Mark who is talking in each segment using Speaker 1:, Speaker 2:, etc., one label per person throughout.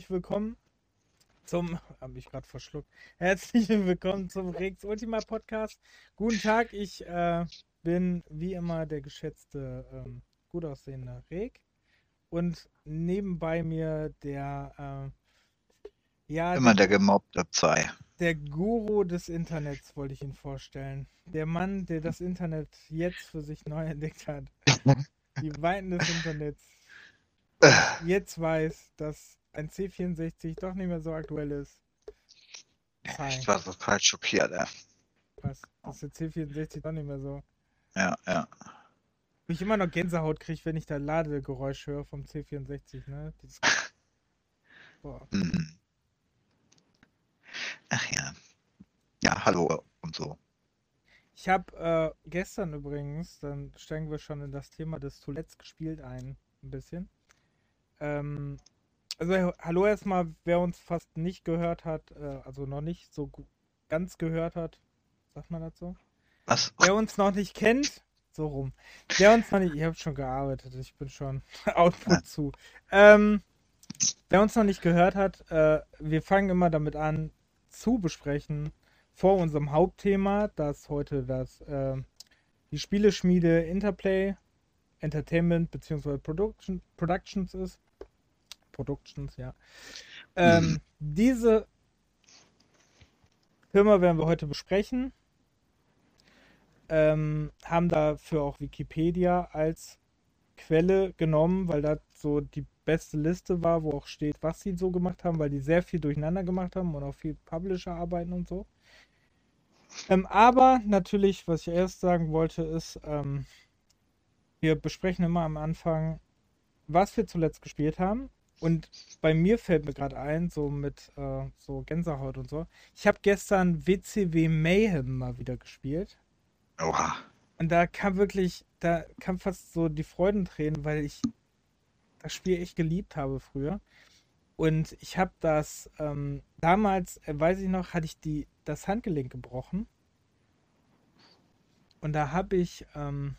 Speaker 1: herzlich willkommen zum, habe ich gerade verschluckt, herzlich willkommen zum Rex Ultima Podcast. Guten Tag, ich äh, bin wie immer der geschätzte, ähm, gut aussehende Reg und nebenbei mir der, äh, ja,
Speaker 2: Immer der gemobbte zwei.
Speaker 1: der Guru des Internets wollte ich ihn vorstellen. Der Mann, der das Internet jetzt für sich neu entdeckt hat. Die Weiten des Internets jetzt weiß, dass ein C64 doch nicht mehr so aktuell ist. Hi.
Speaker 2: Ich war total schockiert, ey.
Speaker 1: Was? Dass der C64 doch nicht mehr so.
Speaker 2: Ja, ja.
Speaker 1: Wie ich immer noch Gänsehaut kriege, wenn ich da Ladegeräusch höre vom C64, ne? Dieses... Boah.
Speaker 2: Mhm. Ach ja. Ja, hallo und so.
Speaker 1: Ich habe äh, gestern übrigens, dann steigen wir schon in das Thema des zuletzt gespielt ein, ein bisschen. Ähm, also hallo erstmal, wer uns fast nicht gehört hat, äh, also noch nicht so ganz gehört hat, sagt man dazu?
Speaker 2: Was?
Speaker 1: Wer uns noch nicht kennt, so rum. Wer uns noch nicht, ich habe schon gearbeitet, ich bin schon Output zu. Ähm, wer uns noch nicht gehört hat, äh, wir fangen immer damit an zu besprechen vor unserem Hauptthema, das heute das äh, die Spieleschmiede Interplay Entertainment bzw. Production, Productions ist. Productions, ja. Ähm,
Speaker 2: Mhm.
Speaker 1: Diese Firma werden wir heute besprechen. Ähm, haben dafür auch Wikipedia als Quelle genommen, weil das so die beste Liste war, wo auch steht, was sie so gemacht haben, weil die sehr viel durcheinander gemacht haben und auch viel Publisher-Arbeiten und so. Ähm, aber natürlich, was ich erst sagen wollte, ist, ähm, wir besprechen immer am Anfang, was wir zuletzt gespielt haben. Und bei mir fällt mir gerade ein, so mit äh, so Gänsehaut und so. Ich habe gestern WCW Mayhem mal wieder gespielt.
Speaker 2: Oha.
Speaker 1: Und da kam wirklich, da kam fast so die Freudentränen, weil ich das Spiel echt geliebt habe früher. Und ich habe das ähm, damals, äh, weiß ich noch, hatte ich die, das Handgelenk gebrochen. Und da habe ich ähm,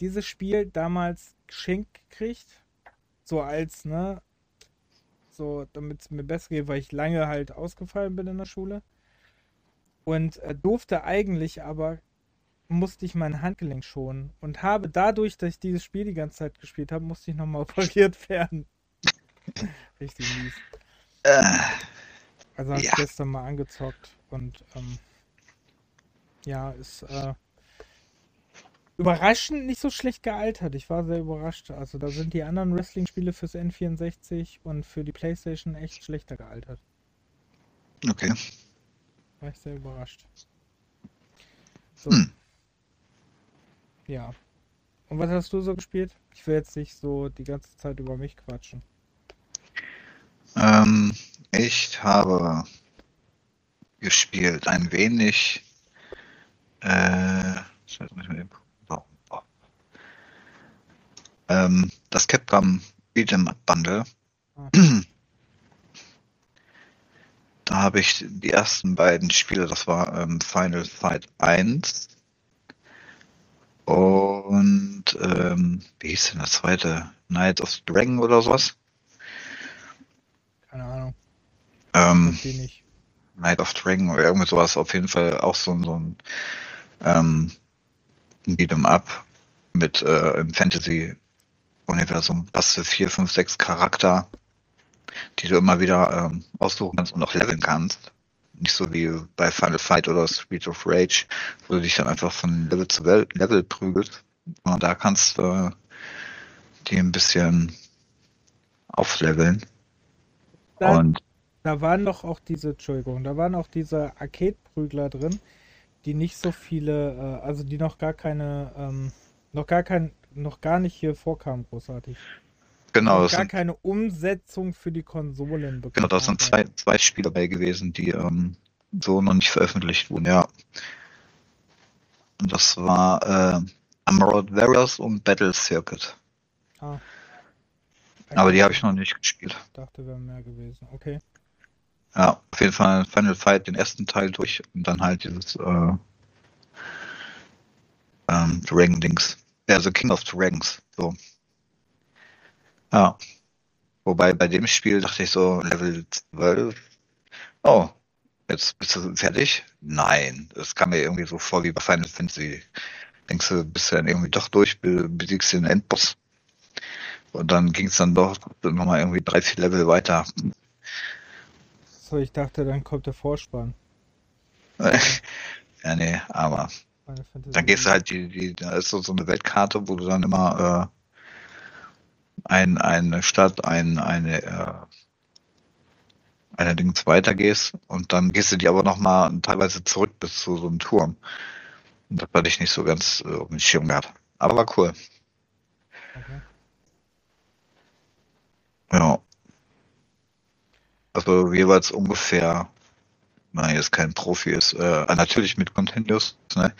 Speaker 1: dieses Spiel damals geschenkt gekriegt. So als, ne, so damit es mir besser geht, weil ich lange halt ausgefallen bin in der Schule. Und äh, durfte eigentlich aber musste ich mein Handgelenk schonen und habe dadurch, dass ich dieses Spiel die ganze Zeit gespielt habe, musste ich nochmal operiert werden. Richtig mies.
Speaker 2: Äh,
Speaker 1: Also habe ich
Speaker 2: Ja.
Speaker 1: gestern mal angezockt und ähm, ja, ist äh, überraschend nicht so schlecht gealtert. Ich war sehr überrascht. Also da sind die anderen Wrestling-Spiele fürs N64 und für die Playstation echt schlechter gealtert.
Speaker 2: okay.
Speaker 1: War ich sehr überrascht. So.
Speaker 2: Hm.
Speaker 1: Ja. Und was hast du so gespielt? Ich will jetzt nicht so die ganze Zeit über mich quatschen.
Speaker 2: Ähm, ich habe gespielt ein wenig. Äh, Scheiße, muss ich mal eben gucken. Ähm, das Capcom Beat'em Up Bundle.
Speaker 1: Ah.
Speaker 2: Da habe ich die ersten beiden Spiele, das war ähm, Final Fight 1 und ähm, wie hieß denn das zweite? Night of Dragon oder sowas?
Speaker 1: Keine Ahnung.
Speaker 2: Ähm,
Speaker 1: Die nicht.
Speaker 2: Night of Dragon oder irgendwie sowas, auf jeden Fall auch so, ein- so ein ähm, Beat'em Up mit äh, im Fantasy-Universum. Hast du vier, fünf, sechs Charakter, die du immer wieder ähm, aussuchen kannst und auch leveln kannst. Nicht so wie bei Final Fight oder Street of Rage, wo du dich dann einfach von Level zu Level prügelst. Und da kannst du die ein bisschen aufleveln.
Speaker 1: Da,
Speaker 2: Und
Speaker 1: da waren doch auch diese, Entschuldigung, da waren auch diese Arcade-Prügler drin, die nicht so viele, äh, also die noch gar keine, ähm, noch gar kein, noch gar nicht hier vorkamen, großartig.
Speaker 2: genau, das
Speaker 1: gar
Speaker 2: sind
Speaker 1: keine Umsetzung für die Konsolen bekommen.
Speaker 2: Genau, da sind zwei, zwei Spiele dabei gewesen, die ähm, so noch nicht veröffentlicht wurden, ja. Und das war äh, Emerald Warriors und Battle Circuit.
Speaker 1: Ah.
Speaker 2: Aber die habe ich noch nicht gespielt.
Speaker 1: Ich dachte, wäre mehr gewesen. Okay.
Speaker 2: Ja, auf jeden Fall Final Fight den ersten Teil durch und dann halt dieses äh, ähm, Dragon Dings. Ja, also King of Dragons. So. Ja. Wobei bei dem Spiel dachte ich so, Level 12, oh, jetzt bist du fertig? Nein, das kam mir irgendwie so vor wie bei Final Fantasy. Denkst du, bist du dann irgendwie doch durch, besiegst den Endboss. Und dann ging es dann doch nochmal irgendwie drei, vier Level weiter.
Speaker 1: So, ich dachte, dann kommt der Vorspann.
Speaker 2: ja, nee, aber dann gehst du halt die, die, da ist so, so eine Weltkarte, wo du dann immer äh, ein, eine Stadt, ein, eine, äh, eine Dings weitergehst und dann gehst du die aber nochmal teilweise zurück bis zu so einem Turm. Und das hatte ich nicht so ganz äh, auf dem Schirm gehabt. Aber war cool. Okay. Ja. Also jeweils ungefähr man jetzt kein Profi ist, äh, natürlich mit Continuous, ne?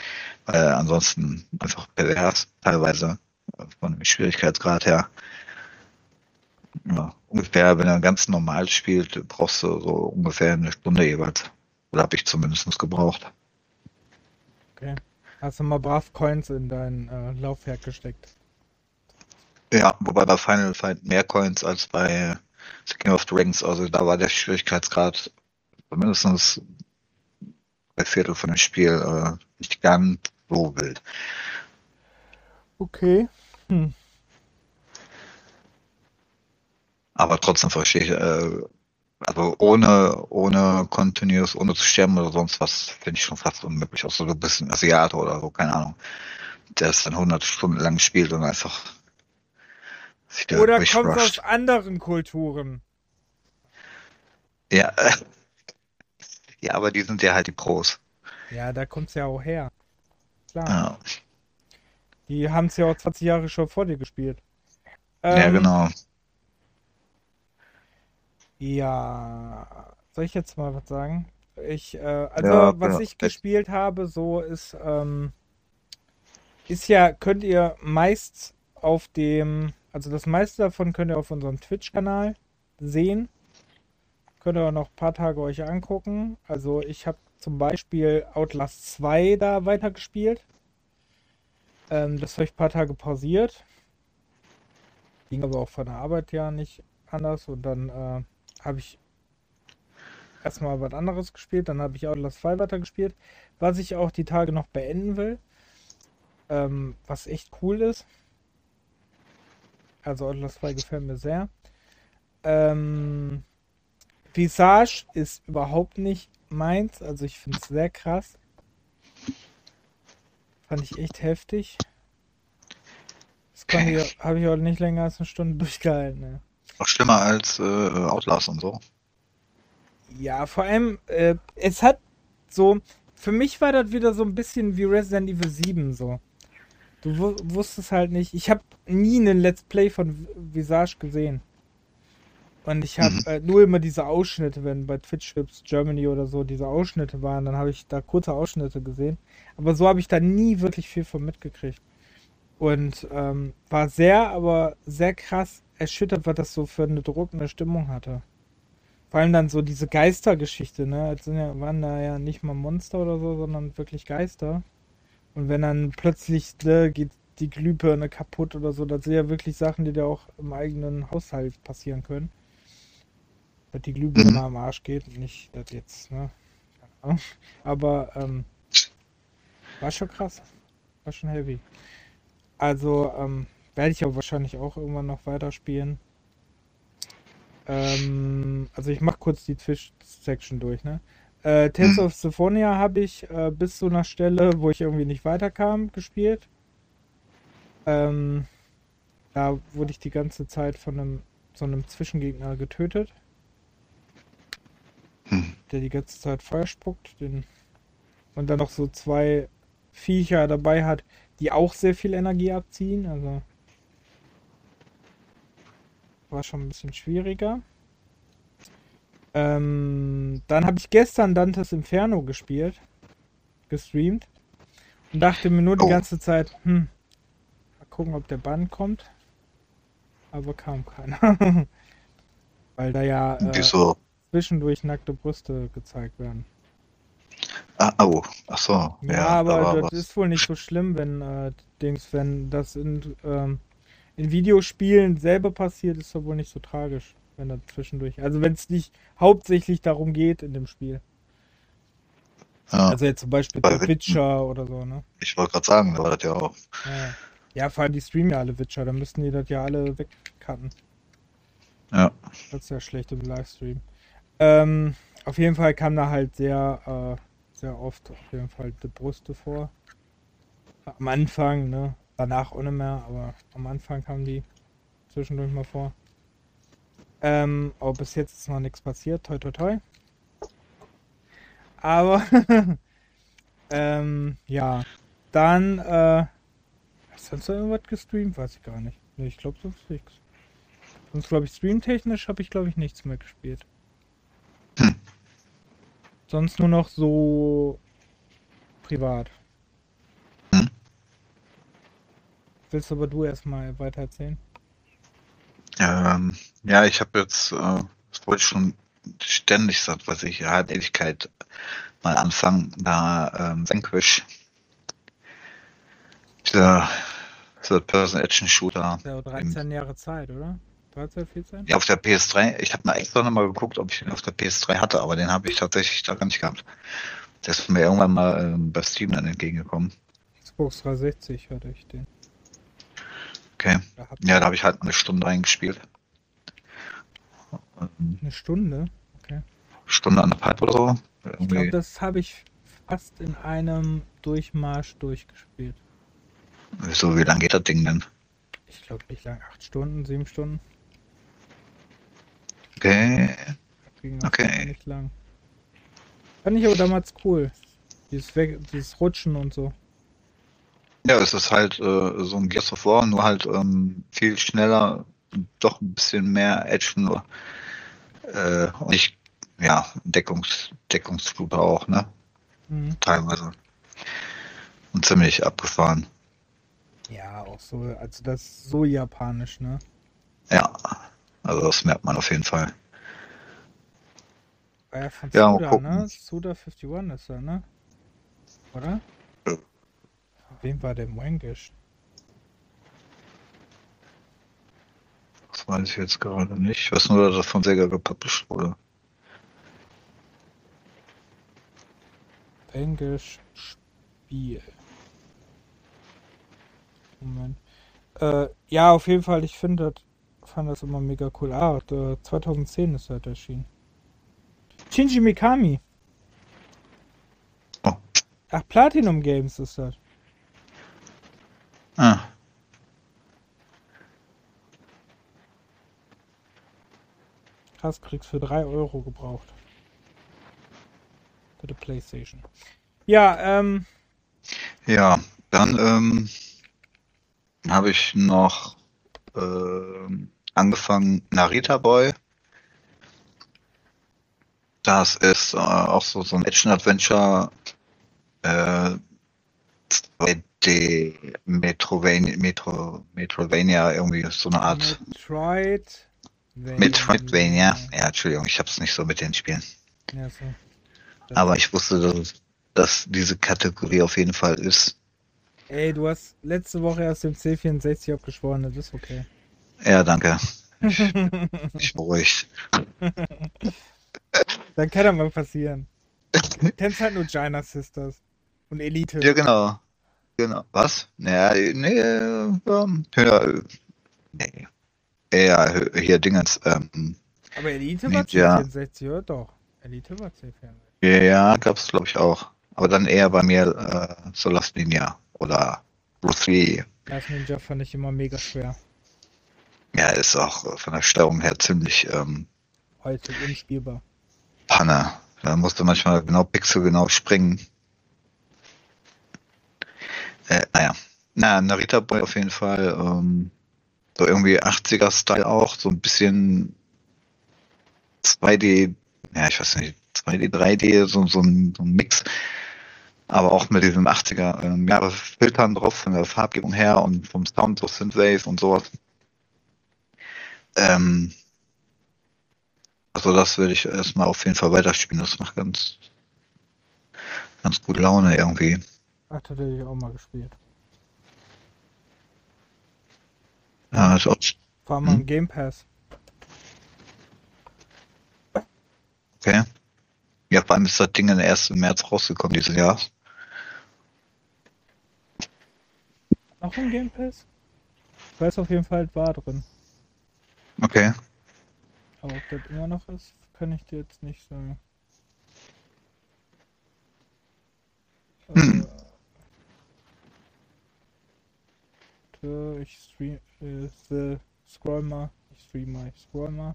Speaker 2: Äh, ansonsten einfach pervers teilweise von dem Schwierigkeitsgrad her. Ja, ungefähr, wenn er ganz normal spielt, brauchst du so ungefähr eine Stunde jeweils. Oder habe ich zumindest gebraucht.
Speaker 1: Okay. Hast du mal brav Coins in dein äh, Laufwerk gesteckt?
Speaker 2: Ja, wobei bei Final Fight mehr Coins als bei The King of Dragons, also da war der Schwierigkeitsgrad mindestens ein Viertel von dem Spiel äh, nicht ganz so wild.
Speaker 1: Okay. Hm.
Speaker 2: Aber trotzdem verstehe ich, äh, also ohne, ohne Continuous, ohne zu sterben oder sonst was, finde ich schon fast unmöglich. Auch so ein bisschen Asiate oder so, keine Ahnung. Der es dann 100 Stunden lang spielt und einfach.
Speaker 1: Oder kommt aus anderen Kulturen.
Speaker 2: Ja, äh, ja, aber die sind ja halt die Pros.
Speaker 1: Ja, da kommt es ja auch her. Klar. Ja. Die haben es ja auch 20 Jahre schon vor dir gespielt.
Speaker 2: Ähm, ja, genau.
Speaker 1: Ja, soll ich jetzt mal was sagen? Ich, äh, also ja, was ja. ich gespielt habe, so ist, ähm, ist ja, könnt ihr meist auf dem, also das meiste davon könnt ihr auf unserem Twitch-Kanal sehen. Könnt ihr auch noch ein paar Tage euch angucken. Also ich habe zum Beispiel Outlast 2 da weitergespielt. Ähm, das habe ich ein paar Tage pausiert. Ging aber auch von der Arbeit ja nicht anders. Und dann äh, habe ich erstmal was anderes gespielt. Dann habe ich Outlast 2 weitergespielt. Was ich auch die Tage noch beenden will. Ähm, was echt cool ist. Also Outlast 2 gefällt mir sehr. Ähm, Visage ist überhaupt nicht meins. Also ich finde es sehr krass. Fand ich echt heftig. Das habe ich auch nicht länger als eine Stunde durchgehalten. Ne?
Speaker 2: Auch schlimmer als äh, Outlast und so.
Speaker 1: Ja, vor allem, äh, es hat so, für mich war das wieder so ein bisschen wie Resident Evil 7 so. Du wusstest halt nicht, ich habe nie einen Let's Play von Visage gesehen. Und ich habe mhm. äh, nur immer diese Ausschnitte, wenn bei Twitch Chips Germany oder so diese Ausschnitte waren, dann habe ich da kurze Ausschnitte gesehen. Aber so habe ich da nie wirklich viel von mitgekriegt. Und ähm, war sehr, aber sehr krass erschüttert, was das so für eine druckende Stimmung hatte. Vor allem dann so diese Geistergeschichte, ne? Jetzt sind ja, waren da ja nicht mal Monster oder so, sondern wirklich Geister. Und wenn dann plötzlich ne, geht die Glühbirne kaputt oder so, das sind ja wirklich Sachen, die dir auch im eigenen Haushalt passieren können dass die Glühbirne mhm. am Arsch geht. Nicht, dass jetzt, ne? Aber, ähm, war schon krass. War schon heavy. Also, ähm, werde ich aber wahrscheinlich auch irgendwann noch weiterspielen. Ähm, also ich mach kurz die Twitch-Section durch, ne? Äh, Tales mhm. of Symphonia habe ich äh, bis zu einer Stelle, wo ich irgendwie nicht weiterkam, gespielt. Ähm, da wurde ich die ganze Zeit von einem so einem Zwischengegner getötet der die ganze Zeit Feuer spuckt. Den, und dann noch so zwei Viecher dabei hat, die auch sehr viel Energie abziehen. Also war schon ein bisschen schwieriger. Ähm, dann habe ich gestern Dantes Inferno gespielt, gestreamt und dachte mir nur die oh. ganze Zeit, hm, mal gucken, ob der Bann kommt. Aber kam keiner. Weil da ja äh,
Speaker 2: Wieso?
Speaker 1: Zwischendurch nackte Brüste gezeigt werden.
Speaker 2: Ah, oh, ach so.
Speaker 1: Ja, ja aber das was. ist wohl nicht so schlimm, wenn äh, Dings, wenn das in, ähm, in Videospielen selber passiert, ist doch wohl nicht so tragisch, wenn da zwischendurch. Also wenn es nicht hauptsächlich darum geht in dem Spiel.
Speaker 2: Ja,
Speaker 1: Also jetzt zum Beispiel
Speaker 2: Bei
Speaker 1: The Witcher oder so, ne?
Speaker 2: ich wollte gerade sagen, da war das ja auch.
Speaker 1: Ja. ja, vor allem die streamen ja alle Witcher, da müssten die das ja alle wegcutten.
Speaker 2: Ja.
Speaker 1: Das ist ja schlecht im Livestream. Ähm, auf jeden Fall kam da halt sehr, äh, sehr oft auf jeden Fall die Brüste vor. Am Anfang, ne? Danach ohne mehr, aber am Anfang kamen die zwischendurch mal vor. Ähm, aber bis jetzt ist noch nichts passiert, toi toi toi. Aber, ähm, ja. Dann, äh, hast du sonst irgendwas gestreamt? Weiß ich gar nicht. Nee, ich glaube sonst nichts. Sonst glaube ich, streamtechnisch habe ich glaube ich nichts mehr gespielt. Sonst nur noch so privat.
Speaker 2: Hm.
Speaker 1: Willst aber du erstmal weiter erzählen?
Speaker 2: Ähm, ja, ich habe jetzt, äh, das wollte ich schon ständig seit, was ich, ja, Ewigkeit mal anfangen, da ähm, Vanquish. Dieser Third-Person-Action-Shooter.
Speaker 1: Ja auch 13 Jahre Zeit, oder? 13, 14?
Speaker 2: Ja, auf der PS3. Ich habe mal extra nochmal geguckt, ob ich den auf der PS3 hatte, aber den habe ich tatsächlich da gar nicht gehabt. Der ist mir irgendwann mal ähm, bei Steam dann entgegengekommen.
Speaker 1: Xbox 360 hatte ich den.
Speaker 2: Okay.
Speaker 1: Da
Speaker 2: Ja, da habe ich halt eine Stunde reingespielt. Ähm,
Speaker 1: eine Stunde.
Speaker 2: Stunde anderthalb oder so.
Speaker 1: Ich glaube,
Speaker 2: Irgendwie.
Speaker 1: das habe ich fast in einem Durchmarsch durchgespielt.
Speaker 2: So, wie lange geht das Ding denn?
Speaker 1: Ich glaube nicht lang, 8 Stunden, 7 Stunden.
Speaker 2: Okay. Okay.
Speaker 1: nicht lang. Fand ich aber damals cool. Dieses, Weg, dieses Rutschen und so.
Speaker 2: Ja, es ist halt äh, so ein Gears of War, nur halt ähm, viel schneller, doch ein bisschen mehr Action nur. Äh, und nicht, ja, Deckungs, Deckungsflute auch, ne?
Speaker 1: Mhm.
Speaker 2: Teilweise. Und ziemlich abgefahren.
Speaker 1: Ja, auch so, also das ist so japanisch, ne?
Speaker 2: Ja. Also das merkt man auf jeden Fall.
Speaker 1: War ja von
Speaker 2: Ja,
Speaker 1: Suda, ne? Suda 51 ist er, ne? Oder?
Speaker 2: Ja.
Speaker 1: Von wem war der Wangish?
Speaker 2: Das weiß ich jetzt gerade nicht. Ich weiß nur, dass das von Sega gepublished wurde.
Speaker 1: Wangish Spiel. Moment. Äh, ja, auf jeden Fall, ich finde das, fand das immer mega cool. Ah, der 2010 ist halt erschienen. Shinji Mikami.
Speaker 2: Oh.
Speaker 1: Ach, Platinum Games ist das.
Speaker 2: Ah,
Speaker 1: Krass, kriegst für 3 Euro gebraucht. Für die Playstation. Ja, ähm,
Speaker 2: ja, dann ähm, habe ich noch ähm, angefangen Narita Boy. Das ist äh, auch so, so ein Action-Adventure äh, 2D Metrovania, Metro, Metrovania, irgendwie so eine Art
Speaker 1: Metroid.
Speaker 2: Metroidvania. Ja, Entschuldigung, ich hab's nicht so mit den Spielen.
Speaker 1: Ja, so.
Speaker 2: Aber ich wusste, dass, dass diese Kategorie auf jeden Fall ist.
Speaker 1: Ey, du hast letzte Woche erst dem C64 abgeschworen, das ist okay.
Speaker 2: Ja, danke. Ich beruhigt.
Speaker 1: Dann kann das mal passieren. Du kennst halt nur China Sisters und Elite.
Speaker 2: Ja, genau. Genau. Was? Naja, nee, äh, ähm, ja, nee. Ja, hier Dingens, ähm,
Speaker 1: Aber Elite war
Speaker 2: ja.
Speaker 1: C64, oder? Doch. Elite war C64.
Speaker 2: ja, gab's glaube ich auch. Aber dann eher bei mir äh, Solas Ninja oder Bruce Lee.
Speaker 1: Das Ninja fand ich immer mega schwer.
Speaker 2: Ja, ist auch von der Steuerung her ziemlich ähm,
Speaker 1: Heute unspielbar.
Speaker 2: Panne. Da musste manchmal genau pixelgenau springen. Äh, naja. Na, Narita Boy auf jeden Fall. Ähm, so irgendwie 80er-Style auch. So ein bisschen 2D, ja, ich weiß nicht, 2D, 3D, so, so, ein, so ein Mix. Aber auch mit diesem 80er ähm, Jahre Filtern drauf, von der Farbgebung her und vom Sound, so Synthwave und sowas. Ähm, also das würde ich erstmal auf jeden Fall weiterspielen. Das macht ganz, ganz gute Laune irgendwie.
Speaker 1: Ach, das hätte ich auch mal gespielt.
Speaker 2: Ja, halt auch.
Speaker 1: War mal
Speaker 2: Hm.
Speaker 1: Game Pass.
Speaker 2: Okay. Ja, vor allem ist das Ding erst im März rausgekommen dieses Jahr.
Speaker 1: Auch im Game Pass? Ich weiß auf jeden Fall, war drin.
Speaker 2: Okay.
Speaker 1: Aber ob das immer noch ist, kann ich dir jetzt nicht sagen.
Speaker 2: Hm.
Speaker 1: Äh, ich stream, äh, the, scroll mal, ich stream mal, ich scroll mal.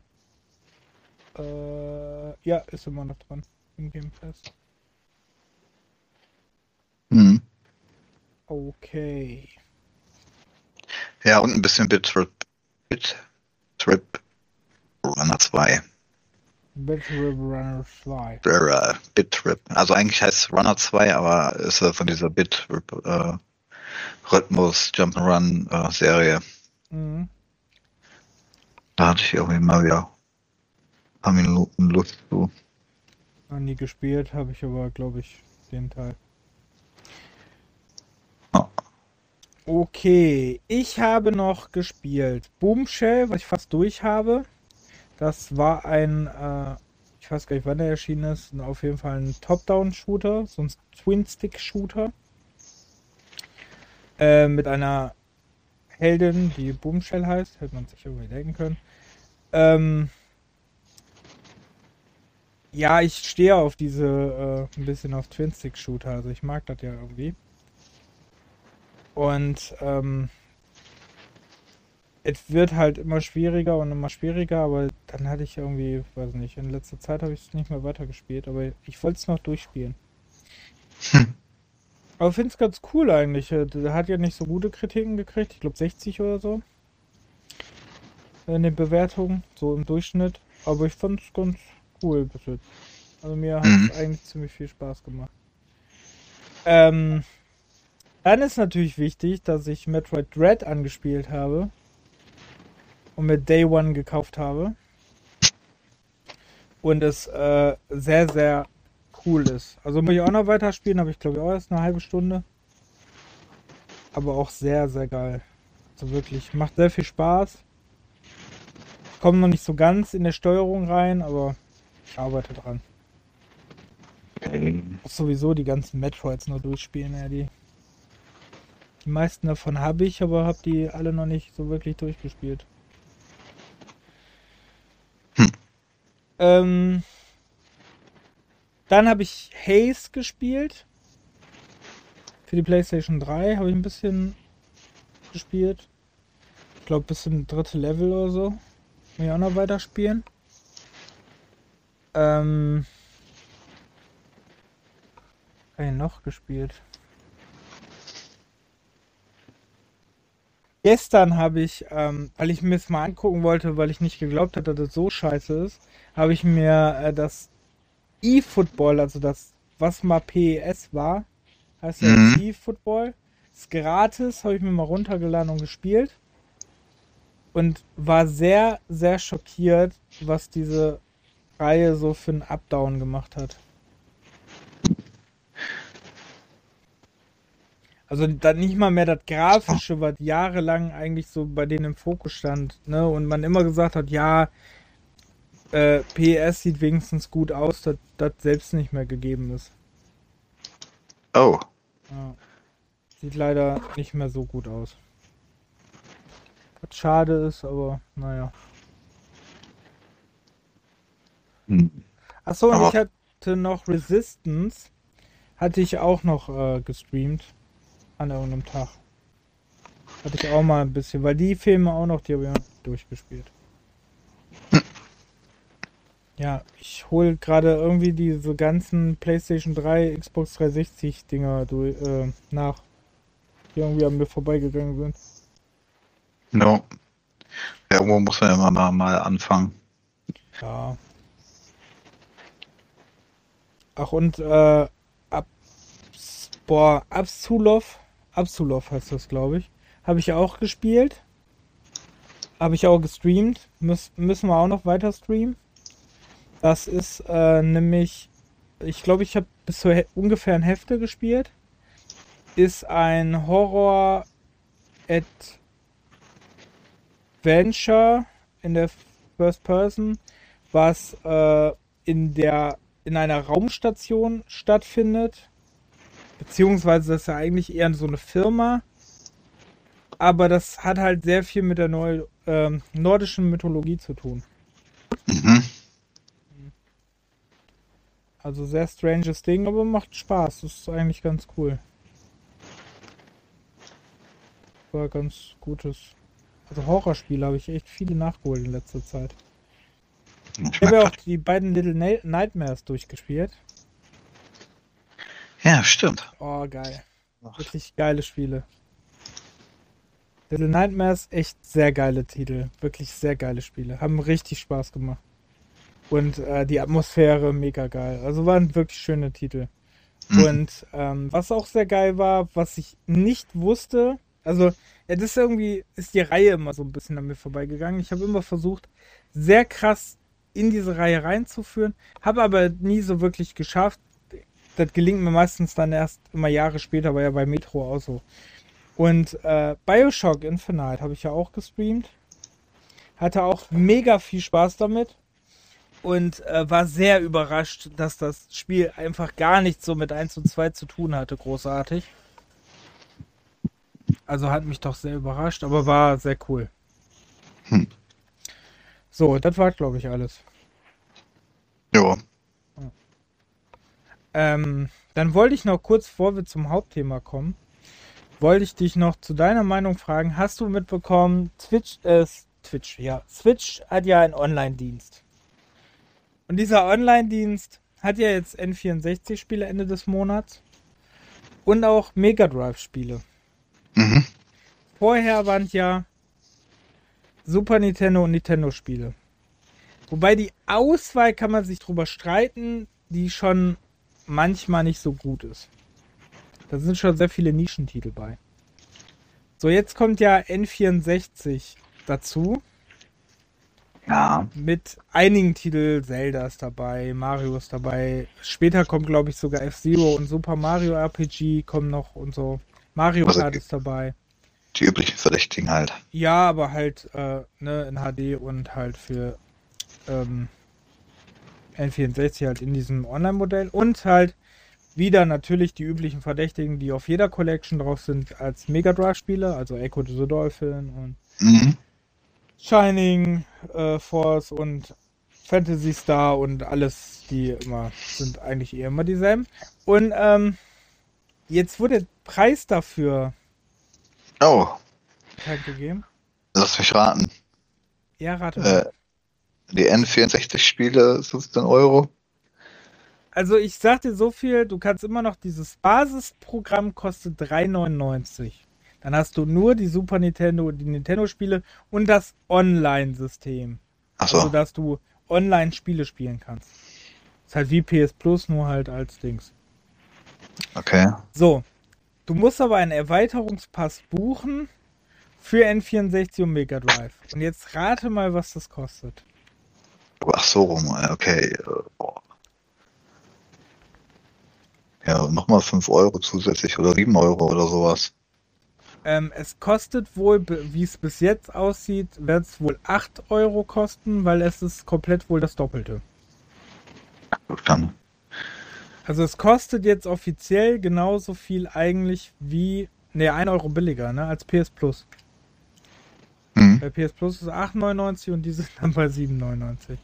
Speaker 1: Äh, ja, ist immer noch dran im Game Pass.
Speaker 2: Hm.
Speaker 1: Okay.
Speaker 2: Ja, und ein bisschen Bit-Trip. Bit-Trip Runner 2.
Speaker 1: Battle Runner 2.
Speaker 2: Äh, Bit-Trip. Also eigentlich heißt es Runner 2, aber ist von dieser Bit-Trip äh, Rhythmus Jump'n'Run äh, Serie.
Speaker 1: Mhm.
Speaker 2: Da hatte ich irgendwie mal wieder ein paar Minuten Lust zu.
Speaker 1: Noch nie gespielt, habe ich aber, glaube ich, den Teil.
Speaker 2: Oh.
Speaker 1: Okay, ich habe noch gespielt Boomshell, was ich fast durch habe. Das war ein, äh, ich weiß gar nicht, wann der erschienen ist, auf jeden Fall ein Top-Down-Shooter, so ein Twin-Stick-Shooter. Äh, mit einer Heldin, die Boomshell heißt, hätte man sich irgendwie denken können. Ähm, ja, ich stehe auf diese, äh, ein bisschen auf Twin-Stick-Shooter, also ich mag das ja irgendwie. Und ähm, es wird halt immer schwieriger und immer schwieriger, aber dann hatte ich irgendwie, weiß nicht, in letzter Zeit habe ich es nicht mehr weitergespielt, aber ich wollte es noch durchspielen.
Speaker 2: Hm.
Speaker 1: Aber finde es ganz cool eigentlich. äh, Der hat ja nicht so gute Kritiken gekriegt, ich glaube 60 oder so. In den Bewertungen, so im Durchschnitt. Aber ich fand es ganz cool bis jetzt. Also mir hat es
Speaker 2: Mhm.
Speaker 1: eigentlich ziemlich viel Spaß gemacht. Ähm, dann ist natürlich wichtig, dass ich Metroid Dread angespielt habe und mir Day One gekauft habe. Und es äh, sehr, sehr cool ist. Also muss ich auch noch weiterspielen, habe ich glaube ich auch erst eine halbe Stunde. Aber auch sehr, sehr geil. Also wirklich, macht sehr viel Spaß. Ich komme noch nicht so ganz in der Steuerung rein, aber ich arbeite dran.
Speaker 2: Okay.
Speaker 1: Muss sowieso die ganzen Metroids noch durchspielen, ja, die. Die meisten davon habe ich, aber habe die alle noch nicht so wirklich durchgespielt.
Speaker 2: Hm.
Speaker 1: Ähm, dann habe ich Haze gespielt. Für die PlayStation 3 habe ich ein bisschen gespielt. Ich glaube bis zum dritte Level oder so. Will ich auch noch weiterspielen. Ähm, was hab ich noch gespielt? Gestern habe ich, ähm, weil ich mir es mal angucken wollte, weil ich nicht geglaubt hatte, dass es so scheiße ist, habe ich mir äh, das E-Football, also das, was mal PES war, heißt ja
Speaker 2: Mhm.
Speaker 1: E-Football, ist gratis, habe ich mir mal runtergeladen und gespielt und war sehr, sehr schockiert, was diese Reihe so für einen Updown gemacht hat. Also dann nicht mal mehr das Grafische, was jahrelang eigentlich so bei denen im Fokus stand, ne? Und man immer gesagt hat, ja, äh, PS sieht wenigstens gut aus, dass das selbst nicht mehr gegeben ist.
Speaker 2: Oh.
Speaker 1: Ja. Sieht leider nicht mehr so gut aus. Was schade ist, aber naja.
Speaker 2: Hm.
Speaker 1: Achso, und
Speaker 2: Aber-
Speaker 1: ich hatte noch Resistance. Hatte ich auch noch äh, gestreamt. An irgendeinem Tag. Hatte ich auch mal ein bisschen, weil die Filme auch noch, die habe ich durchgespielt. Ja, ich hole gerade irgendwie diese ganzen PlayStation 3, Xbox 360 Dinger durch, äh, nach. Die irgendwie an mir vorbeigegangen sind.
Speaker 2: No. Ja, irgendwo muss man ja mal, mal, anfangen.
Speaker 1: Ja. Ach und äh, Ab boah, Absolov, Absolov heißt das, glaube ich. Habe ich auch gespielt. Habe ich auch gestreamt. Müß, müssen wir auch noch weiter streamen. Das ist äh, nämlich, ich glaube, ich habe bis zur ungefähr ein Hälfte gespielt. Ist ein Horror Adventure in der First Person, was äh, in der in einer Raumstation stattfindet. Beziehungsweise das ist ja eigentlich eher so eine Firma. Aber das hat halt sehr viel mit der neu, äh, nordischen Mythologie zu tun.
Speaker 2: Mhm.
Speaker 1: Also sehr stranges Ding, aber macht Spaß. Das ist eigentlich ganz cool. War ganz gutes. Also Horrorspiele habe ich echt viele nachgeholt in letzter Zeit. Ich habe ja auch die beiden Little Nightmares durchgespielt.
Speaker 2: Ja, stimmt.
Speaker 1: Oh, geil. Wirklich geile Spiele. Little Nightmares, echt sehr geile Titel. Wirklich sehr geile Spiele. Haben richtig Spaß gemacht. Und äh, die Atmosphäre mega geil. Also waren wirklich schöne Titel.
Speaker 2: Mhm.
Speaker 1: Und ähm, was auch sehr geil war, was ich nicht wusste, also ja, das ist irgendwie, ist die Reihe immer so ein bisschen an mir vorbeigegangen. Ich habe immer versucht, sehr krass in diese Reihe reinzuführen, habe aber nie so wirklich geschafft. Das gelingt mir meistens dann erst immer Jahre später, war ja bei Metro auch so. Und äh, Bioshock Infinite habe ich ja auch gestreamt. Hatte auch mega viel Spaß damit. Und äh, war sehr überrascht, dass das Spiel einfach gar nichts so mit 1 und 2 zu tun hatte, großartig. Also hat mich doch sehr überrascht, aber war sehr cool.
Speaker 2: Hm.
Speaker 1: So, das war, glaube ich, alles.
Speaker 2: Jo.
Speaker 1: Ähm, dann wollte ich noch kurz, bevor wir zum Hauptthema kommen, wollte ich dich noch zu deiner Meinung fragen. Hast du mitbekommen, Twitch, äh, Twitch, ja, Switch hat ja einen Online-Dienst. Und dieser Online-Dienst hat ja jetzt N64-Spiele Ende des Monats und auch Mega Drive-Spiele.
Speaker 2: Mhm.
Speaker 1: Vorher waren ja Super Nintendo und Nintendo-Spiele. Wobei die Auswahl kann man sich drüber streiten, die schon manchmal nicht so gut ist. Da sind schon sehr viele Nischentitel bei. So, jetzt kommt ja N64 dazu.
Speaker 2: Ja.
Speaker 1: Mit einigen Titeln, Zelda ist dabei, Mario ist dabei. Später kommt, glaube ich, sogar F-Zero und Super Mario RPG kommen noch und so. Mario
Speaker 2: Also
Speaker 1: Kart
Speaker 2: die-
Speaker 1: ist dabei.
Speaker 2: Die üblichen Verdächtigen halt.
Speaker 1: Ja, aber halt äh, ne, in HD und halt für ähm, N64 halt in diesem Online-Modell und halt wieder natürlich die üblichen Verdächtigen, die auf jeder Collection drauf sind, als Mega Drive-Spiele, also Echo to the Dolphin und
Speaker 2: Mhm.
Speaker 1: Shining äh, Force und Fantasy Star und alles, die immer sind eigentlich eher immer dieselben. Und ähm, jetzt wurde der Preis dafür
Speaker 2: Oh,
Speaker 1: bekannt gegeben.
Speaker 2: lass mich raten.
Speaker 1: Ja, rate.
Speaker 2: Äh, die N64-Spiele 15 Euro.
Speaker 1: Also ich sag dir so viel, du kannst immer noch dieses Basisprogramm kostet 3,99. Dann hast du nur die Super Nintendo, die Nintendo-Spiele und das Online-System.
Speaker 2: Achso,
Speaker 1: Also dass du Online-Spiele spielen kannst. Ist halt wie PS Plus, nur halt als Dings.
Speaker 2: okay.
Speaker 1: So, du musst aber einen Erweiterungspass buchen für N64 und Mega Drive. Und jetzt rate mal, was das kostet.
Speaker 2: Ach so rum, äh, okay. äh, boah. Ja, nochmal 5 Euro zusätzlich oder 7 Euro oder sowas.
Speaker 1: Ähm, es kostet wohl, wie es bis jetzt aussieht, wird es wohl 8 Euro kosten, weil es ist komplett wohl das Doppelte.
Speaker 2: Dann.
Speaker 1: Also es kostet jetzt offiziell genauso viel eigentlich wie, ne, 1 Euro billiger, ne, als PS Plus.
Speaker 2: Hm.
Speaker 1: Bei PS Plus ist 8,99 und die sind dann bei 7,99.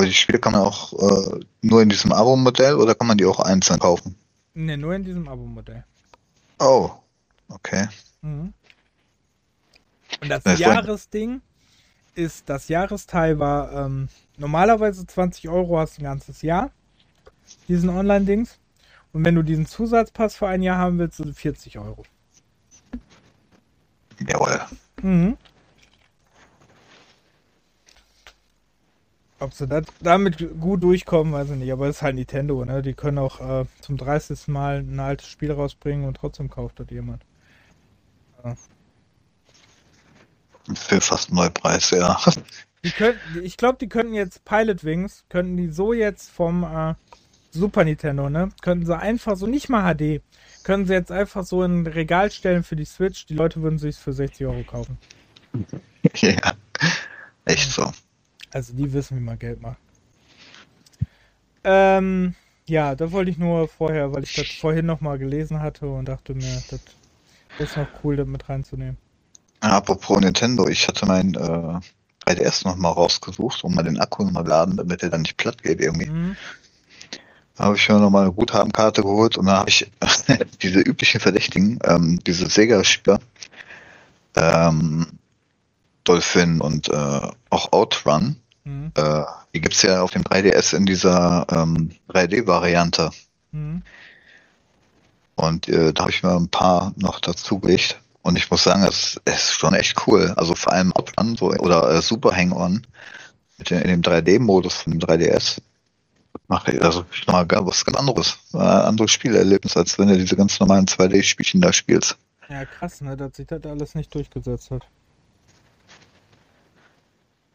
Speaker 2: Aber die Spiele kann man auch äh, nur in diesem Abo-Modell oder kann man die auch einzeln kaufen?
Speaker 1: Ne, nur in diesem Abo-Modell.
Speaker 2: Oh, okay.
Speaker 1: Mhm. Und das
Speaker 2: Das
Speaker 1: Jahresding ist, das Jahresteil war ähm, normalerweise 20 Euro hast du ein ganzes Jahr, diesen Online-Dings. Und wenn du diesen Zusatzpass für ein Jahr haben willst, sind es 40 Euro.
Speaker 2: Jawohl.
Speaker 1: Mhm. Ob sie dat, damit gut durchkommen, weiß ich nicht. Aber es ist halt Nintendo, ne? Die können auch äh, zum 30. Mal ein altes Spiel rausbringen und trotzdem kauft das jemand.
Speaker 2: Für fast Neupreis, ja.
Speaker 1: Können, ich glaube, die könnten jetzt Pilot Wings, könnten die so jetzt vom, äh, Super Nintendo, ne? Könnten sie einfach so, nicht mal HD, können sie jetzt einfach so in ein Regal stellen für die Switch. Die Leute würden sich für 60 Euro kaufen.
Speaker 2: Ja, echt so.
Speaker 1: Also die wissen, wie man Geld macht. Ähm, ja, da wollte ich nur vorher, weil ich das vorhin nochmal gelesen hatte und dachte mir, das ist noch cool, das mit reinzunehmen.
Speaker 2: Apropos Nintendo, ich hatte mein äh, 3DS nochmal rausgesucht, um mal den Akku nochmal laden, damit er dann nicht platt geht irgendwie.
Speaker 1: Mhm.
Speaker 2: Da habe ich mir nochmal eine Guthabenkarte geholt und da habe ich diese üblichen Verdächtigen, ähm, diese Sega-Spieler, ähm, Dolphin und äh, auch Outrun,
Speaker 1: Mhm.
Speaker 2: äh, die gibt's ja auf dem 3DS in dieser ähm, 3D-Variante.
Speaker 1: Mhm.
Speaker 2: Und äh, da habe ich mir ein paar noch dazugelegt. Und ich muss sagen, es, es ist schon echt cool. Also vor allem Outrun so, oder äh, Super Hang-On mit den, in dem 3D-Modus von dem 3DS. Mache ich also ich mal gar was ganz anderes. Äh, anderes Spielerlebnis, als wenn du diese ganz normalen 2D-Spielchen da spielst.
Speaker 1: Ja, krass, ne, dass sich das alles nicht durchgesetzt hat.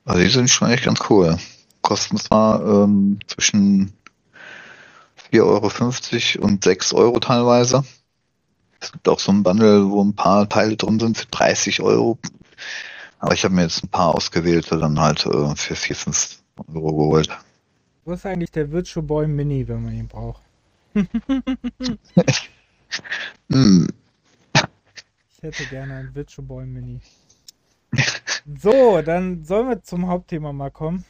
Speaker 2: Also die sind schon echt ganz cool. Kosten zwar ähm, zwischen 4,50 Euro und 6 Euro teilweise. Es gibt auch so ein Bundle, wo ein paar Teile drin sind für 30 Euro. Aber ich habe mir jetzt ein paar ausgewählte dann halt äh, für 4, 5 Euro geholt.
Speaker 1: Wo ist eigentlich der Virtual Boy Mini, wenn man ihn braucht?
Speaker 2: Hm,
Speaker 1: Ich hätte gerne einen Virtual Boy Mini. So, dann sollen wir zum Hauptthema mal kommen.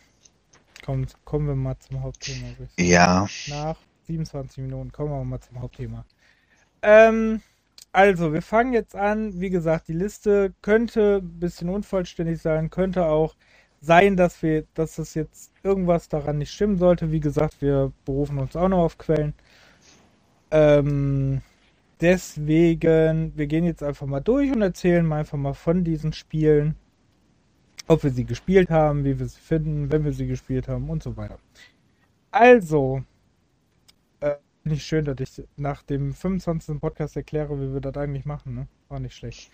Speaker 1: Komm, kommen wir mal zum Hauptthema.
Speaker 2: ja,
Speaker 1: Nach 27 Minuten kommen wir mal zum Hauptthema. Ähm, also, wir fangen jetzt an. Wie gesagt, die Liste könnte ein bisschen unvollständig sein, könnte auch sein, dass wir, dass es jetzt irgendwas daran nicht stimmen sollte. Wie gesagt, wir berufen uns auch noch auf Quellen. Ähm, deswegen, wir gehen jetzt einfach mal durch und erzählen mal einfach mal von diesen Spielen. Ob wir sie gespielt haben, wie wir sie finden, wenn wir sie gespielt haben und so weiter. Also, äh, finde ich schön, dass ich nach dem 25. Podcast erkläre, wie wir das eigentlich machen, ne? War nicht schlecht.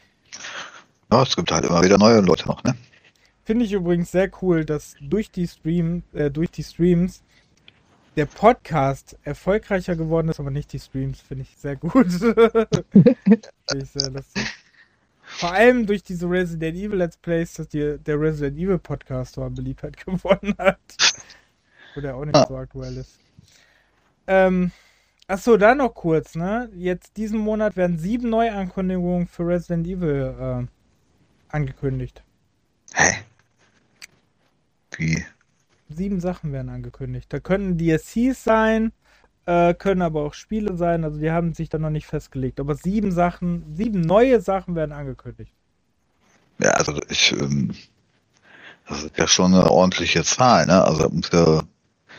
Speaker 2: ja, es gibt halt immer wieder neue Leute noch, ne?
Speaker 1: Finde ich übrigens sehr cool, dass durch die Stream, äh, durch die Streams der Podcast erfolgreicher geworden ist, aber nicht die Streams. Finde ich sehr gut. Finde ich sehr lustig. Vor allem durch diese Resident Evil Let's Plays, dass die, der Resident Evil Podcast so an Beliebtheit gewonnen hat. Wo der auch nicht
Speaker 2: Ah.
Speaker 1: so aktuell ist. Ähm, achso, da noch kurz, ne? Jetzt diesen Monat werden sieben Neuankündigungen für Resident Evil äh, angekündigt.
Speaker 2: Hä? Wie?
Speaker 1: sieben Sachen werden angekündigt. Da können DLCs sein, äh, können aber auch Spiele sein. Also die haben sich da noch nicht festgelegt. Aber sieben Sachen, sieben neue Sachen werden angekündigt.
Speaker 2: Ja, also ich, ähm, das ist ja schon eine ordentliche Zahl, ne? Also muss ja,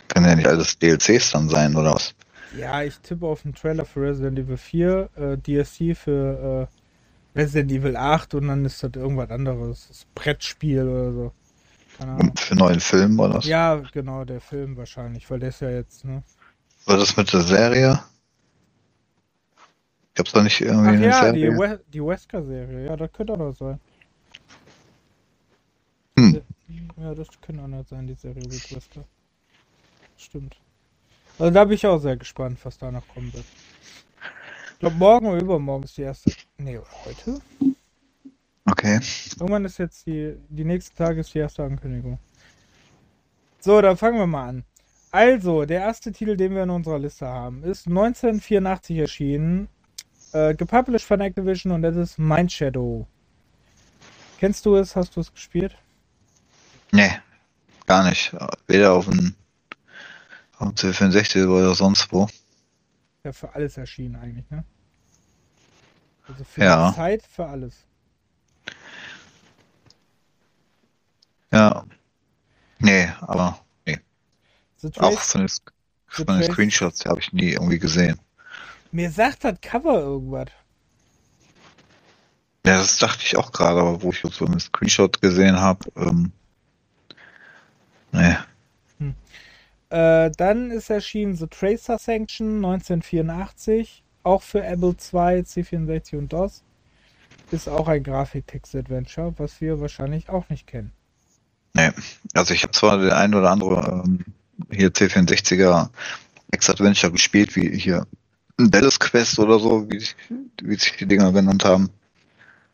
Speaker 2: kann ja nicht alles DLCs dann sein, oder was?
Speaker 1: Ja, ich tippe auf einen Trailer für Resident Evil 4, äh, DLC für äh, Resident Evil 8 und dann ist das irgendwas anderes. Das Brettspiel oder so. Keine Ahnung.
Speaker 2: Und für neuen Film oder was?
Speaker 1: Ja, genau, der Film wahrscheinlich, weil der ist ja jetzt, ne?
Speaker 2: War das mit der Serie? Gab's da nicht irgendwie
Speaker 1: Ach
Speaker 2: eine
Speaker 1: ja, die,
Speaker 2: Serie?
Speaker 1: We die Wesker-Serie. Ja, das könnte auch noch sein.
Speaker 2: Hm.
Speaker 1: Ja, das könnte auch noch sein, die Serie mit Wesker. Stimmt. Also da bin ich auch sehr gespannt, was da noch kommen wird. Ich glaube, morgen oder übermorgen ist die erste. Nee, heute?
Speaker 2: Okay.
Speaker 1: Irgendwann ist jetzt die. Die nächsten Tage ist die erste Ankündigung. So, dann fangen wir mal an. Also, der erste Titel, den wir in unserer Liste haben, ist 1984 erschienen. Äh, gepublished von Activision und das ist Mind Shadow. Kennst du es? Hast du es gespielt?
Speaker 2: Nee, gar nicht. Weder auf dem, auf dem C64 oder sonst wo.
Speaker 1: Ja, für alles erschienen eigentlich, ne? Also für
Speaker 2: Ja.
Speaker 1: die Zeit, für alles.
Speaker 2: Ja. Nee, aber Auch
Speaker 1: Trace,
Speaker 2: von den,
Speaker 1: The
Speaker 2: von den
Speaker 1: Trace-
Speaker 2: Screenshots habe ich nie irgendwie gesehen.
Speaker 1: mir sagt das Cover irgendwas.
Speaker 2: Ja, das dachte ich auch gerade, aber wo ich so einen Screenshot gesehen habe, ähm, nee.
Speaker 1: Äh, dann ist erschienen The Tracer Sanction 1984, auch für Apple II, C64 und DOS. Ist auch ein Grafiktext-Adventure, was wir wahrscheinlich auch nicht kennen.
Speaker 2: Nee. Also ich habe zwar den ein oder andere ähm, hier C64er Ex-Adventure gespielt, wie hier Dallas Quest oder so, wie, wie sich die Dinger genannt haben.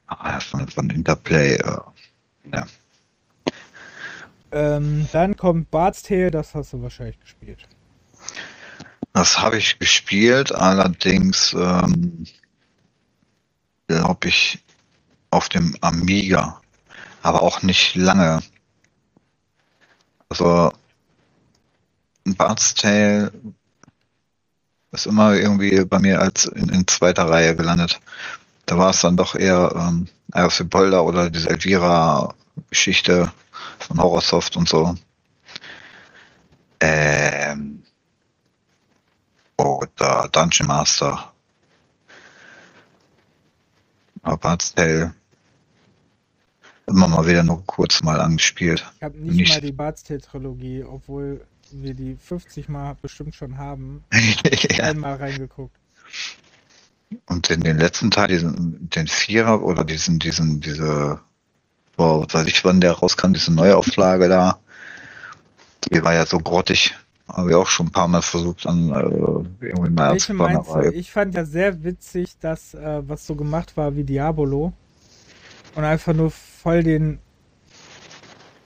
Speaker 2: Ah, von, von Interplay, äh, ja.
Speaker 1: Ähm, dann kommt Bart's Tale, das hast du wahrscheinlich gespielt.
Speaker 2: Das habe ich gespielt, allerdings ähm, glaube ich auf dem Amiga, aber auch nicht lange. Also Bart's Tale ist immer irgendwie bei mir als in, in zweiter Reihe gelandet. Da war es dann doch eher ähm, Eye of oder diese Elvira-Geschichte von Horrorsoft und so. Ähm, oder Dungeon Master. Bart's Tale immer mal wieder nur kurz mal angespielt.
Speaker 1: Ich habe nicht, nicht, mal die Bart's Tale Trilogie, obwohl wir die 50 Mal bestimmt schon haben, ja. einmal reingeguckt.
Speaker 2: Und in den letzten Teil, diesen, den Vierer oder diesen, diesen, diese, boah, weiß ich wann der rauskam, diese Neuauflage da, die war ja so grottig. Habe ich auch schon ein paar Mal versucht, an äh, irgendwie mal
Speaker 1: du? Ich fand ja sehr witzig, dass äh, was so gemacht war wie Diabolo und einfach nur voll den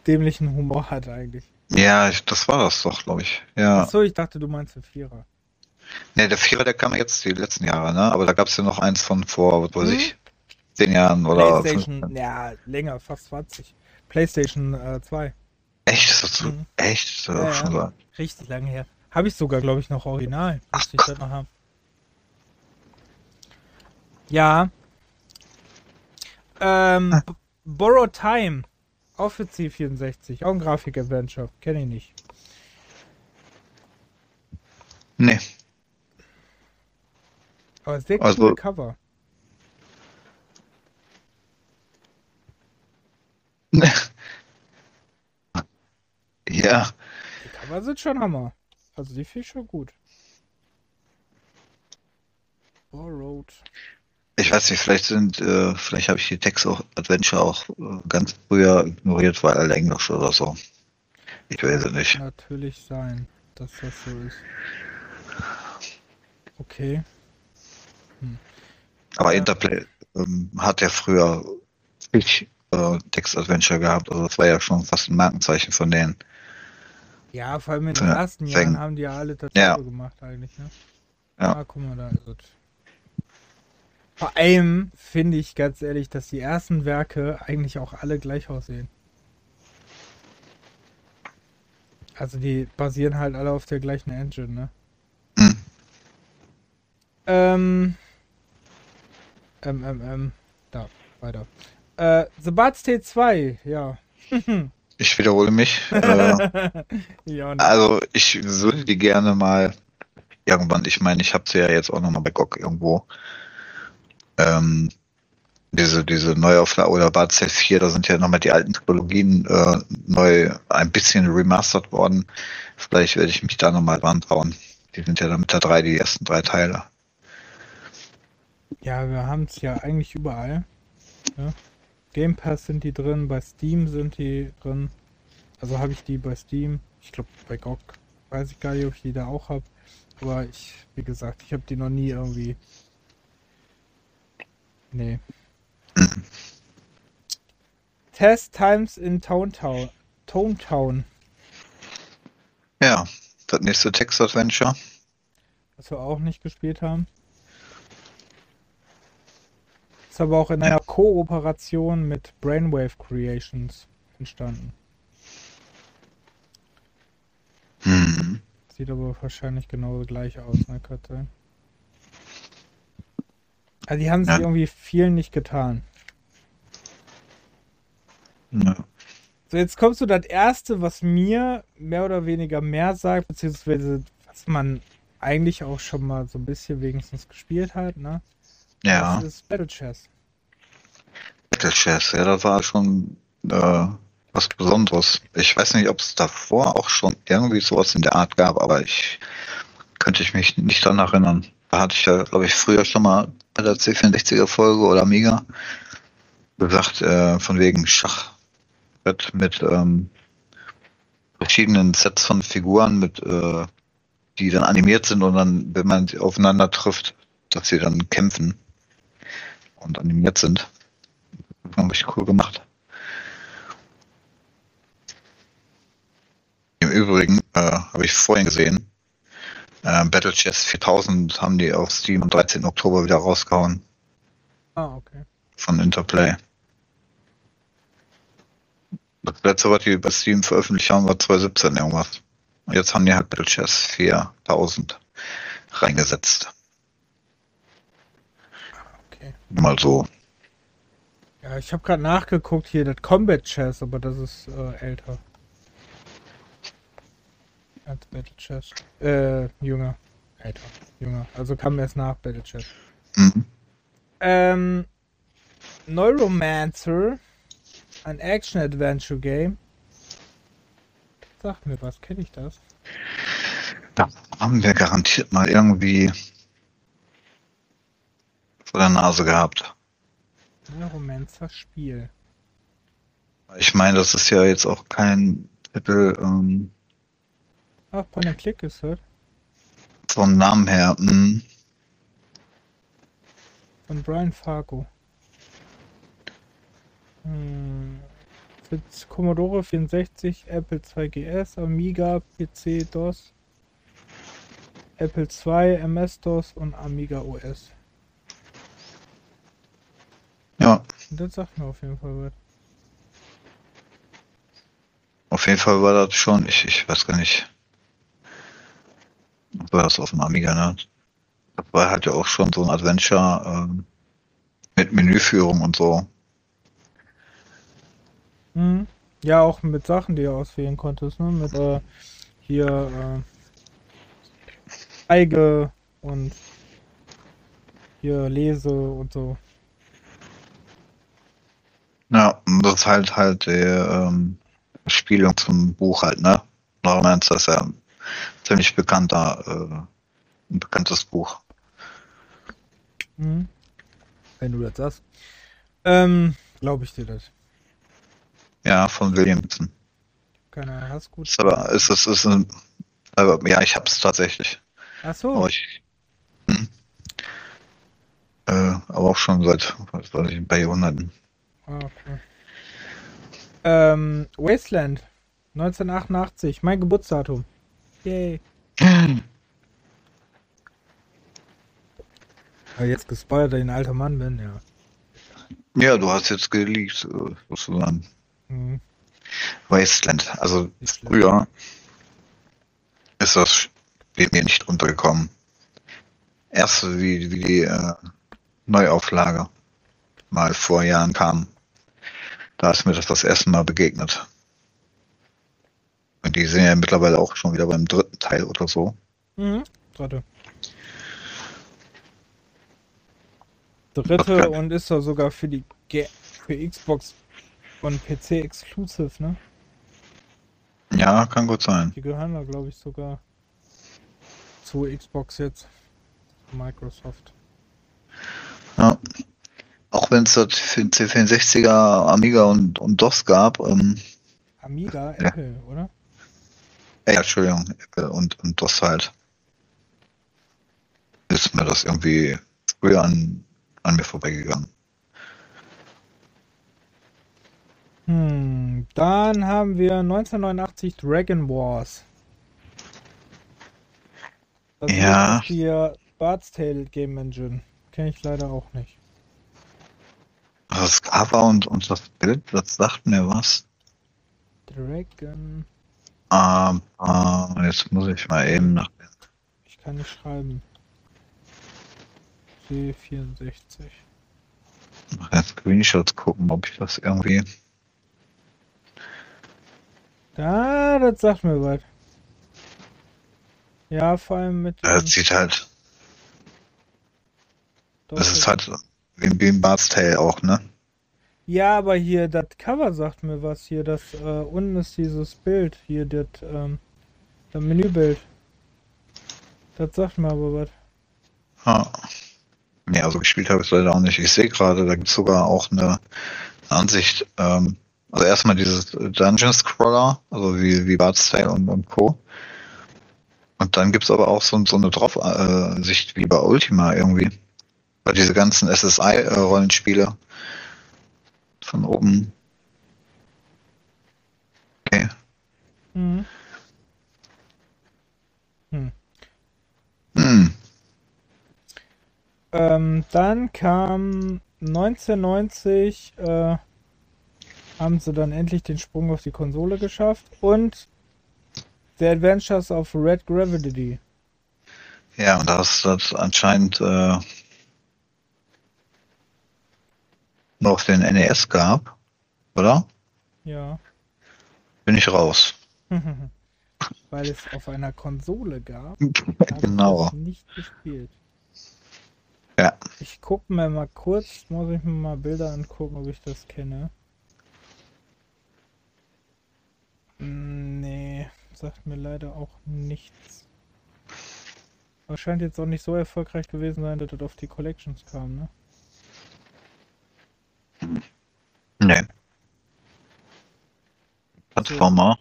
Speaker 1: dämlichen Humor hat eigentlich.
Speaker 2: Ja, das war das doch, glaube ich. Ja.
Speaker 1: Achso, ich dachte, du meinst den Vierer.
Speaker 2: Ne, der Vierer, der kam jetzt die letzten Jahre, ne? Aber da gab es ja noch eins von vor, was weiß hm? ich, zehn Jahren oder.
Speaker 1: PlayStation, ja, länger, fast 20. PlayStation äh, 2.
Speaker 2: Echt? Ist das so? Mhm. Echt? Das ja, schon
Speaker 1: ja. So? Richtig lange her. Habe ich sogar, glaube ich, noch original. Ach, ich das noch haben. Ja. Ähm, ah. Borrow Time. Auch für C64. Auch ein Grafik-Adventure. Kenne ich nicht.
Speaker 2: Nee.
Speaker 1: Aber sehr coole also, Cover.
Speaker 2: ja.
Speaker 1: Die Cover sind schon Hammer. Also die finde ich schon gut. Borrowed.
Speaker 2: Ich weiß nicht, vielleicht sind, äh, vielleicht habe ich die Text auch Adventure auch äh, ganz früher ignoriert, weil alle Englisch oder so. Ich weiß es nicht.
Speaker 1: Natürlich sein, dass das so ist. Okay.
Speaker 2: Hm. Aber Interplay ähm, hat ja früher ich äh, Text-Adventure gehabt, also das war ja schon fast ein Markenzeichen von denen.
Speaker 1: Ja, vor allem in den ersten Jahren haben die ja alle dazu ja. gemacht eigentlich, ne? Ja. Ah, guck mal, da ist es. Vor allem finde ich ganz ehrlich, dass die ersten Werke eigentlich auch alle gleich aussehen. Also die basieren halt alle auf der gleichen Engine, ne? Mhm. Ähm, ähm, ähm, ähm, da, weiter. Äh, The Bard's Tale 2, ja.
Speaker 2: ich wiederhole mich. Äh, ja, also ich würde die gerne mal irgendwann, ich meine, ich habe sie ja jetzt auch nochmal bei GOG irgendwo ähm, diese, diese Neuauflage oder Bad Cell 4, da sind ja nochmal die alten Topologien äh, neu ein bisschen remastert worden. Vielleicht werde ich mich da nochmal dran trauen. Die sind ja dann mit der 3 die ersten drei Teile.
Speaker 1: Ja, wir haben es ja eigentlich überall. Ja. Game Pass sind die drin, bei Steam sind die drin. Also habe ich die bei Steam. Ich glaube bei GOG weiß ich gar nicht, ob ich die da auch habe. Aber ich, wie gesagt, ich habe die noch nie irgendwie Nee. Test Times in Town Town. Tone Town.
Speaker 2: Ja, das nächste Text-Adventure.
Speaker 1: Was wir auch nicht gespielt haben. Ist aber auch in einer Kooperation mit Brainwave Creations entstanden.
Speaker 2: Hm.
Speaker 1: Sieht aber wahrscheinlich genauso gleich aus, ne, Katrin? Also die haben sich ja. irgendwie vielen nicht getan. Ja. So, jetzt kommst du das erste, was mir mehr oder weniger mehr sagt, beziehungsweise was man eigentlich auch schon mal so ein bisschen wenigstens gespielt hat, ne?
Speaker 2: Ja.
Speaker 1: Das ist Battle Chess.
Speaker 2: Battle Chess, ja, das war schon äh, was Besonderes. Ich weiß nicht, ob es davor auch schon irgendwie sowas in der Art gab, aber ich könnte ich mich nicht daran erinnern. Da hatte ich ja, glaube ich, früher schon mal bei der C64er Folge oder Amiga gesagt, äh, von wegen Schach mit ähm, verschiedenen Sets von Figuren, mit äh, die dann animiert sind und dann, wenn man sie aufeinander trifft, dass sie dann kämpfen und animiert sind. Habe ich cool gemacht. Im Übrigen äh, habe ich vorhin gesehen, äh, Battle Chess 4000 haben die auf Steam am 13. Oktober wieder rausgehauen.
Speaker 1: Ah, okay.
Speaker 2: Von Interplay. Das letzte, was die bei Steam veröffentlicht haben, war 2017 irgendwas. Und jetzt haben die halt Battle Chess 4000 reingesetzt.
Speaker 1: Okay.
Speaker 2: Mal so.
Speaker 1: Ja, ich habe gerade nachgeguckt hier, das Combat Chess, aber das ist äh, älter. Als Battle Chess. Äh, jünger. Älter. Jünger. Also kam erst nach Battle Chess.
Speaker 2: Mhm.
Speaker 1: Ähm, Neuromancer, ein Action-Adventure-Game. Sag mir was, kenne ich das?
Speaker 2: Da haben wir garantiert mal irgendwie vor der Nase gehabt.
Speaker 1: Neuromancer-Spiel.
Speaker 2: Ich meine, das ist ja jetzt auch kein Titel ähm,
Speaker 1: Ach, Point and Click ist das.
Speaker 2: vom Namen her. Hm.
Speaker 1: Von Brian Fargo. Hm. Für Commodore 64, Apple 2 GS, Amiga, PC, DOS, Apple II, MS-DOS und Amiga OS.
Speaker 2: Ja,
Speaker 1: das sagt mir auf jeden Fall was.
Speaker 2: auf jeden Fall war das schon, ich, ich weiß gar nicht. War das auf dem Amiga, ne? Das war halt ja auch schon so ein Adventure ähm, mit Menüführung und so.
Speaker 1: Mhm. Ja, auch mit Sachen, die du auswählen konntest, ne? Mit äh, hier äh, Eige und hier Lese und so.
Speaker 2: Ja, und das ist halt halt der ähm, Spielung zum Buch halt, ne? Neuromancer ist ja ein ziemlich bekannter, äh, ein bekanntes Buch.
Speaker 1: Mhm. Wenn du das sagst. Ähm, glaube ich dir das.
Speaker 2: Ja, von Williamson.
Speaker 1: Keine hast gut.
Speaker 2: Ist aber ist es ist ein, aber ja, ich hab's tatsächlich.
Speaker 1: Ach so.
Speaker 2: Aber ich, hm. äh, aber auch schon seit, was weiß ich, ein paar Jahrhunderten.
Speaker 1: Ah, okay. Ähm, Wasteland 1988, mein Geburtsdatum. Yay. Ja, jetzt gespoilert, dass ich ein alter Mann bin, ja.
Speaker 2: Ja, du hast jetzt geleakt, äh, sozusagen.
Speaker 1: Mhm.
Speaker 2: Wasteland. Also früher ist das Spiel mir nicht untergekommen. Erst wie, wie die äh, Neuauflage mal vor Jahren kam. Da ist mir das das erste Mal begegnet. Und die sind ja mittlerweile auch schon wieder beim dritten Teil oder so.
Speaker 1: Mhm. Dritte. Dritte und ist da sogar für die Ge für Xbox und PC exclusive, ne?
Speaker 2: Ja, kann gut sein.
Speaker 1: Die gehören da, glaube ich, sogar zu Xbox jetzt. Microsoft.
Speaker 2: Ja. Auch wenn es das für den C64er, Amiga und, und DOS gab, ähm,
Speaker 1: Amiga,
Speaker 2: Ja.
Speaker 1: Apple, oder?
Speaker 2: Äh, Entschuldigung, und, und DOS halt, ist mir das irgendwie früher an, an mir vorbeigegangen.
Speaker 1: Hm, dann haben wir 1989 Dragon Wars. Das
Speaker 2: Ja.
Speaker 1: ist die Bard's Tale Game Engine. Kenne ich leider auch nicht.
Speaker 2: Das Cover und, und das Bild, das sagt mir was.
Speaker 1: Dragon.
Speaker 2: Ähm, äh, jetzt muss ich mal eben nach.
Speaker 1: Ich kann nicht schreiben. C64.
Speaker 2: nach den Screenshots gucken, ob ich das irgendwie.
Speaker 1: Da, das sagt mir was. Ja, vor allem mit.
Speaker 2: Das sieht halt, das ist
Speaker 1: Doppel-
Speaker 2: halt wie, wie ein Bart's Tale auch, ne?
Speaker 1: Ja, aber hier, das Cover sagt mir was hier. Das äh, unten ist dieses Bild. Hier, das, ähm, das Menübild. Das sagt mir aber was.
Speaker 2: Ja. Nee, also gespielt habe ich es leider auch nicht. Ich sehe gerade, da gibt es sogar auch eine Ansicht, ähm, also erstmal dieses Dungeon Scroller, also wie, wie Bart's Tale und, und Co. Und dann gibt's aber auch so, so eine Draufsicht wie bei Ultima irgendwie. Weil diese ganzen SSI-Rollenspiele von oben. Okay.
Speaker 1: Mhm. Hm.
Speaker 2: Hm.
Speaker 1: Ähm, dann kam 1990, äh, haben sie dann endlich den Sprung auf die Konsole geschafft und The Adventures of Red Gravity.
Speaker 2: Ja, und da ist das anscheinend äh, noch den NES gab, oder?
Speaker 1: Ja.
Speaker 2: Bin ich raus.
Speaker 1: Weil es auf einer Konsole gab,
Speaker 2: genau.
Speaker 1: ich nicht gespielt.
Speaker 2: Ja.
Speaker 1: Ich gucke mir mal kurz, muss ich mir mal Bilder angucken, ob ich das kenne. Nee, sagt mir leider auch nichts. Aber scheint jetzt auch nicht so erfolgreich gewesen sein, dass das auf die Collections kam, ne?
Speaker 2: Nee. Plattformer.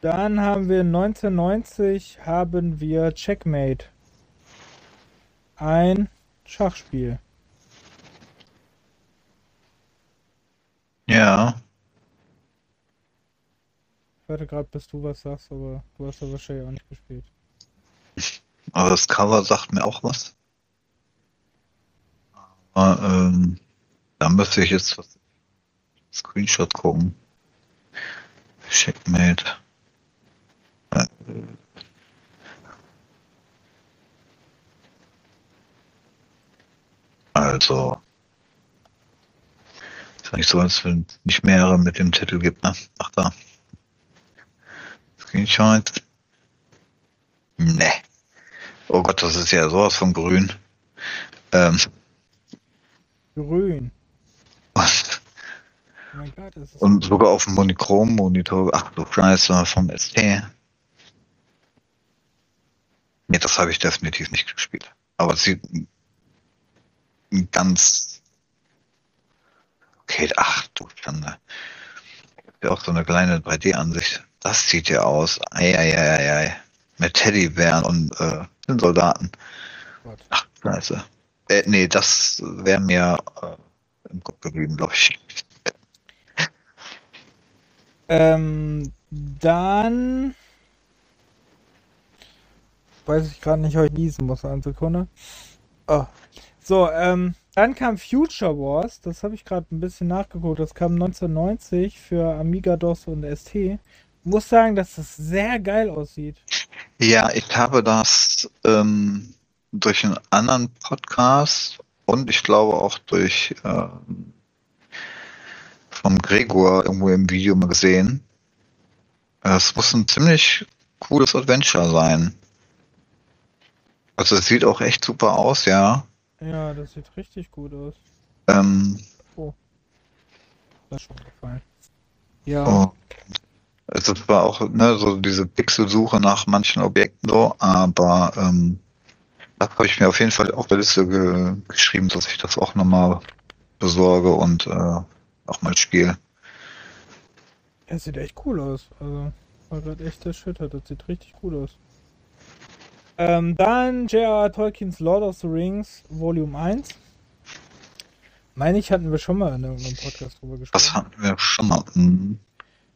Speaker 1: Dann haben wir 1990 haben wir Checkmate. Ein Schachspiel.
Speaker 2: Ja.
Speaker 1: Ich warte gerade, bis du was sagst, aber du hast ja wahrscheinlich auch nicht gespielt.
Speaker 2: Aber das Cover sagt mir auch was. Aber, ähm, da müsste ich jetzt Screenshot gucken. Checkmate. Also. Ist nicht so, als wenn es nicht mehrere mit dem Titel gibt, ne? Ach da. Screenshot. Ne. Oh Gott, das ist ja sowas von grün. Ähm,
Speaker 1: Grün. Oh mein Gott, es ist
Speaker 2: Und sogar auf dem Monochrom-Monitor. Ach du Scheiße, vom ST. Nee, das habe ich definitiv nicht gespielt. Aber es sieht ganz. Okay, ach du Schande. Ja, auch so eine kleine 3D-Ansicht. Das sieht ja aus. Eieieiei. Mit Teddybären und äh, den Soldaten.
Speaker 1: Gott.
Speaker 2: Ach, scheiße. Äh, nee, das wäre mir äh, im Kopf geblieben, glaube ich.
Speaker 1: Ähm, dann weiß ich gerade nicht, ob ich niesen muss. Eine Sekunde. Oh. So, ähm, dann kam Future Wars. Das habe ich gerade ein bisschen nachgeguckt. Das kam 1990 für Amiga DOS und ST. Muss sagen, dass das sehr geil aussieht.
Speaker 2: Ja, ich habe das ähm, durch einen anderen Podcast und ich glaube auch durch ähm, vom Gregor irgendwo im Video mal gesehen. Es muss ein ziemlich cooles Adventure sein. Also es sieht auch echt super aus, ja.
Speaker 1: Ja, das sieht richtig gut aus.
Speaker 2: Ähm,
Speaker 1: Das ist schon gefallen. Ja,
Speaker 2: oh. Also es war auch ne, so diese Pixelsuche nach manchen Objekten so, aber ähm, das habe ich mir auf jeden Fall auf der Liste ge geschrieben, dass ich das auch nochmal besorge und äh, auch mal spiele.
Speaker 1: es sieht echt cool aus. Also, war gerade echt erschüttert. Das sieht richtig cool aus. Ähm, dann J.R.R. Tolkien's Lord of the Rings Volume 1. Meine ich, hatten wir schon mal in irgendeinem Podcast drüber
Speaker 2: Das
Speaker 1: gesprochen.
Speaker 2: hatten wir schon mal. Hm.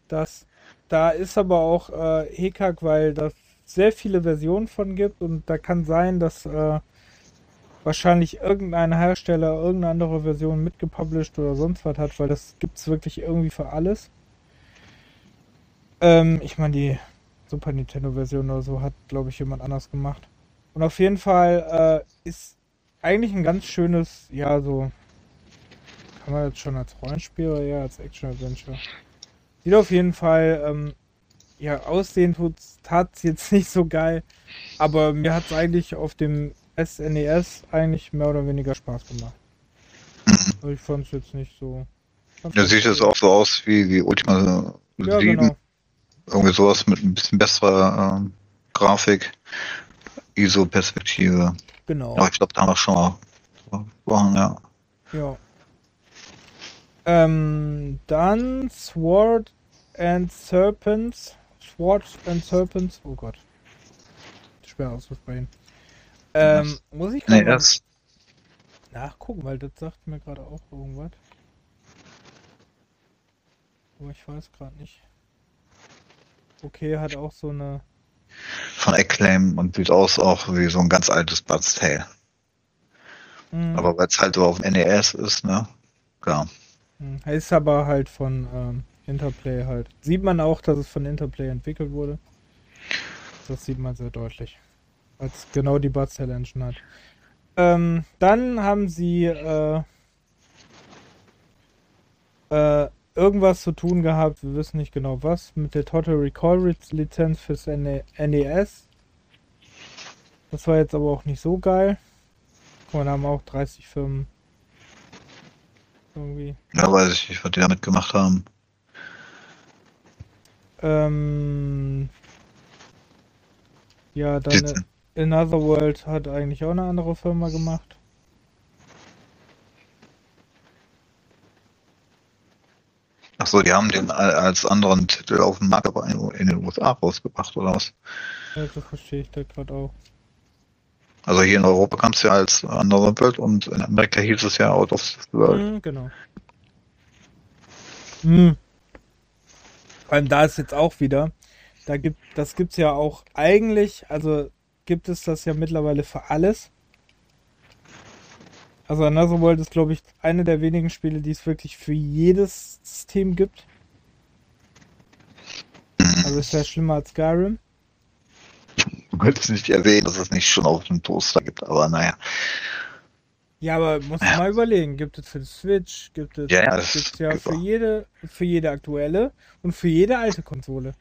Speaker 1: Das, da ist aber auch äh, Hickhack, weil da sehr viele Versionen von gibt und da kann sein, dass äh, wahrscheinlich irgendein Hersteller irgendeine andere Version mitgepublished oder sonst was hat, weil das gibt's wirklich irgendwie für alles. Ähm, ich meine, die Super Nintendo Version oder so hat, glaube ich, jemand anders gemacht. Und auf jeden Fall äh, ist eigentlich ein ganz schönes, ja, so kann man jetzt schon als Rollenspiel oder eher als Action-Adventure. Sieht auf jeden Fall, ähm, ja, aussehen tut's, tat's jetzt nicht so geil, aber mir hat's eigentlich auf dem SNES eigentlich mehr oder weniger Spaß gemacht. Also ich fand's jetzt nicht so. ganz
Speaker 2: sieht es
Speaker 1: cool.
Speaker 2: auch so aus wie, wie Ultima
Speaker 1: Ja,
Speaker 2: 7.
Speaker 1: genau.
Speaker 2: Irgendwie sowas mit ein bisschen besserer ähm, Grafik, ISO-Perspektive.
Speaker 1: Genau.
Speaker 2: Aber ich glaube, da haben wir schon mal gesprochen, ja.
Speaker 1: Ja. Ähm, dann Sword and Serpents. Sword and Serpents. Oh Gott. schwer auszusprechen. Ähm, muss ich
Speaker 2: Nee, das.
Speaker 1: nachgucken, weil das sagt mir gerade auch irgendwas. Aber ich weiß gerade nicht. Okay, hat auch so eine.
Speaker 2: Von Acclaim und sieht aus auch wie so ein ganz altes Bud's Tale.
Speaker 1: Hm,
Speaker 2: Aber weil es halt so auf dem NES ist, ne? Klar.
Speaker 1: hm, ist aber halt von ähm, Interplay halt. Sieht man auch, dass es von Interplay entwickelt wurde. Das sieht man sehr deutlich. Es genau die Bud Cell Engine hat. Ähm, dann haben sie äh, äh, irgendwas zu tun gehabt, wir wissen nicht genau was, mit der Total Recall Lizenz fürs NE NES. Das war jetzt aber auch nicht so geil. Guck mal, da haben auch 30 Firmen irgendwie.
Speaker 2: Ja, weiß ich nicht, was die damit gemacht haben.
Speaker 1: Ähm, ja, dann Another World hat eigentlich auch eine andere Firma gemacht.
Speaker 2: Achso, die haben den al- als anderen Titel auf dem Markt aber in den USA rausgebracht, oder was?
Speaker 1: Ja, das verstehe ich da gerade auch.
Speaker 2: Also hier in Europa kam es ja als andere Welt und in Amerika hieß es ja Out of the World.
Speaker 1: Mhm, genau. Mhm. Vor allem da ist jetzt auch wieder, da gibt, das gibt's ja auch eigentlich, also gibt es das ja mittlerweile für alles. Also Another World ist, glaube ich, eine der wenigen Spiele, die es wirklich für jedes System gibt. Also ist ja schlimmer als Skyrim.
Speaker 2: Du könntest nicht erwähnen, dass es nicht schon auf dem Toaster gibt, aber naja.
Speaker 1: Ja, aber musst du
Speaker 2: Ja.
Speaker 1: mal überlegen, gibt es für die Switch, gibt es,
Speaker 2: Ja, das
Speaker 1: gibt's ja für jede, für jede aktuelle und für jede alte Konsole.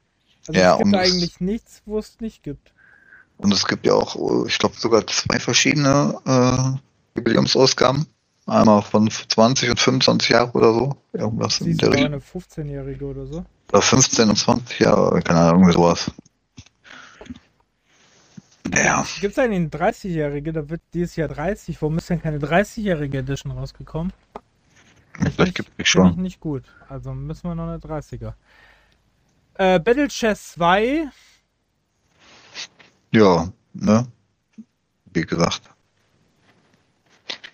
Speaker 1: Also
Speaker 2: Ja,
Speaker 1: es gibt eigentlich nichts, wo es nicht gibt.
Speaker 2: Und es gibt ja auch, ich glaube, sogar zwei verschiedene äh, Jubiläumsausgaben. Einmal von 20 und 25 Jahre oder so. Irgendwas in
Speaker 1: Siehst
Speaker 2: der Richtung.
Speaker 1: eine 15-Jährige oder so?
Speaker 2: Oder 15 und 20 Jahre, keine Ahnung, irgendwie sowas. Ja,
Speaker 1: Gibt es eigentlich eine 30-Jährige? Da wird dieses Jahr 30. Warum ist denn keine 30-jährige Edition rausgekommen?
Speaker 2: vielleicht gibt es
Speaker 1: Finde ich
Speaker 2: schon.
Speaker 1: nicht gut. Also müssen wir noch eine 30er. Äh, Battle Chess 2.
Speaker 2: Ja, ne? Wie gesagt.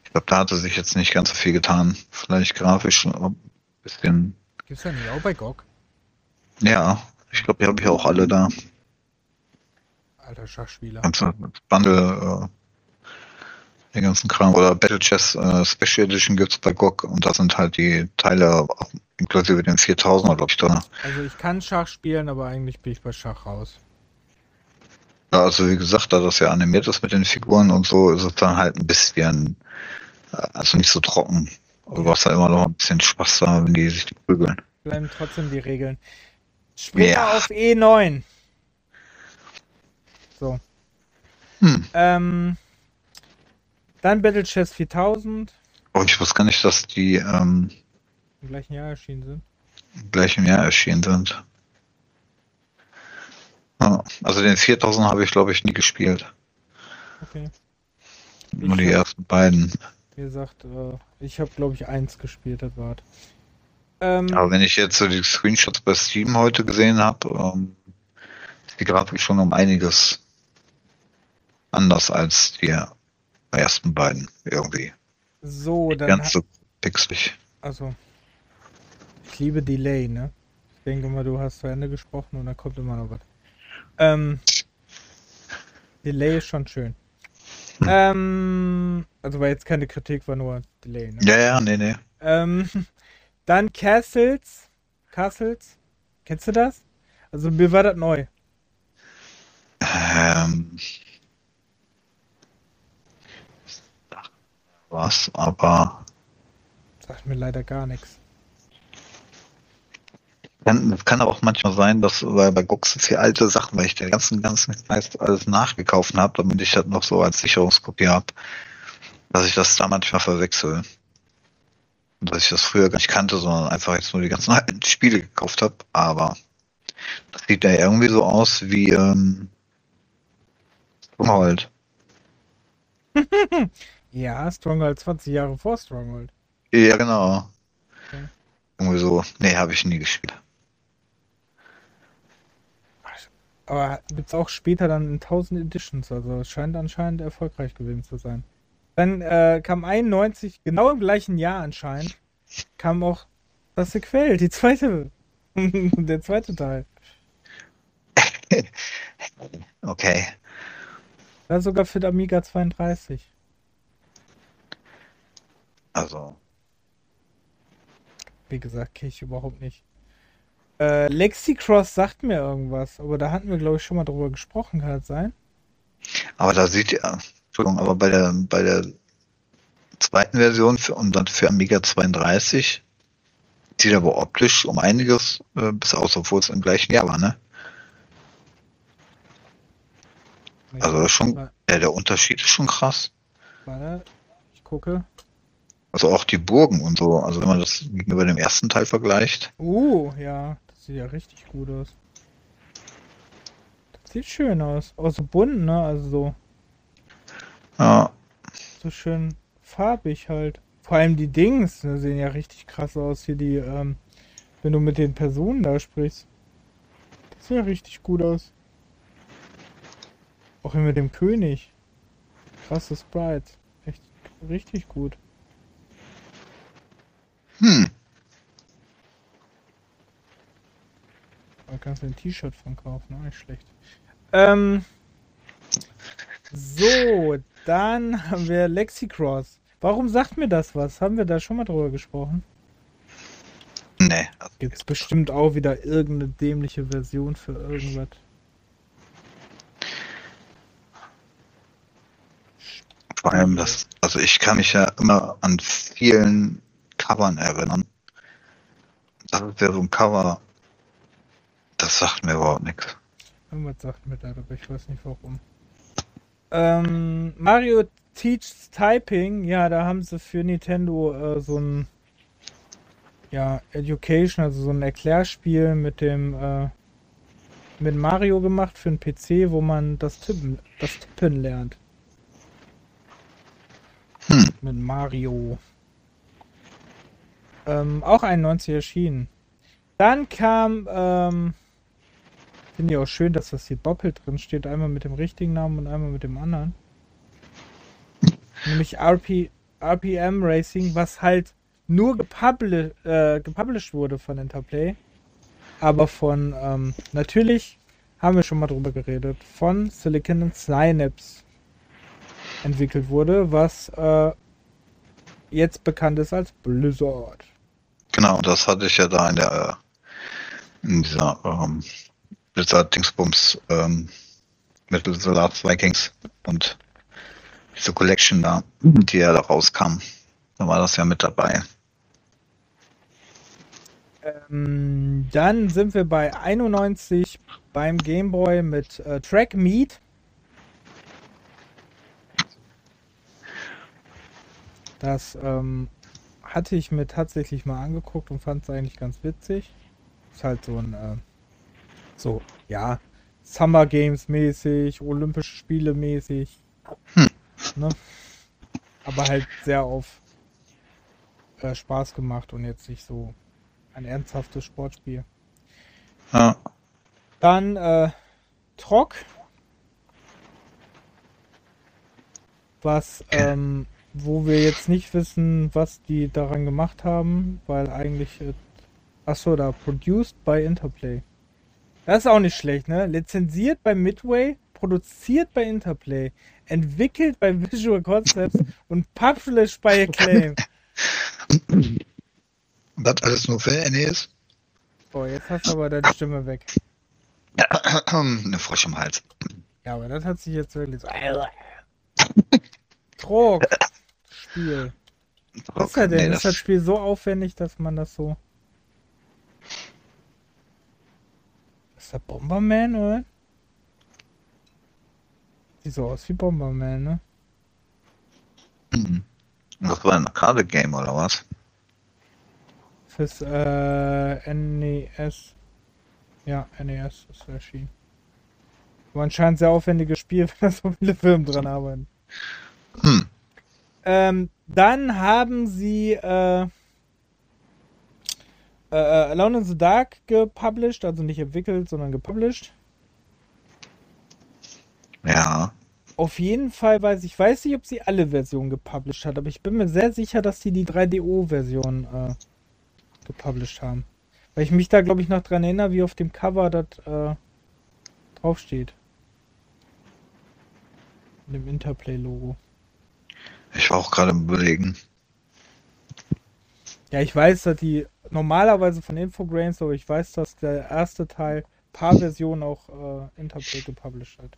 Speaker 2: Ich glaube, da hatte sich jetzt nicht ganz so viel getan. Vielleicht grafisch ein bisschen.
Speaker 1: Gibt's ja nicht auch bei GOG?
Speaker 2: Ja, ich glaube, die habe ich auch alle da.
Speaker 1: Alter Schachspieler.
Speaker 2: ganze Bundle, äh, den ganzen Kram. Oder Battle Chess äh, Special Edition gibt's bei GOG und da sind halt die Teile auch inklusive den 4000er, glaube ich, drin.
Speaker 1: Also ich kann Schach spielen, aber eigentlich bin ich bei Schach raus.
Speaker 2: Ja, also wie gesagt, da das ja animiert ist mit den Figuren und so, ist es dann halt ein bisschen, äh, also nicht so trocken. Also du hast da immer noch ein bisschen Spaß da, wenn die sich die prügeln.
Speaker 1: Bleiben trotzdem die Regeln. Springer
Speaker 2: Ja.
Speaker 1: auf E9. So.
Speaker 2: Hm.
Speaker 1: Ähm, dann Battle Chess 4000.
Speaker 2: Oh, ich wusste gar nicht, dass die ähm,
Speaker 1: Im gleichen Jahr erschienen sind.
Speaker 2: im gleichen Jahr erschienen sind. Also den 4000 habe ich, glaube ich, nie gespielt.
Speaker 1: Okay.
Speaker 2: Nur die
Speaker 1: Ich-
Speaker 2: ersten beiden.
Speaker 1: Wie gesagt, äh, ich habe glaube ich eins gespielt, das war. Ähm,
Speaker 2: Aber wenn ich jetzt so die Screenshots bei Steam heute gesehen habe, ähm, ist die Grafik schon um einiges anders als die ersten beiden irgendwie.
Speaker 1: so, dann.
Speaker 2: Ganz so pixelig.
Speaker 1: Also, ich liebe Delay, ne? Ich denke mal, du hast zu Ende gesprochen und dann kommt immer noch was. Ähm, Delay ist schon schön.
Speaker 2: Hm.
Speaker 1: Ähm, also war jetzt keine Kritik, war nur Delay, ne?
Speaker 2: Ja, ja, nee, nee.
Speaker 1: Ähm, dann Castles. Castles. Kennst du das? Also mir war das neu.
Speaker 2: Ähm, was, aber
Speaker 1: Sagt mir leider gar nichts.
Speaker 2: Kann, es kann auch manchmal sein, dass bei, bei GOG so viele alte Sachen, weil ich den ganzen, ganzen Scheiß alles nachgekauft habe, damit ich das noch so als Sicherungskopie habe, dass ich das da manchmal verwechsel. Dass ich das früher gar nicht kannte, sondern einfach jetzt nur die ganzen alten Spiele gekauft habe. Aber das sieht ja irgendwie so aus wie ähm, Stronghold.
Speaker 1: Ja, Stronghold 20 Jahre vor Stronghold.
Speaker 2: Ja, genau.
Speaker 1: Okay.
Speaker 2: Irgendwie so. Nee, habe ich nie gespielt.
Speaker 1: Aber gibt es auch später dann in 1000 Editions, also es scheint anscheinend erfolgreich gewesen zu sein. Dann äh, kam 91, genau im gleichen Jahr anscheinend, kam auch das Sequel, die zweite, der zweite Teil.
Speaker 2: Okay.
Speaker 1: Ja, sogar für den Amiga 32.
Speaker 2: Also,
Speaker 1: Wie gesagt, kenne ich überhaupt nicht. Äh, Lexicross sagt mir irgendwas, aber da hatten wir, glaube ich, schon mal drüber gesprochen, kann das sein?
Speaker 2: aber da sieht ihr, Entschuldigung, aber bei der, bei der zweiten Version für, und dann für Amiga 32 sieht er aber optisch um einiges äh, besser aus, obwohl es im gleichen Jahr war, ne? Also schon, ja, der Unterschied ist schon krass.
Speaker 1: Warte, ich gucke.
Speaker 2: Also auch die Burgen und so, also wenn man das gegenüber dem ersten Teil vergleicht.
Speaker 1: Uh, ja, sieht ja richtig gut aus. Das sieht schön aus. Auch so bunt, ne? Also so,
Speaker 2: Ja,
Speaker 1: so schön farbig halt. Vor allem die Dings ne, sehen ja richtig krass aus. Hier die, ähm, wenn du mit den Personen da sprichst. Das sieht ja richtig gut aus. Auch hier mit dem König. Krasse Sprite. Echt richtig gut.
Speaker 2: hm,
Speaker 1: Da kannst du ein T-Shirt von kaufen, auch nicht schlecht. Ähm, so, dann haben wir Lexicross. Warum sagt mir das was? Haben wir da schon mal drüber gesprochen?
Speaker 2: nee. Also,
Speaker 1: Gibt's bestimmt auch wieder irgendeine dämliche Version für irgendwas.
Speaker 2: Vor allem das, also ich kann mich ja immer an vielen Covern erinnern. Das ist ja so ein Cover, das sagt mir überhaupt nichts.
Speaker 1: Irgendwas sagt mir da, aber ich weiß nicht warum. Ähm, Mario Teaches Typing, ja, da haben sie für Nintendo äh, so ein ja, Education, also so ein Erklärspiel mit dem äh, mit Mario gemacht für einen PC, wo man das Tippen, das Tippen lernt.
Speaker 2: Hm.
Speaker 1: Mit Mario. Ähm, auch 91 erschienen. Dann kam, ähm, finde ich auch schön, dass das hier doppelt drin steht. Einmal mit dem richtigen Namen und einmal mit dem anderen. Nämlich RP, RPM Racing, was halt nur gepubli äh, gepublished wurde von Interplay. Aber von, ähm, natürlich haben wir schon mal drüber geredet, von Silicon Synapse entwickelt wurde, was äh, jetzt bekannt ist als Blizzard.
Speaker 2: Genau, das hatte ich ja da in der, äh, in dieser, ähm, Blizzard-Dingsbums, ähm, mit Blizzard Vikings und diese Collection da, die ja da rauskam. Da war das ja mit dabei.
Speaker 1: Ähm, dann sind wir bei 91 beim Game Boy mit äh, Track Meet. Das ähm, hatte ich mir tatsächlich mal angeguckt und fand es eigentlich ganz witzig. Ist halt so ein, äh, so, ja, Summer Games mäßig, Olympische Spiele mäßig.
Speaker 2: Hm.
Speaker 1: Ne? Aber halt sehr auf äh, Spaß gemacht und jetzt nicht so ein ernsthaftes Sportspiel.
Speaker 2: Ja,
Speaker 1: Dann äh, Trock. Was, ähm, wo wir jetzt nicht wissen, was die daran gemacht haben, weil eigentlich. Äh, achso, da, produced by Interplay. Das ist auch nicht schlecht, ne? Lizenziert bei Midway, produziert bei Interplay, entwickelt bei Visual Concepts und published by Acclaim.
Speaker 2: Das alles nur für NES?
Speaker 1: Boah, jetzt hast du aber deine Stimme weg.
Speaker 2: Eine Frosch im Hals.
Speaker 1: Ja, aber das hat sich jetzt wirklich so. Trog. Spiel. Was ist ja denn?
Speaker 2: Nee,
Speaker 1: ist das Spiel so aufwendig, dass man das so. Ist das Bomberman, oder? Sieht so aus wie Bomberman, ne?
Speaker 2: Mhm. Das war ein Arcade-Game oder was?
Speaker 1: Fürs äh, NES. Ja, NES ist erschienen. Aber anscheinend sehr aufwendiges Spiel, weil da so viele Firmen dran arbeiten.
Speaker 2: Hm.
Speaker 1: Ähm, dann haben sie äh, äh, Alone in the Dark gepublished, also nicht entwickelt, sondern gepublished.
Speaker 2: Ja.
Speaker 1: Auf jeden Fall weiß ich, weiß nicht, ob sie alle Versionen gepublished hat, aber ich bin mir sehr sicher, dass sie die 3DO-Version äh, gepublished haben. Weil ich mich da, glaube ich, noch dran erinnere, wie auf dem Cover das äh, draufsteht. In dem Interplay-Logo.
Speaker 2: Ich war auch gerade im Überlegen.
Speaker 1: Ja, ich weiß, dass die normalerweise von Infogrames, aber ich weiß, dass der erste Teil paar Versionen auch äh, Interplay gepublished hat.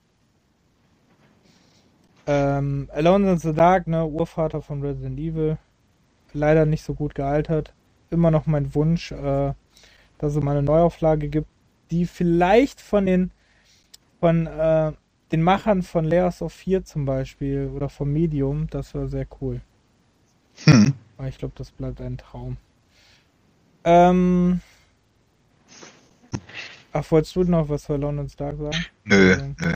Speaker 1: Ähm, Alone in the Dark, ne, Urvater von Resident Evil. Leider nicht so gut gealtert. Immer noch mein Wunsch, äh, dass es mal eine Neuauflage gibt, die vielleicht von den von äh, den Machern von Layers of 4 zum Beispiel oder vom Medium, das wäre sehr cool.
Speaker 2: Hm.
Speaker 1: Aber ich glaube, das bleibt ein Traum. Ähm. Ach, wolltest du noch was für London Stark sagen?
Speaker 2: Nö,
Speaker 1: Ähm,
Speaker 2: nö.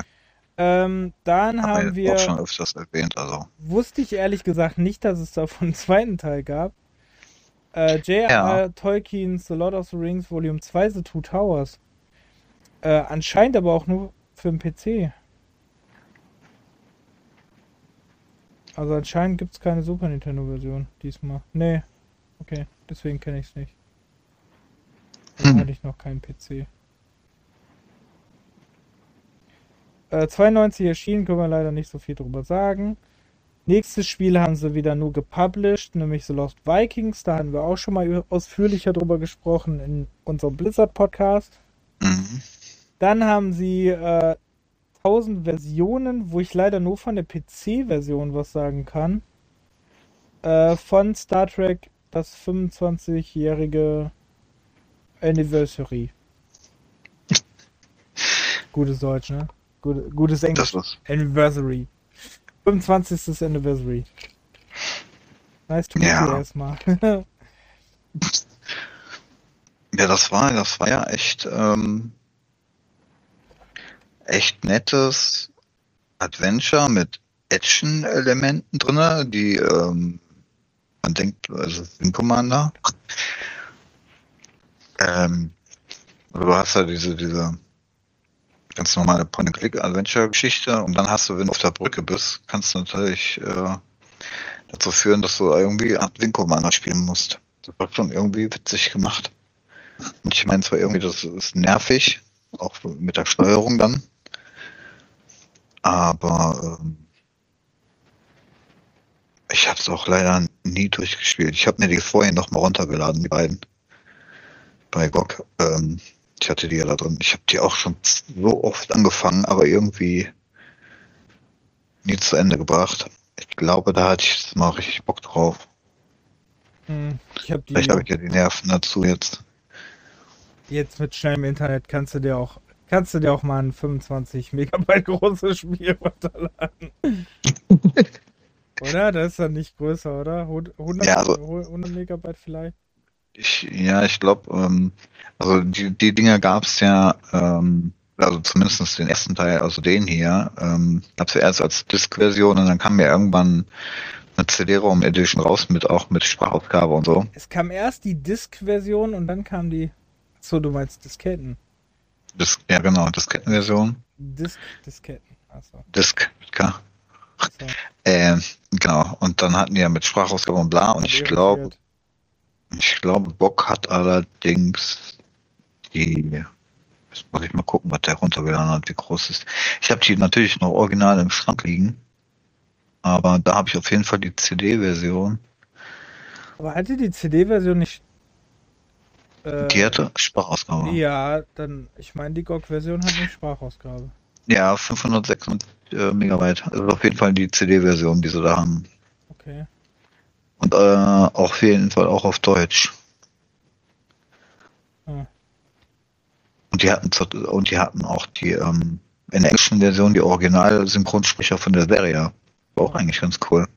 Speaker 1: Ähm, dann
Speaker 2: Haben
Speaker 1: haben
Speaker 2: wir auch schon öfters erwähnt, also.
Speaker 1: wusste ich ehrlich gesagt nicht, dass es davon einen zweiten Teil gab. Äh, J.R.
Speaker 2: Ja.
Speaker 1: Tolkien's The Lord of the Rings Volume 2 The Two Towers. Äh, anscheinend aber auch nur für den PC. Also anscheinend gibt es keine Super Nintendo Version diesmal. Nee. Okay, deswegen kenne ich es nicht. Dann
Speaker 2: Hm.
Speaker 1: hatte ich noch keinen PC. Äh, 92 erschienen, können wir leider nicht so viel drüber sagen. Nächstes Spiel haben sie wieder nur gepublished, nämlich The Lost Vikings. Da hatten wir auch schon mal ausführlicher drüber gesprochen in unserem Blizzard-Podcast.
Speaker 2: Mhm.
Speaker 1: Dann haben sie äh, 1000 Versionen, wo ich leider nur von der PC-Version was sagen kann. Äh, von Star Trek das 25-jährige Anniversary. Gutes Deutsch, ne? Gute, gutes Englisch.
Speaker 2: Das ist,
Speaker 1: Anniversary. 25. Anniversary. Nice to meet
Speaker 2: Ja.
Speaker 1: you erstmal.
Speaker 2: ja, das war, das war ja echt, ähm, echt nettes Adventure mit Action-Elementen drinne, die, ähm, man denkt, also Wing Commander. Ähm, du hast ja diese, diese ganz normale Point-and-Click-Adventure-Geschichte und dann hast du, wenn du auf der Brücke bist, kannst du natürlich äh, dazu führen, dass du irgendwie Art Wing Commander spielen musst. Das war schon irgendwie witzig gemacht. Und ich meine zwar irgendwie, das ist nervig, auch mit der Steuerung dann. Aber ähm, ich habe es auch leider nie durchgespielt. Ich habe mir die vorhin noch mal runtergeladen, die beiden. Bei GOG. Ähm, ich hatte die ja da drin. Ich habe die auch schon so oft angefangen, aber irgendwie nie zu Ende gebracht. Ich glaube, da hatte ich mal richtig Bock drauf.
Speaker 1: Hm, ich habe die
Speaker 2: Vielleicht habe ich ja die Nerven dazu jetzt.
Speaker 1: jetzt mit schnellem Internet kannst du dir auch kannst du dir auch mal ein 25 Megabyte großes Spiel runterladen. oder? Das ist dann nicht größer, oder? 100,
Speaker 2: Ja, also-
Speaker 1: 100 Megabyte vielleicht?
Speaker 2: Ich, ja, ich glaube, ähm, also die, die Dinger gab's ja, ähm, also zumindest den ersten Teil, also den hier, ähm, gab's ja erst als Disk-Version und dann kam ja irgendwann eine CD-ROM Edition raus mit auch mit Sprachausgabe und so.
Speaker 1: Es kam erst die Disk-Version und dann kam die. So, du meinst Disketten.
Speaker 2: Disk, ja genau, Diskettenversion.
Speaker 1: Disk, Disketten. Achso.
Speaker 2: Disk mit K.
Speaker 1: achso.
Speaker 2: Ähm, genau. Und dann hatten die ja mit Sprachausgabe und bla und ich glaube, Ich glaube, Bock hat allerdings die. Jetzt muss ich mal gucken, was der runtergeladen hat, wie groß ist. Ich habe die natürlich noch original im Schrank liegen. Aber da habe ich auf jeden Fall die CD-Version.
Speaker 1: Aber hatte die CD-Version nicht. Äh,
Speaker 2: Die hatte Sprachausgabe. Ja,
Speaker 1: Ja, dann, ich meine, die GOG-Version hat eine Sprachausgabe.
Speaker 2: 506 äh, Megabyte. Also auf jeden Fall die CD-Version, die sie da haben.
Speaker 1: Okay.
Speaker 2: Und äh, auch auf jeden Fall auch auf Deutsch.
Speaker 1: Ah.
Speaker 2: Und die hatten und die hatten auch die ähm, in der englischen Version die Original-Synchronsprecher von der Serie. War auch eigentlich ganz cool.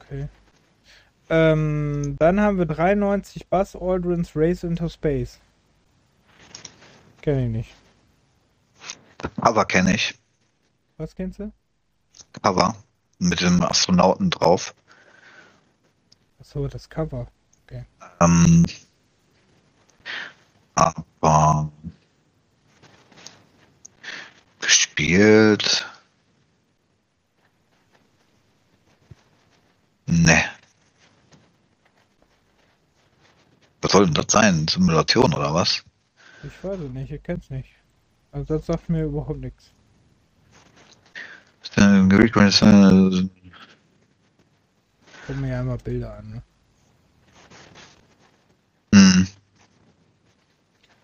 Speaker 1: Okay. Ähm, dann haben wir 93 Buzz Aldrin's Race into Space. Kenn ich nicht.
Speaker 2: Cover kenne ich.
Speaker 1: Was kennst du?
Speaker 2: Cover. Mit dem Astronauten drauf.
Speaker 1: Achso, das Cover.
Speaker 2: Ähm, aber gespielt. Ne. Was soll denn das sein? Simulation oder was?
Speaker 1: Ich weiß es nicht, ich kenn's nicht. Also das sagt mir überhaupt nichts.
Speaker 2: Äh,
Speaker 1: Gucken mir ja immer Bilder an, ne?
Speaker 2: Hm.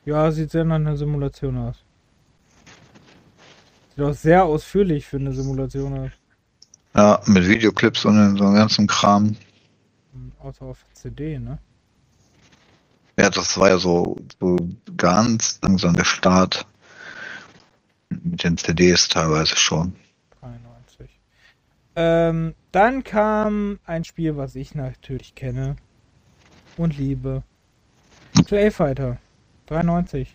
Speaker 1: Ja, sieht sehr nach einer Simulation aus. Sieht auch sehr ausführlich für eine Simulation aus.
Speaker 2: Ja, mit Videoclips und so einem ganzen Kram.
Speaker 1: Außer auf CD, ne?
Speaker 2: Ja, das war ja so, so ganz langsam der Start. Mit den CDs teilweise schon.
Speaker 1: 93. Ähm, dann kam ein Spiel, was ich natürlich kenne und liebe. Clay Fighter 93.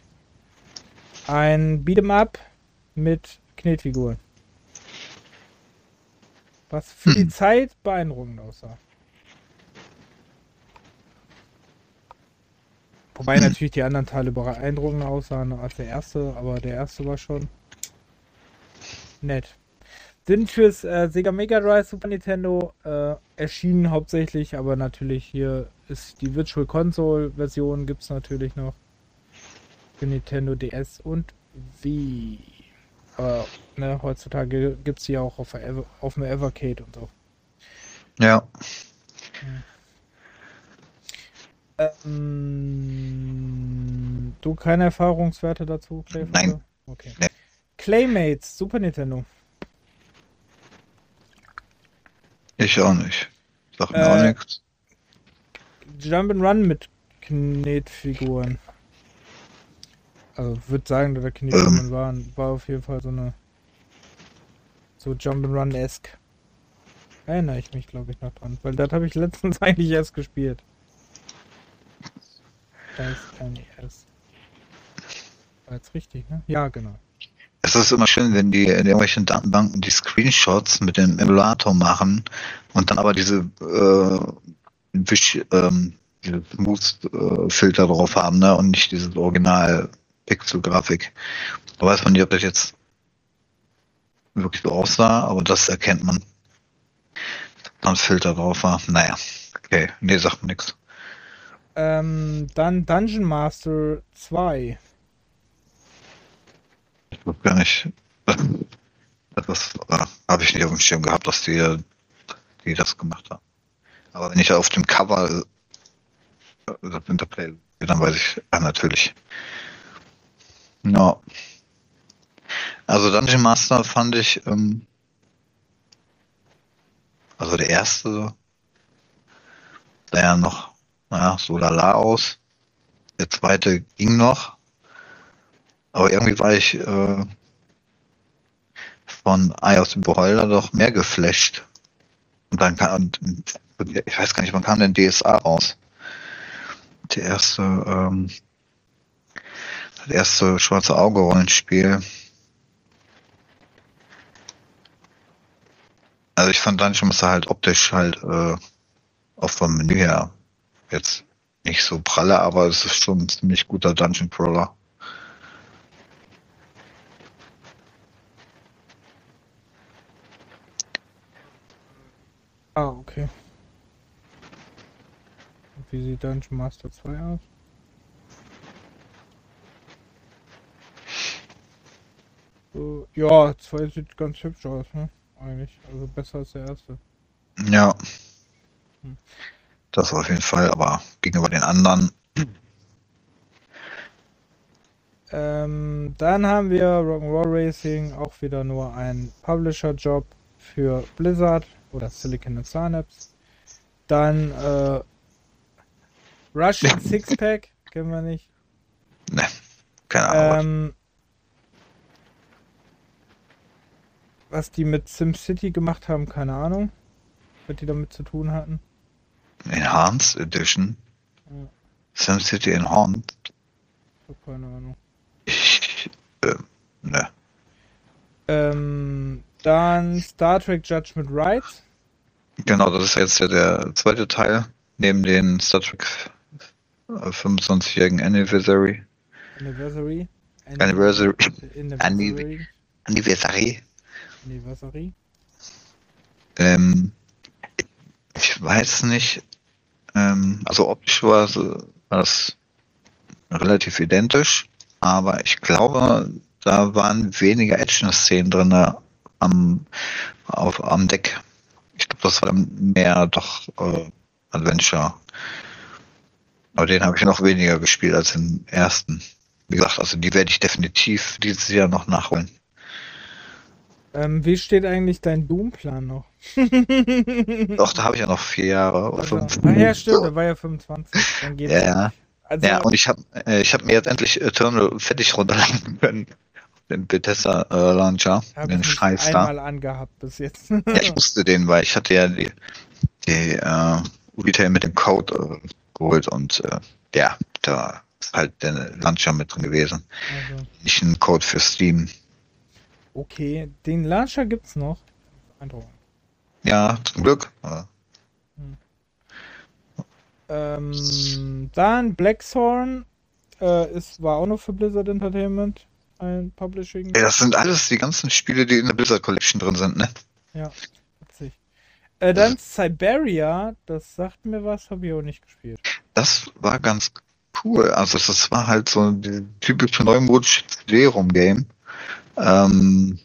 Speaker 1: Ein Beat'em Up mit Knetfiguren. Was für die
Speaker 2: Hm.
Speaker 1: Zeit beeindruckend aussah. Wobei natürlich die anderen Teile beeindruckender aussahen als der erste, aber der erste war schon nett. Sind fürs äh, Sega Mega Drive Super Nintendo äh, erschienen hauptsächlich, aber natürlich hier ist die Virtual Console Version gibt es natürlich noch für Nintendo DS und Wii. Aber ne, heutzutage gibt es die auch auf, auf dem Evercade und so.
Speaker 2: Ja.
Speaker 1: Ähm, du keine Erfahrungswerte dazu, Clayfighter?
Speaker 2: Nein.
Speaker 1: Okay.
Speaker 2: Nee.
Speaker 1: Claymates, Super Nintendo.
Speaker 2: Ich auch nicht. Sag mir
Speaker 1: Äh,
Speaker 2: auch nichts.
Speaker 1: Jump'n'Run mit Knetfiguren. Also würde sagen, dass da Knetfiguren
Speaker 2: Ähm.
Speaker 1: waren. War auf jeden Fall so eine so Jump'n'Run-esque. Erinnere ich mich, glaube ich, noch dran. Weil das habe ich letztens eigentlich erst gespielt. SNES. War jetzt richtig, ne? Ja, genau.
Speaker 2: Es ist immer schön, wenn die in irgendwelchen Datenbanken die Screenshots mit dem Emulator machen und dann aber diese äh, Wisch, ähm, diese Smooth-Filter drauf haben, ne? Und nicht diese Original-Pixel-Grafik. Da weiß man nicht, ob das jetzt wirklich so aussah, aber das erkennt man. Da ein Filter drauf war. Naja, okay. Nee, sagt mir nichts.
Speaker 1: Ähm, dann Dungeon Master 2.
Speaker 2: Ich weiß gar nicht. Das äh, habe ich nicht auf dem Schirm gehabt, dass die, die das gemacht haben. Aber wenn ich auf dem Cover äh, das Interplay dann weiß ich ja, natürlich. Ja. Also Dungeon Master fand ich, ähm, also der erste sah ja noch, naja, so lala aus. Der zweite ging noch. Aber irgendwie war ich äh, von Eye aus dem Beholder doch mehr geflasht. Und dann kam, ich weiß gar nicht, wann kam denn DSA raus? Der erste, ähm, das erste schwarze Auge-Rollenspiel. Also ich fand Dungeon Master halt optisch halt äh, auch vom Menü her jetzt nicht so pralle, aber es ist schon ein ziemlich guter Dungeon Crawler.
Speaker 1: Ah, okay. Wie sieht Dungeon Master 2 aus? So, ja, 2 sieht ganz hübsch aus, ne? Eigentlich. Also besser als der erste.
Speaker 2: Ja.
Speaker 1: Hm.
Speaker 2: Das auf jeden Fall, aber gegenüber den anderen.
Speaker 1: Ähm, dann haben wir Rock'n'Roll Racing, auch wieder nur ein Publisher-Job für Blizzard oder Silicon and Synapse. Dann äh, Russian Sixpack, kennen wir nicht.
Speaker 2: Ne, keine Ahnung.
Speaker 1: Ähm, was die mit SimCity gemacht haben, keine Ahnung. Was die damit zu tun hatten.
Speaker 2: Enhanced Edition.
Speaker 1: Ja.
Speaker 2: SimCity Enhanced.
Speaker 1: Ich hab keine Ahnung.
Speaker 2: Ich, äh, ne.
Speaker 1: Ähm, dann Star Trek Judgment Rights.
Speaker 2: Genau, das ist jetzt ja der zweite Teil, neben den Star Trek äh, 25-jährigen Anniversary.
Speaker 1: Anniversary.
Speaker 2: Anniversary.
Speaker 1: Anniversary.
Speaker 2: Anniversary.
Speaker 1: Anniversary?
Speaker 2: Ähm, ich weiß nicht. Ähm, also optisch war es relativ identisch, aber ich glaube, da waren weniger Action-Szenen drin am, auf, am Deck. Ich glaube, das war mehr doch äh, Adventure. Aber den habe ich noch weniger gespielt als den ersten. Wie gesagt, also die werde ich definitiv dieses Jahr noch nachholen.
Speaker 1: Ähm, wie steht eigentlich dein Doom-Plan noch?
Speaker 2: Doch, da habe ich ja noch vier Jahre oder
Speaker 1: Also,
Speaker 2: fünf.
Speaker 1: ach ja, stimmt, da war ja 25. Dann geht's.
Speaker 2: Ja, ja.
Speaker 1: Also,
Speaker 2: Ja, und ich habe äh, ich hab mir jetzt endlich Eternal fertig runterladen können. Den Bethesda äh, Launcher, den Scheiß da.
Speaker 1: einmal angehabt bis jetzt.
Speaker 2: Ja, ich wusste den, weil ich hatte ja die, die äh, Retail mit dem Code äh, geholt und äh, ja, da ist halt der Launcher mit drin gewesen.
Speaker 1: also,
Speaker 2: Nicht ein Code für Steam.
Speaker 1: Okay, den Launcher gibt's noch. Eindruck.
Speaker 2: Ja, zum Glück. Äh,
Speaker 1: Ähm, dann Blackthorn äh, ist, war auch noch für Blizzard Entertainment ein Publishing.
Speaker 2: Ja, das sind alles die ganzen Spiele, die in der Blizzard Collection drin sind, ne?
Speaker 1: Ja, witzig. Äh, dann Siberia, das sagt mir was, habe ich auch nicht gespielt.
Speaker 2: Das war ganz cool. Also das war halt so ein typische neumodische CD-ROM-Game. Ähm,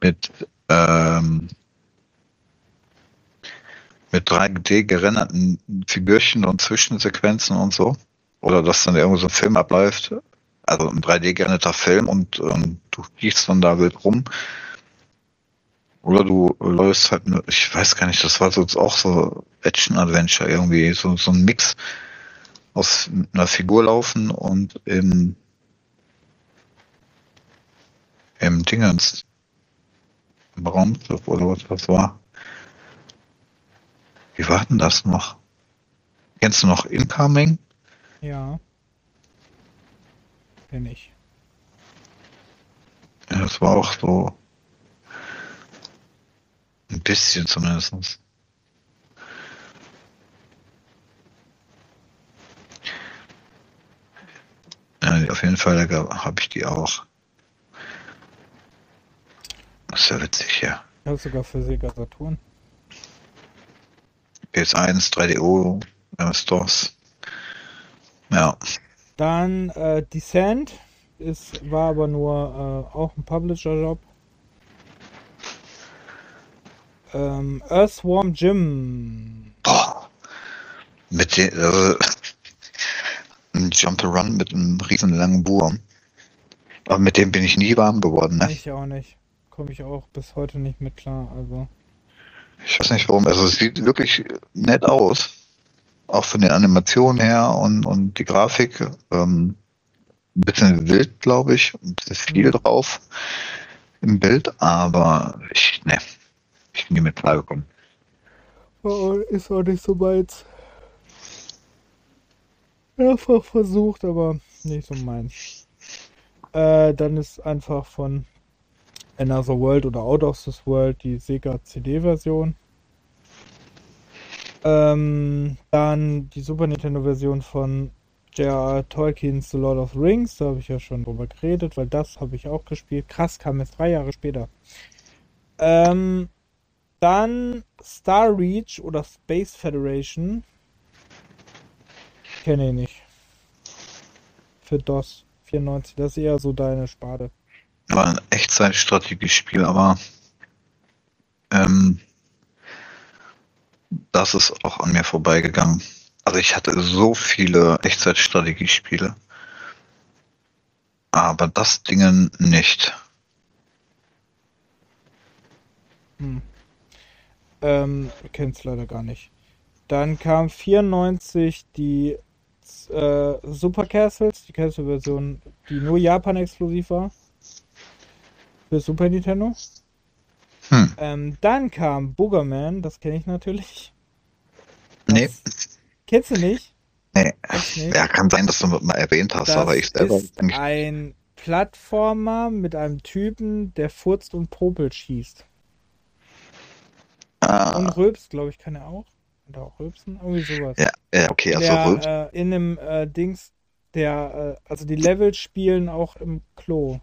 Speaker 2: mit ähm, mit 3D gerenderten Figürchen und Zwischensequenzen und so. Oder dass dann irgendwo so ein Film abläuft. Also ein 3D gerenderter Film und ähm, du gehst dann da wild rum. Oder du läufst halt, ne- ich weiß gar nicht, das war so auch so Action-Adventure irgendwie, so, so ein Mix aus einer Figur laufen und im, im Dingens, im Raumschiff oder was das war. Wie war denn das noch? Kennst du noch Incoming?
Speaker 1: Ja. Kenn ich.
Speaker 2: Ja, das war auch so ein bisschen zumindest. Ja, auf jeden Fall habe ich die auch. Das ist ja witzig, ja.
Speaker 1: Ich habe sogar für Sega Saturn.
Speaker 2: PS1, 3DO, äh, Stores. Ja,
Speaker 1: Dann äh, Descent ist, war aber nur äh, auch ein Publisher-Job. Ähm, Earthworm Jim.
Speaker 2: boah. Mit den, also, ein Jump'n'Run mit einem riesen langen Wurm. Aber mit dem bin ich nie warm geworden, ne?
Speaker 1: Ich auch nicht. Komme ich auch bis heute nicht mit klar. Also.
Speaker 2: Ich weiß nicht warum. Also es sieht wirklich nett aus. Auch von den Animationen her und, und die Grafik. Ähm, ein bisschen wild, glaube ich. Ein bisschen viel
Speaker 1: Mhm.
Speaker 2: drauf im Bild, aber ich, ne, ich bin nie mit klargekommen.
Speaker 1: Oh, ist auch nicht so meins. Mehrfach versucht, aber nicht so meins. Äh, dann ist einfach von Another World oder Out of This World die Sega CD-Version. Ähm, dann die Super Nintendo-Version von J.R.R. Tolkien's The Lord of the Rings. Da habe ich ja schon drüber geredet, weil das habe ich auch gespielt. Krass, kam jetzt drei Jahre später. Ähm, dann Star Reach oder Space Federation. Kenne ich nicht. Für DOS 94. Das ist eher so deine Sparte.
Speaker 2: War ein Echtzeitstrategiespiel, aber ähm, das ist auch an mir vorbeigegangen. Also ich hatte so viele Echtzeitstrategiespiele, aber das Dingen nicht.
Speaker 1: Hm. Ähm, kenn's leider gar nicht. Dann kam 94 die äh, Super Castles, die Castle-Version, die nur Japan exklusiv war. Für Super Nintendo.
Speaker 2: Hm.
Speaker 1: Ähm, dann kam Boogerman, das kenne ich natürlich.
Speaker 2: Nee,
Speaker 1: Das- Kennst du nicht?
Speaker 2: nee.
Speaker 1: Nicht?
Speaker 2: Ja, kann sein, dass du mal erwähnt hast,
Speaker 1: Das
Speaker 2: aber ich selber
Speaker 1: ist
Speaker 2: nicht.
Speaker 1: ein Plattformer mit einem Typen, der furzt und popelt schießt. Und
Speaker 2: Ah,
Speaker 1: rülpst, glaube ich, kann er auch. Oder auch rülpsen, irgendwie sowas.
Speaker 2: ja, ja, okay, also
Speaker 1: der
Speaker 2: Rülps-
Speaker 1: äh, in einem äh, Dings, der, äh, also die Level spielen auch im Klo.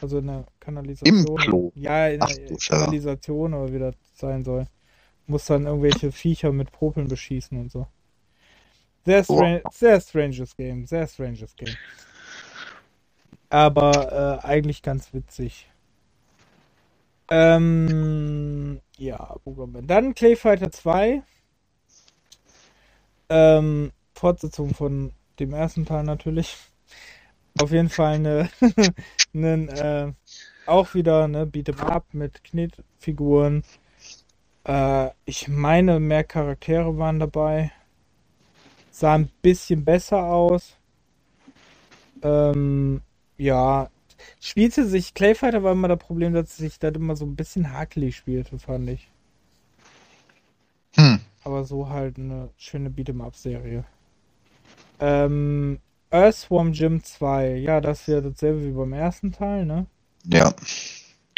Speaker 1: Also in der Kanalisation.
Speaker 2: Im Klo?
Speaker 1: Ja, in
Speaker 2: Ach,
Speaker 1: der Kanalisation oder wie das sein soll. Muss dann irgendwelche Viecher mit Popeln beschießen und so. Sehr, stra sehr stranges Game, sehr stranges Game. Aber äh, eigentlich ganz witzig. Ähm, ja? Dann Clay Fighter 2. Ähm, Fortsetzung von dem ersten Teil natürlich. Auf jeden Fall eine, einen, äh, auch wieder eine Beat'em Up mit Knetfiguren. Äh, ich meine, mehr Charaktere waren dabei. Sah ein bisschen besser aus. Ähm, ja, spielte sich, Clayfighter war immer das Problem, dass sich das immer so ein bisschen hakelig spielte, fand ich.
Speaker 2: Hm.
Speaker 1: Aber so halt eine schöne Beat'em-up-Serie. Ähm, Earthworm Jim 2, ja, das ist ja dasselbe wie beim ersten Teil, ne?
Speaker 2: Ja.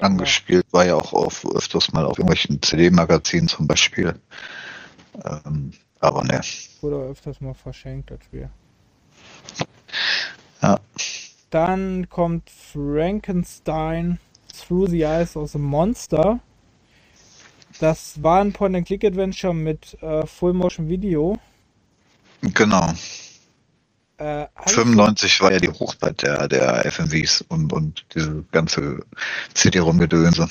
Speaker 2: Angespielt war ja auch auf, öfters mal auf irgendwelchen CD-Magazinen zum Beispiel. Ähm, aber ne.
Speaker 1: Wurde öfters mal verschenkt, das Spiel.
Speaker 2: Ja.
Speaker 1: Dann kommt Frankenstein Through the Eyes of the Monster. Das war ein Point-and-Click-Adventure mit äh, Full-Motion-Video.
Speaker 2: Genau.
Speaker 1: Äh, hab ich
Speaker 2: 95 war ja die Hochzeit der, der FMVs und, und diese ganze CD-Rumgedönse.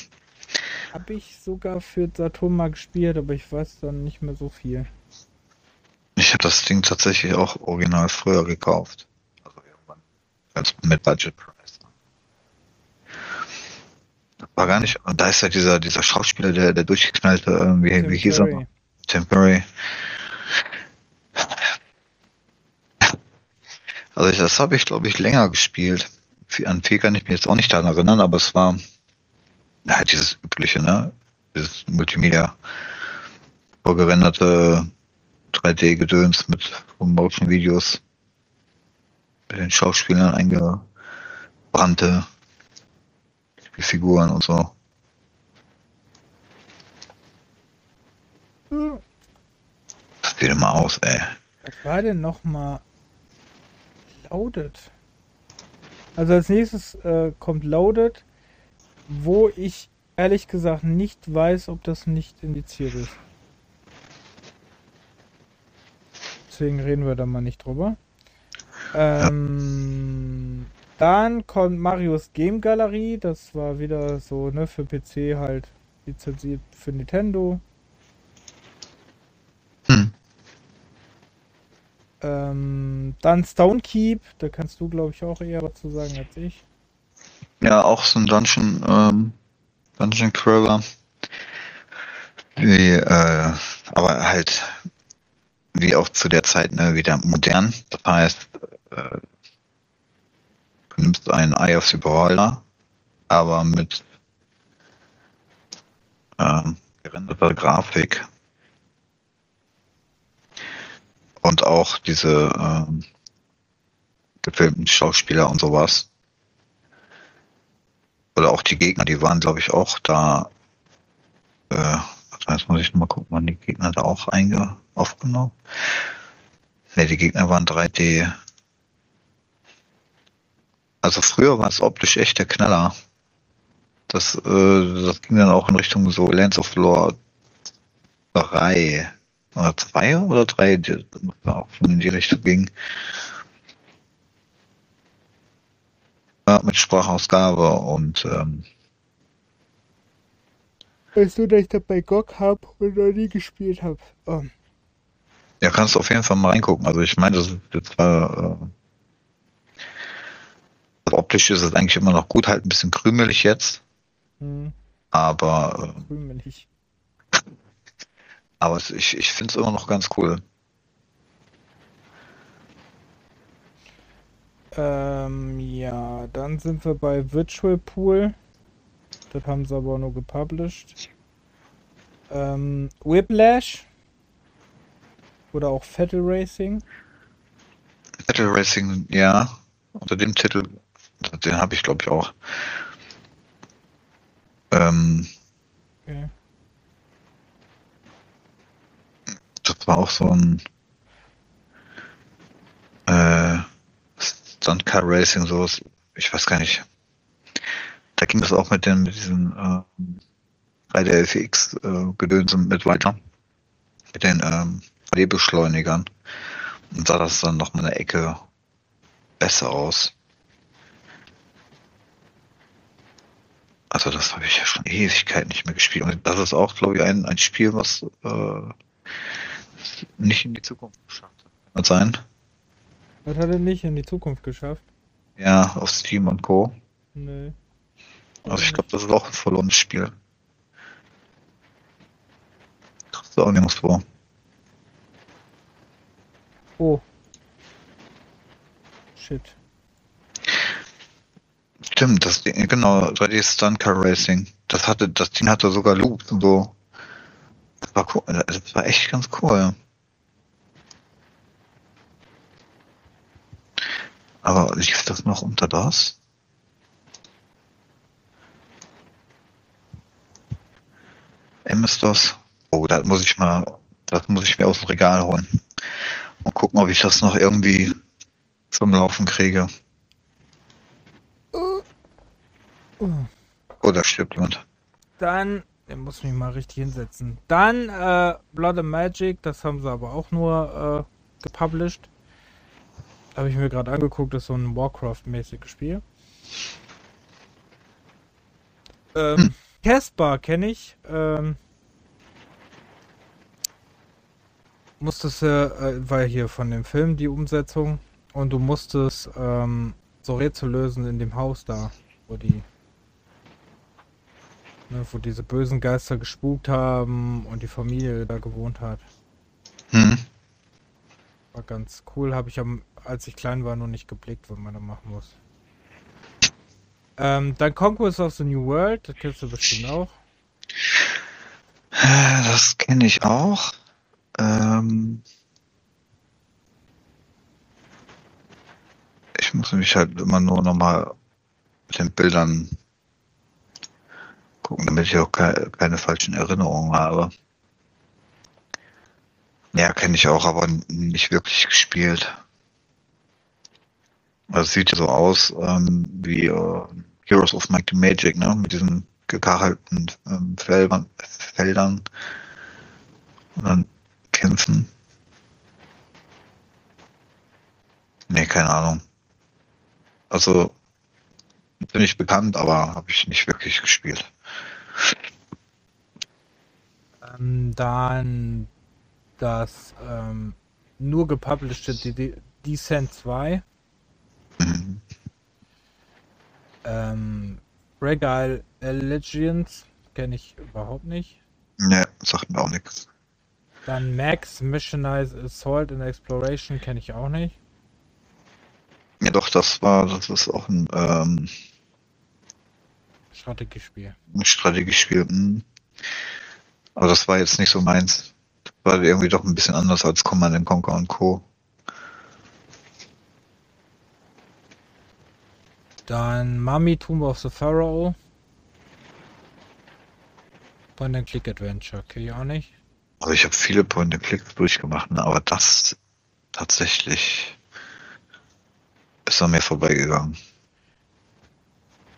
Speaker 1: Habe ich sogar für Saturn mal gespielt, aber ich weiß dann nicht mehr so viel.
Speaker 2: Ich habe das Ding tatsächlich auch original früher gekauft. Also irgendwann. Als mit Budget Price. War gar nicht. Und da ist ja dieser, dieser Schauspieler, der, der durchgeknallte, äh, wie,
Speaker 1: Tim
Speaker 2: wie hieß er? Tim Curry. Also ich, das habe ich, glaube ich, länger gespielt. An viel kann ich mich jetzt auch nicht daran erinnern, aber es war ja, dieses übliche, ne? Dieses Multimedia vorgerenderte 3D-Gedöns mit Motion-Videos mit den Schauspielern eingebrannte Figuren und so.
Speaker 1: Hm,
Speaker 2: Das sieht immer aus, ey.
Speaker 1: Was war denn nochmal Loaded? Also als nächstes äh, kommt Loaded, wo ich ehrlich gesagt nicht weiß, ob das nicht indiziert ist. Deswegen reden wir da mal nicht drüber. Ähm, Dann kommt Marios Game Galerie. Das war wieder so, ne, für PC halt lizenziert für Nintendo. Ähm, dann Stone Keep. Da kannst du, glaube ich, auch eher was zu sagen als ich.
Speaker 2: Ja, auch so ein Dungeon, ähm, Dungeon Crawler. Wie, äh, aber halt, wie auch zu der Zeit, ne, wieder modern. Das heißt, äh, du nimmst ein Eye of the Beholder, aber mit ähm, gerenderter Grafik. Und auch diese ähm, gefilmten Schauspieler und sowas. Oder auch die Gegner, die waren, glaube ich, auch da. Äh, jetzt muss ich mal gucken, waren die Gegner da auch einge aufgenommen? Ne, die Gegner waren 3D. Also früher war es optisch echt der Knaller. Das, äh, das ging dann auch in Richtung so Lands of Lore 3 oder 2 oder 3, die auch schon in die Richtung ging. Ja, mit Sprachausgabe und ähm,
Speaker 1: Weißt du, dass ich das bei GOG habe und noch nie gespielt habe? Oh.
Speaker 2: Ja, kannst du auf jeden Fall mal reingucken. Also ich meine, das ist jetzt zwar äh, also optisch ist es eigentlich immer noch gut, halt ein bisschen krümelig jetzt,
Speaker 1: Hm,
Speaker 2: aber äh,
Speaker 1: krümelig.
Speaker 2: Aber ich, ich finde es immer noch ganz cool.
Speaker 1: Ähm, ja, dann sind wir bei Virtual Pool. Das haben sie aber nur gepublished. Ähm, Whiplash. Oder auch Vettel Racing.
Speaker 2: Battle Racing, ja, unter dem Titel, den habe ich glaube ich auch. Ähm,
Speaker 1: Okay.
Speaker 2: Das war auch so ein äh, Stunt Car Racing, sowas. Ich weiß gar nicht. da ging es auch mit den, mit diesen äh, 3D-FX äh, Gedönsen mit weiter. Mit den ähm, 3D-Beschleunigern. Und sah das dann noch mal eine Ecke besser aus. Also das habe ich ja schon Ewigkeit nicht mehr gespielt. Und das ist auch, glaube ich, ein, ein Spiel, was äh, nicht in die Zukunft geschafft hat. Kann das sein?
Speaker 1: Was hat er nicht in die Zukunft geschafft?
Speaker 2: Ja, auf Steam und Co.
Speaker 1: Nee.
Speaker 2: Also ich glaube, das ist auch ein verlorenes Spiel. Kriegst du auch nirgendwo.
Speaker 1: Oh. Shit.
Speaker 2: Stimmt, das Ding, genau, 3D Stunt Car Racing. Das hatte, das Ding hatte sogar Loops und so. Das war cool, das war echt ganz cool. Aber lief das noch unter das? MS-DOS? Oh, da muss ich mal, das muss ich mir aus dem Regal holen. Und gucken, ob ich das noch irgendwie zum Laufen kriege. Oh, da stirbt jemand.
Speaker 1: Dann, der muss mich mal richtig hinsetzen. Dann äh, Blood and Magic, das haben sie aber auch nur äh, gepublished. Habe ich mir gerade angeguckt, das ist so ein Warcraft-mäßiges Spiel. Ähm,
Speaker 2: Hm.
Speaker 1: Casper kenne ich. Ähm, musstest du, äh, war hier von dem Film die Umsetzung und du musstest ähm, so Rätsel lösen in dem Haus da, wo die, ne, wo diese bösen Geister gespukt haben und die Familie da gewohnt hat.
Speaker 2: Hm.
Speaker 1: War ganz cool, habe ich am, als ich klein war, noch nicht geblickt, was man da machen muss. Ähm, dann Conquest of the New World, das kennst du bestimmt auch.
Speaker 2: Das kenne ich auch. Ähm ich muss mich halt immer nur nochmal mit den Bildern gucken, damit ich auch ke keine falschen Erinnerungen habe. Ja, kenne ich auch, aber nicht wirklich gespielt. Also es sieht ja so aus ähm, wie äh, Heroes of Might and Magic, ne? Mit diesen gekachelten ähm, Feldern, Feldern und dann kämpfen. Nee, keine Ahnung. Also bin ich bekannt, aber habe ich nicht wirklich gespielt.
Speaker 1: Ähm, dann das ähm, nur gepublishte Descent 2.
Speaker 2: Mhm.
Speaker 1: Ähm, Regal Legends kenne ich überhaupt nicht.
Speaker 2: Nee, sagt mir auch nichts.
Speaker 1: Dann Max Missionized Assault and Exploration kenne ich auch nicht.
Speaker 2: Ja doch, das war, das ist auch ein, ähm,
Speaker 1: Strategiespiel.
Speaker 2: ein Strategiespiel. hm. Aber das war jetzt nicht so meins. Das war irgendwie doch ein bisschen anders als Command and Conquer und Co.
Speaker 1: Dann Mummy Tomb of the Pharaoh. Point and Click Adventure kenne ich auch nicht.
Speaker 2: Also ich habe viele Point-and-Clicks durchgemacht, ne? aber das tatsächlich ist an mir vorbeigegangen.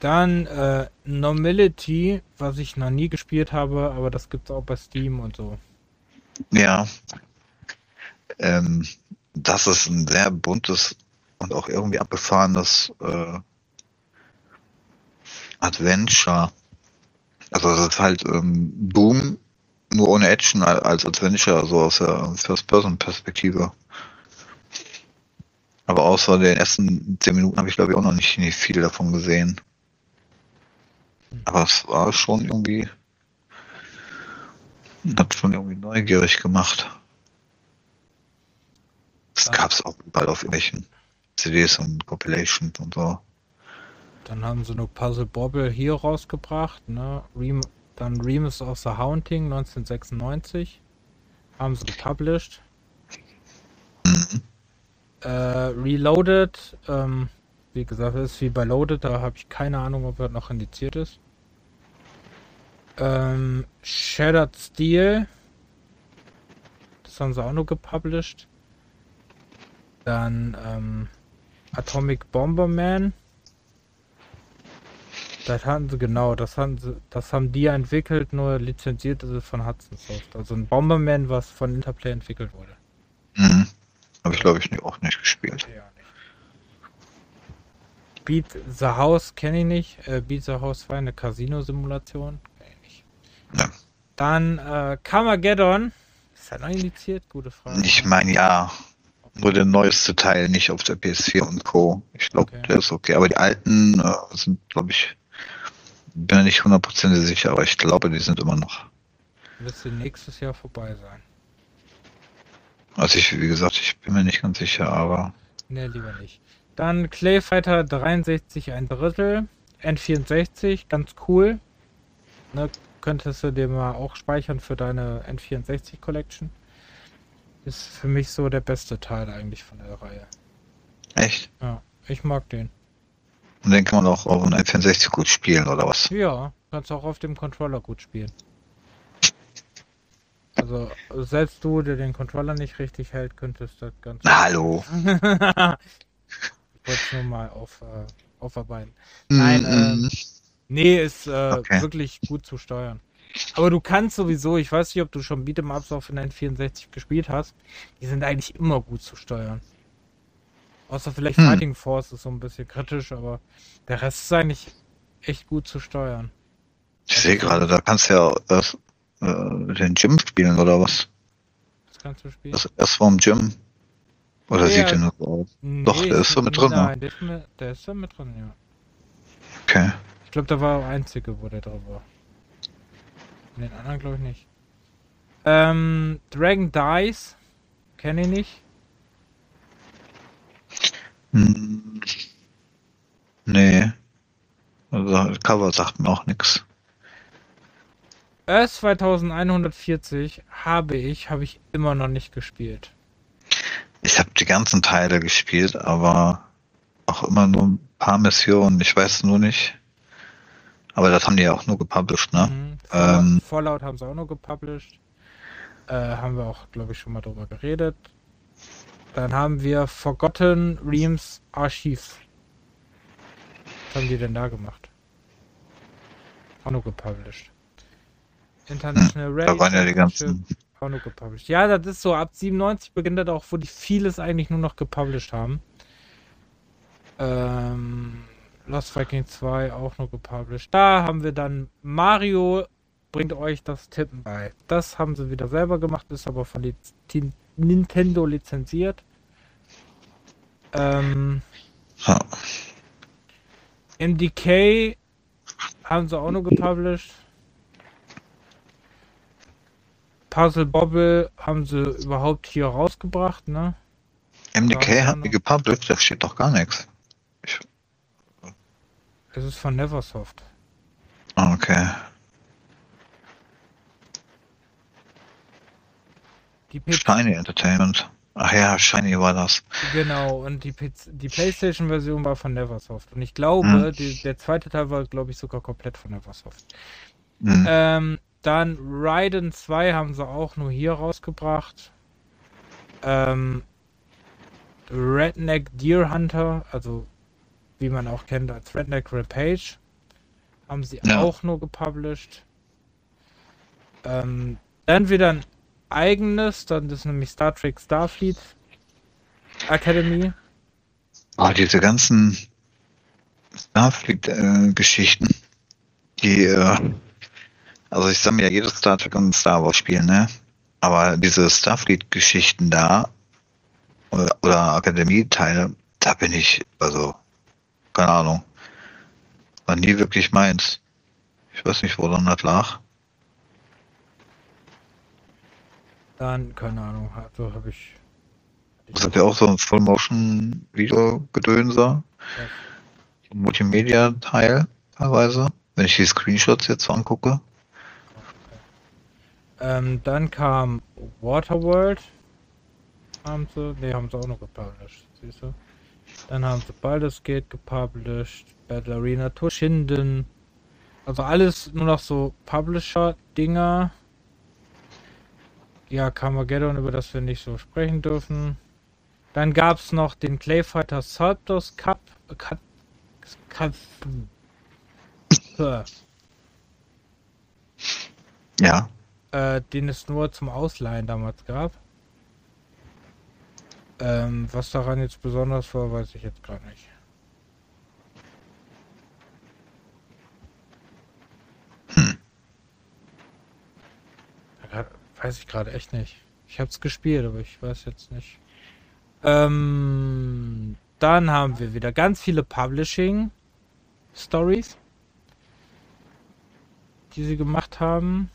Speaker 1: Dann äh, Normality, was ich noch nie gespielt habe, aber das gibt's auch bei Steam und so.
Speaker 2: Ja. Ähm, das ist ein sehr buntes und auch irgendwie abgefahrenes äh, Adventure. Also das ist halt ähm, Boom, nur ohne Action al- als Adventure, so aus der First-Person-Perspektive. Aber außer den ersten zehn Minuten habe ich glaube ich auch noch nicht, nicht viel davon gesehen. Aber es war schon irgendwie, hat schon irgendwie neugierig gemacht. Das
Speaker 1: Ja.
Speaker 2: gab's auch bald auf irgendwelchen CDs und Compilations und so.
Speaker 1: Dann haben sie noch Puzzle Bobble hier rausgebracht, ne? Rem dann Remus of the Haunting 1996. Haben sie gepublished.
Speaker 2: Mhm.
Speaker 1: Äh, Reloaded, ähm, wie gesagt, ist wie bei Loaded, da habe ich keine Ahnung, ob er noch indiziert ist. Ähm, Shattered Steel. Das haben sie auch nur gepublished. Dann ähm, Atomic Bomberman. Das haben sie, genau, das haben sie, das haben die entwickelt, nur lizenziert ist es von Hudson Soft. Also ein Bomberman, was von Interplay entwickelt wurde.
Speaker 2: Mhm. Habe ich glaube ich auch nicht gespielt.
Speaker 1: Ja, nicht. Beat the House kenne ich nicht. Äh, Beat the House war eine Casino-Simulation.
Speaker 2: Ja.
Speaker 1: Dann äh, Carmageddon. Ist er noch indiziert? Gute Frage.
Speaker 2: Ich meine ja, nur der neueste Teil, nicht auf der PS4 und Co. Ich glaube,
Speaker 1: Okay.
Speaker 2: der ist okay. Aber die alten äh, sind, glaube ich, bin mir nicht hundertprozentig sicher, aber ich glaube, die sind immer noch.
Speaker 1: Müsste nächstes Jahr vorbei sein.
Speaker 2: Also ich, wie gesagt, ich bin mir nicht ganz sicher, aber
Speaker 1: Ne, lieber nicht. Dann Clayfighter 63 ein Drittel. N64, ganz cool. Ne, könntest du dir mal auch speichern für deine N64 Collection. Ist für mich so der beste Teil eigentlich von der Reihe.
Speaker 2: echt.
Speaker 1: Ja, ich mag den.
Speaker 2: Und den kann man auch auf einem N64 gut spielen, oder was?
Speaker 1: Ja, kannst auch auf dem Controller gut spielen. Also, selbst du, der den Controller nicht richtig hält, könntest das ganz.
Speaker 2: Na, hallo.
Speaker 1: ich wollte es nur mal auf, äh, aufarbeiten. Nein,
Speaker 2: Mm,
Speaker 1: ähm, Nee, ist äh,
Speaker 2: Okay.
Speaker 1: wirklich gut zu steuern. Aber du kannst sowieso, ich weiß nicht, ob du schon Beat'em-Ups auf den 64 gespielt hast, die sind eigentlich immer gut zu steuern. Außer vielleicht
Speaker 2: Hm.
Speaker 1: Fighting Force ist so ein bisschen kritisch, aber der Rest ist eigentlich echt gut zu steuern.
Speaker 2: ich sehe gerade, da kannst du ja erst, äh, den Gym spielen, oder was?
Speaker 1: Das kannst du spielen.
Speaker 2: Das erst vorm Gym. Oder
Speaker 1: Ja.
Speaker 2: sieht der nur so aus? doch, der ist so mit drin, ne?
Speaker 1: Nein, der ist, der ist da mit drin, ja.
Speaker 2: Okay.
Speaker 1: Ich glaube, da war der einzige, wo der drin war. In den anderen glaube ich nicht. Ähm, Dragon Dice. Kenne ich nicht.
Speaker 2: Hm. Nee. Also, Cover sagt mir auch nichts.
Speaker 1: Earth 2140 habe ich, habe ich immer noch nicht gespielt.
Speaker 2: Ich habe die ganzen Teile gespielt, aber auch immer nur ein paar Missionen. Ich weiß nur nicht. Aber das haben die ja auch nur gepublished, ne?
Speaker 1: Mhm.
Speaker 2: Ähm.
Speaker 1: Fallout haben sie auch noch gepublished. Äh, haben wir auch, glaube ich, schon mal drüber geredet. Dann haben wir Forgotten Realms Archives. Was haben die denn da gemacht? Auch noch gepublished. International.
Speaker 2: Hm, Da waren ja die ganzen.
Speaker 1: Auch noch gepublished. Ja, das ist so, ab 97 beginnt das auch, wo die vieles eigentlich nur noch gepublished haben. Ähm, Lost Viking 2 auch noch gepublished. Da haben wir dann Mario bringt euch das Tippen bei. Das haben sie wieder selber gemacht, ist aber von Liz Nintendo lizenziert. Ähm,
Speaker 2: Ja.
Speaker 1: MDK haben sie auch noch gepublished. Puzzle Bobble haben sie überhaupt hier rausgebracht, ne?
Speaker 2: MDK hat die gepublished, da steht doch gar nichts.
Speaker 1: Es ist von Neversoft.
Speaker 2: Okay. Shiny Entertainment. Ach ja, Shiny war das.
Speaker 1: genau, und die, die PlayStation-Version war von Neversoft. Und ich glaube,
Speaker 2: Hm.
Speaker 1: die, der zweite Teil war, glaube ich, sogar komplett von Neversoft.
Speaker 2: Hm.
Speaker 1: Ähm, dann Raiden 2 haben sie auch nur hier rausgebracht. Ähm, Redneck Deer Hunter, also wie man auch kennt als Redneck Rampage, haben sie
Speaker 2: Ja.
Speaker 1: auch nur gepublished. Ähm, dann wieder ein eigenes, dann ist nämlich Star Trek Starfleet Academy.
Speaker 2: Ah, diese ganzen Starfleet-Geschichten, die, äh, also ich sammle ja jedes Star Trek und Star Wars Spiel, ne? Aber diese Starfleet-Geschichten da, oder, oder Akademie-Teile, da bin ich, also, keine Ahnung, war nie wirklich meins. Ich weiß nicht, woran das lag.
Speaker 1: Dann, keine Ahnung, also habe ich.
Speaker 2: Das hat ja auch so ein Full-Motion-Video-Gedönser. Multimedia-Teil teilweise. Wenn ich die Screenshots jetzt so angucke.
Speaker 1: Ähm, dann kam Waterworld. Haben sie, ne, haben sie auch noch gepublished, siehst du? Dann haben sie Baldur's Gate gepublished, Battle Arena Toshinden. Also alles nur noch so Publisher-Dinger. Ja, Carmageddon, über das wir nicht so sprechen dürfen. Dann gab es noch den Clayfighter Saltos Cup. Cup, Cup
Speaker 2: Ja.
Speaker 1: äh, den es nur zum Ausleihen damals gab. Ähm, was daran jetzt besonders war, weiß ich jetzt gerade nicht.
Speaker 2: Hm.
Speaker 1: Ja, weiß ich gerade echt nicht. Ich habe es gespielt, aber ich weiß jetzt nicht. Ähm, dann haben wir wieder ganz viele Publishing Stories, die sie gemacht haben.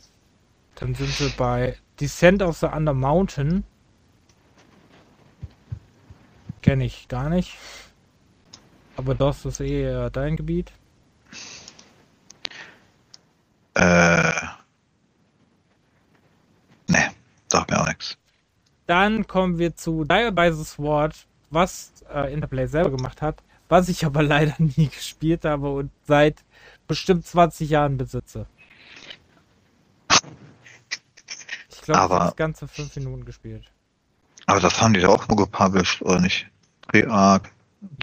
Speaker 1: Dann sind wir bei Descent of the Under Mountain. Kenne ich gar nicht. Aber das ist eher dein Gebiet.
Speaker 2: Äh. Ne, sag mir auch nichts.
Speaker 1: Dann kommen wir zu Dial by the Sword, was äh, Interplay selber gemacht hat, was ich aber leider nie gespielt habe und seit bestimmt 20 Jahren besitze. Ich glaube, ich
Speaker 2: Aber-
Speaker 1: habe das ganze 5 Minuten gespielt.
Speaker 2: Aber das haben die doch auch nur gepublished, oder nicht?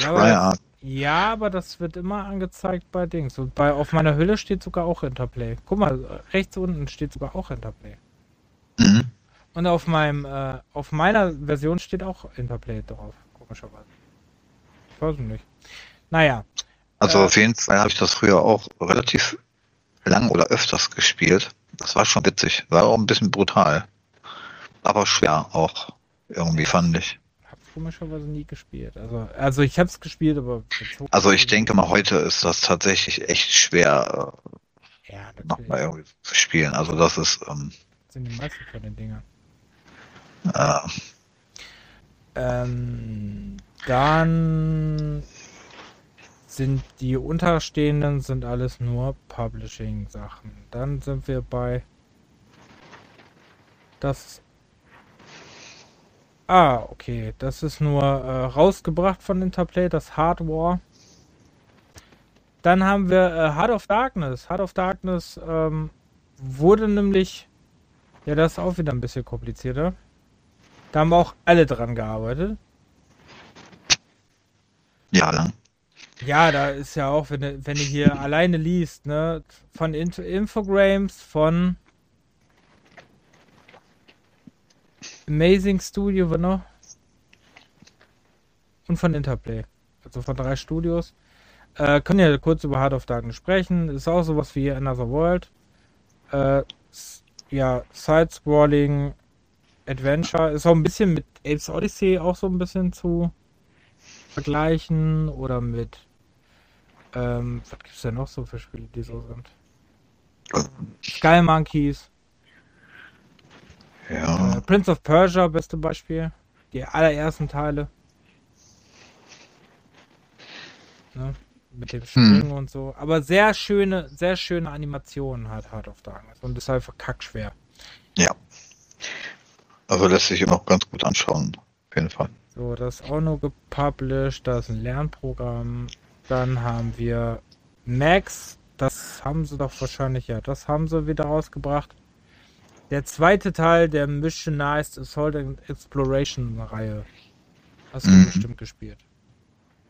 Speaker 1: Aber,
Speaker 2: Treyarch.
Speaker 1: ja, aber das wird immer angezeigt bei Dings. Und bei auf meiner Hülle steht sogar auch Interplay. Guck mal, rechts unten steht sogar auch Interplay.
Speaker 2: Mhm.
Speaker 1: Und auf meinem, äh, auf meiner Version steht auch Interplay drauf, komischerweise. Ich weiß nicht. Naja,
Speaker 2: Also
Speaker 1: Äh,
Speaker 2: auf jeden Fall habe ich das früher auch relativ lang oder öfters gespielt. Das war schon witzig. War auch ein bisschen brutal. Aber schwer auch. Irgendwie fand ich.
Speaker 1: Komischerweise nie gespielt. Also, also ich hab's gespielt, aber
Speaker 2: Also ich denke mal, heute ist das tatsächlich echt schwer,
Speaker 1: ja,
Speaker 2: äh,
Speaker 1: natürlich
Speaker 2: nochmal irgendwie zu spielen. Also das ist, ähm,
Speaker 1: sind die meisten von den Dingern.
Speaker 2: äh,
Speaker 1: Ähm, dann sind die unterstehenden sind alles nur Publishing-Sachen. Dann sind wir bei das. Ah, okay. Das ist nur äh, rausgebracht von Interplay, das Hard War. Dann haben wir äh, Heart of Darkness. Heart of Darkness ähm, wurde nämlich. Ja, das ist auch wieder ein bisschen komplizierter. Da haben auch alle dran gearbeitet.
Speaker 2: ja, dann.
Speaker 1: Ja, da ist ja auch, wenn du, wenn du hier alleine liest, ne, von Inf Infogrames, von Amazing Studio, was noch? Und von Interplay. Also von drei Studios. Äh, können ja kurz über Heart of Darkness sprechen. Ist auch sowas wie Another World. Äh, ja, Side-Scrolling, Adventure. Ist auch ein bisschen mit Apes Odyssey auch so ein bisschen zu vergleichen oder mit ähm, was gibt's denn noch so für Spiele, die so sind? Sky Monkeys,
Speaker 2: Ja.
Speaker 1: äh, Prince of Persia, beste Beispiel. Die allerersten Teile. Ne? Mit dem Springen und so. Aber sehr schöne, sehr schöne Animationen hat Heart of Darkness. Und ist einfach kackschwer.
Speaker 2: Ja. Also lässt sich immer auch ganz gut anschauen. Auf jeden Fall.
Speaker 1: So, das ist auch nur gepublished. Da ist ein Lernprogramm. Dann haben wir Max. Das haben sie doch wahrscheinlich, ja, das haben sie wieder rausgebracht. Der zweite Teil der Missionized Assault and Exploration Reihe. Hast du
Speaker 2: Mhm.
Speaker 1: bestimmt gespielt.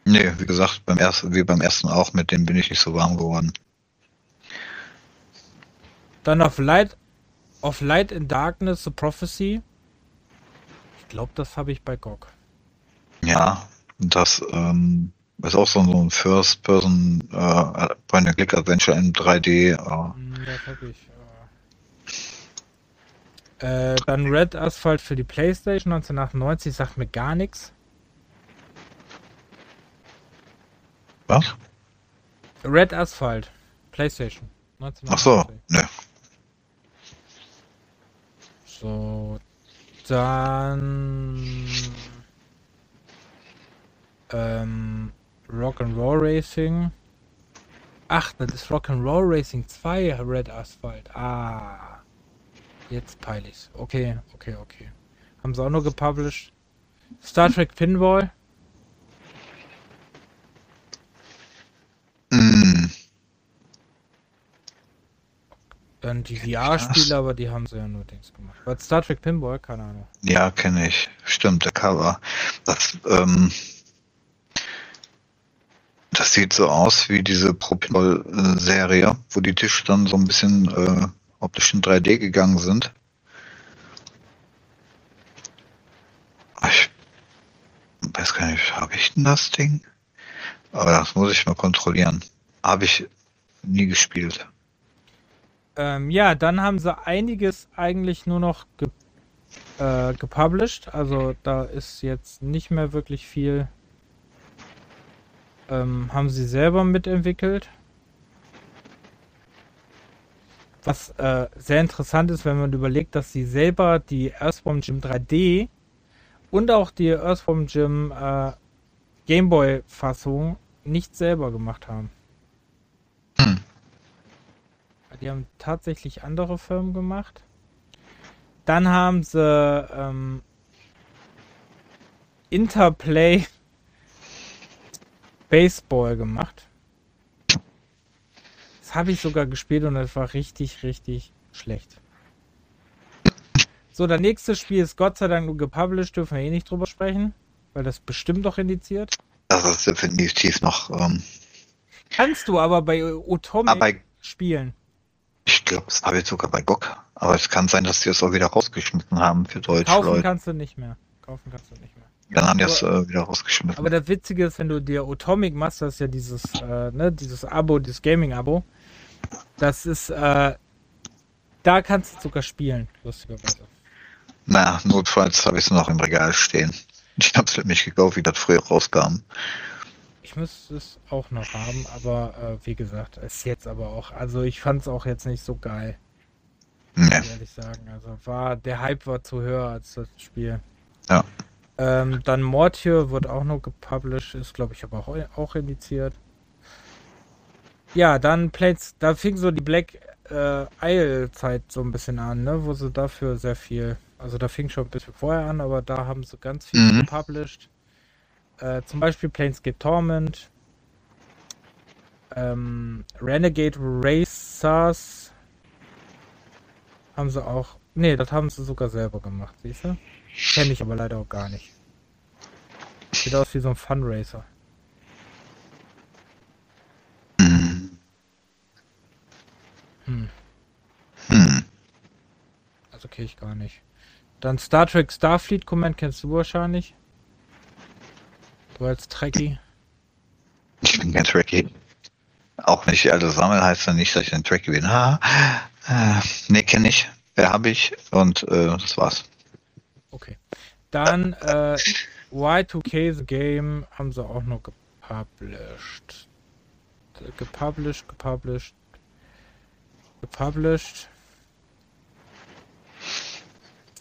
Speaker 2: Nee, wie gesagt, beim ersten, wie beim ersten auch, mit dem bin ich nicht so warm geworden.
Speaker 1: Dann auf Light, auf Light in Darkness, The Prophecy. Ich glaube, das habe ich bei GOG.
Speaker 2: Ja, das ähm, ist auch so ein First-Person äh, Point-and-Click-Adventure in 3D. Äh,
Speaker 1: Hm, Das habe ich. Äh, dann Red Asphalt für die PlayStation 1998 sagt mir gar nichts.
Speaker 2: was?
Speaker 1: Red Asphalt, PlayStation.
Speaker 2: Ach so,
Speaker 1: 1998.
Speaker 2: ne.
Speaker 1: So, dann ähm, Rock'n'Roll Racing. Ach, das ist Rock'n'Roll Racing 2 Red Asphalt. Ah, jetzt peil ich's. Okay, okay, okay. Haben sie auch nur gepublished. Star Trek Pinball.
Speaker 2: Mm,
Speaker 1: Dann die VR-Spiele, aber die haben sie ja nur Dings gemacht. Was Star Trek Pinball? Keine Ahnung.
Speaker 2: ja, kenne ich. Stimmt, der Cover. Das, ähm, Das sieht so aus wie diese Propinol-Serie, wo die Tische dann so ein bisschen äh, optisch in 3D gegangen sind. Ich weiß gar nicht, habe ich denn das Ding? Aber das muss ich mal kontrollieren. Habe ich nie gespielt.
Speaker 1: Ähm, ja, dann haben sie einiges eigentlich nur noch ge äh, gepublished. Also da ist jetzt nicht mehr wirklich viel. Ähm, haben sie selber mitentwickelt. Was äh, sehr interessant ist, wenn man überlegt, dass sie selber die Earthworm Jim 3D und auch die Earthworm Jim äh, Gameboy-Fassung nicht selber gemacht haben. Hm. Die haben tatsächlich andere Firmen gemacht. Dann haben sie ähm, Interplay Baseball gemacht. Das habe ich sogar gespielt und das war richtig, richtig schlecht. So, das nächste Spiel ist Gott sei Dank nur gepublished, dürfen wir eh nicht drüber sprechen, weil das bestimmt doch indiziert.
Speaker 2: Das ist definitiv noch. Ähm,
Speaker 1: Kannst du aber bei Atomic aber spielen.
Speaker 2: Ich glaube, das habe ich sogar bei GOG. Aber es kann sein, dass die es auch wieder rausgeschmissen haben für Deutsch.
Speaker 1: Kaufen Leute. kannst du nicht mehr. Kaufen kannst du nicht mehr.
Speaker 2: Dann haben die es äh, wieder rausgeschmissen.
Speaker 1: Aber das Witzige ist, wenn du dir Atomic machst, das ist ja dieses, äh, ne, dieses Abo, dieses Gaming-Abo. Das ist, äh, da kannst du sogar spielen, lustigerweise.
Speaker 2: Na, notfalls habe ich es noch im Regal stehen. Ich habe es nämlich gekauft, wie das früher rauskam.
Speaker 1: Ich müsste es auch noch haben, aber äh, wie gesagt, ist jetzt aber auch, also ich fand es auch jetzt nicht so geil. Nee. Ehrlich sagen. Also war, der Hype war zu höher als das Spiel.
Speaker 2: Ja.
Speaker 1: Ähm, dann Mortier wird auch noch gepublished, ist glaube ich aber auch, auch indiziert. Ja, dann Plates, da fing so die Black äh, Isle Zeit so ein bisschen an, ne, wo sie dafür sehr viel, also da fing schon ein bisschen vorher an, aber da haben sie ganz viel mhm. gepublished. Äh, zum Beispiel Planescape Torment, ähm, Renegade Racers haben sie auch. Ne, das haben sie sogar selber gemacht, siehst du? Kenne ich aber leider auch gar nicht. Sieht aus wie so ein Funracer. Hm. Hm. Also kenne ich gar nicht. Dann Star Trek Starfleet Command kennst du wahrscheinlich. Du als Trekkie.
Speaker 2: Ich bin kein Trekkie. Auch wenn ich alle sammle, heißt das nicht, dass ich ein Trekkie bin. Ha, äh, nee, kenne ich. Wer habe ich? Und äh, das war's.
Speaker 1: Okay. Dann äh, Y2K The Game haben sie auch noch gepublished. Gepublished, gepublished, gepublished.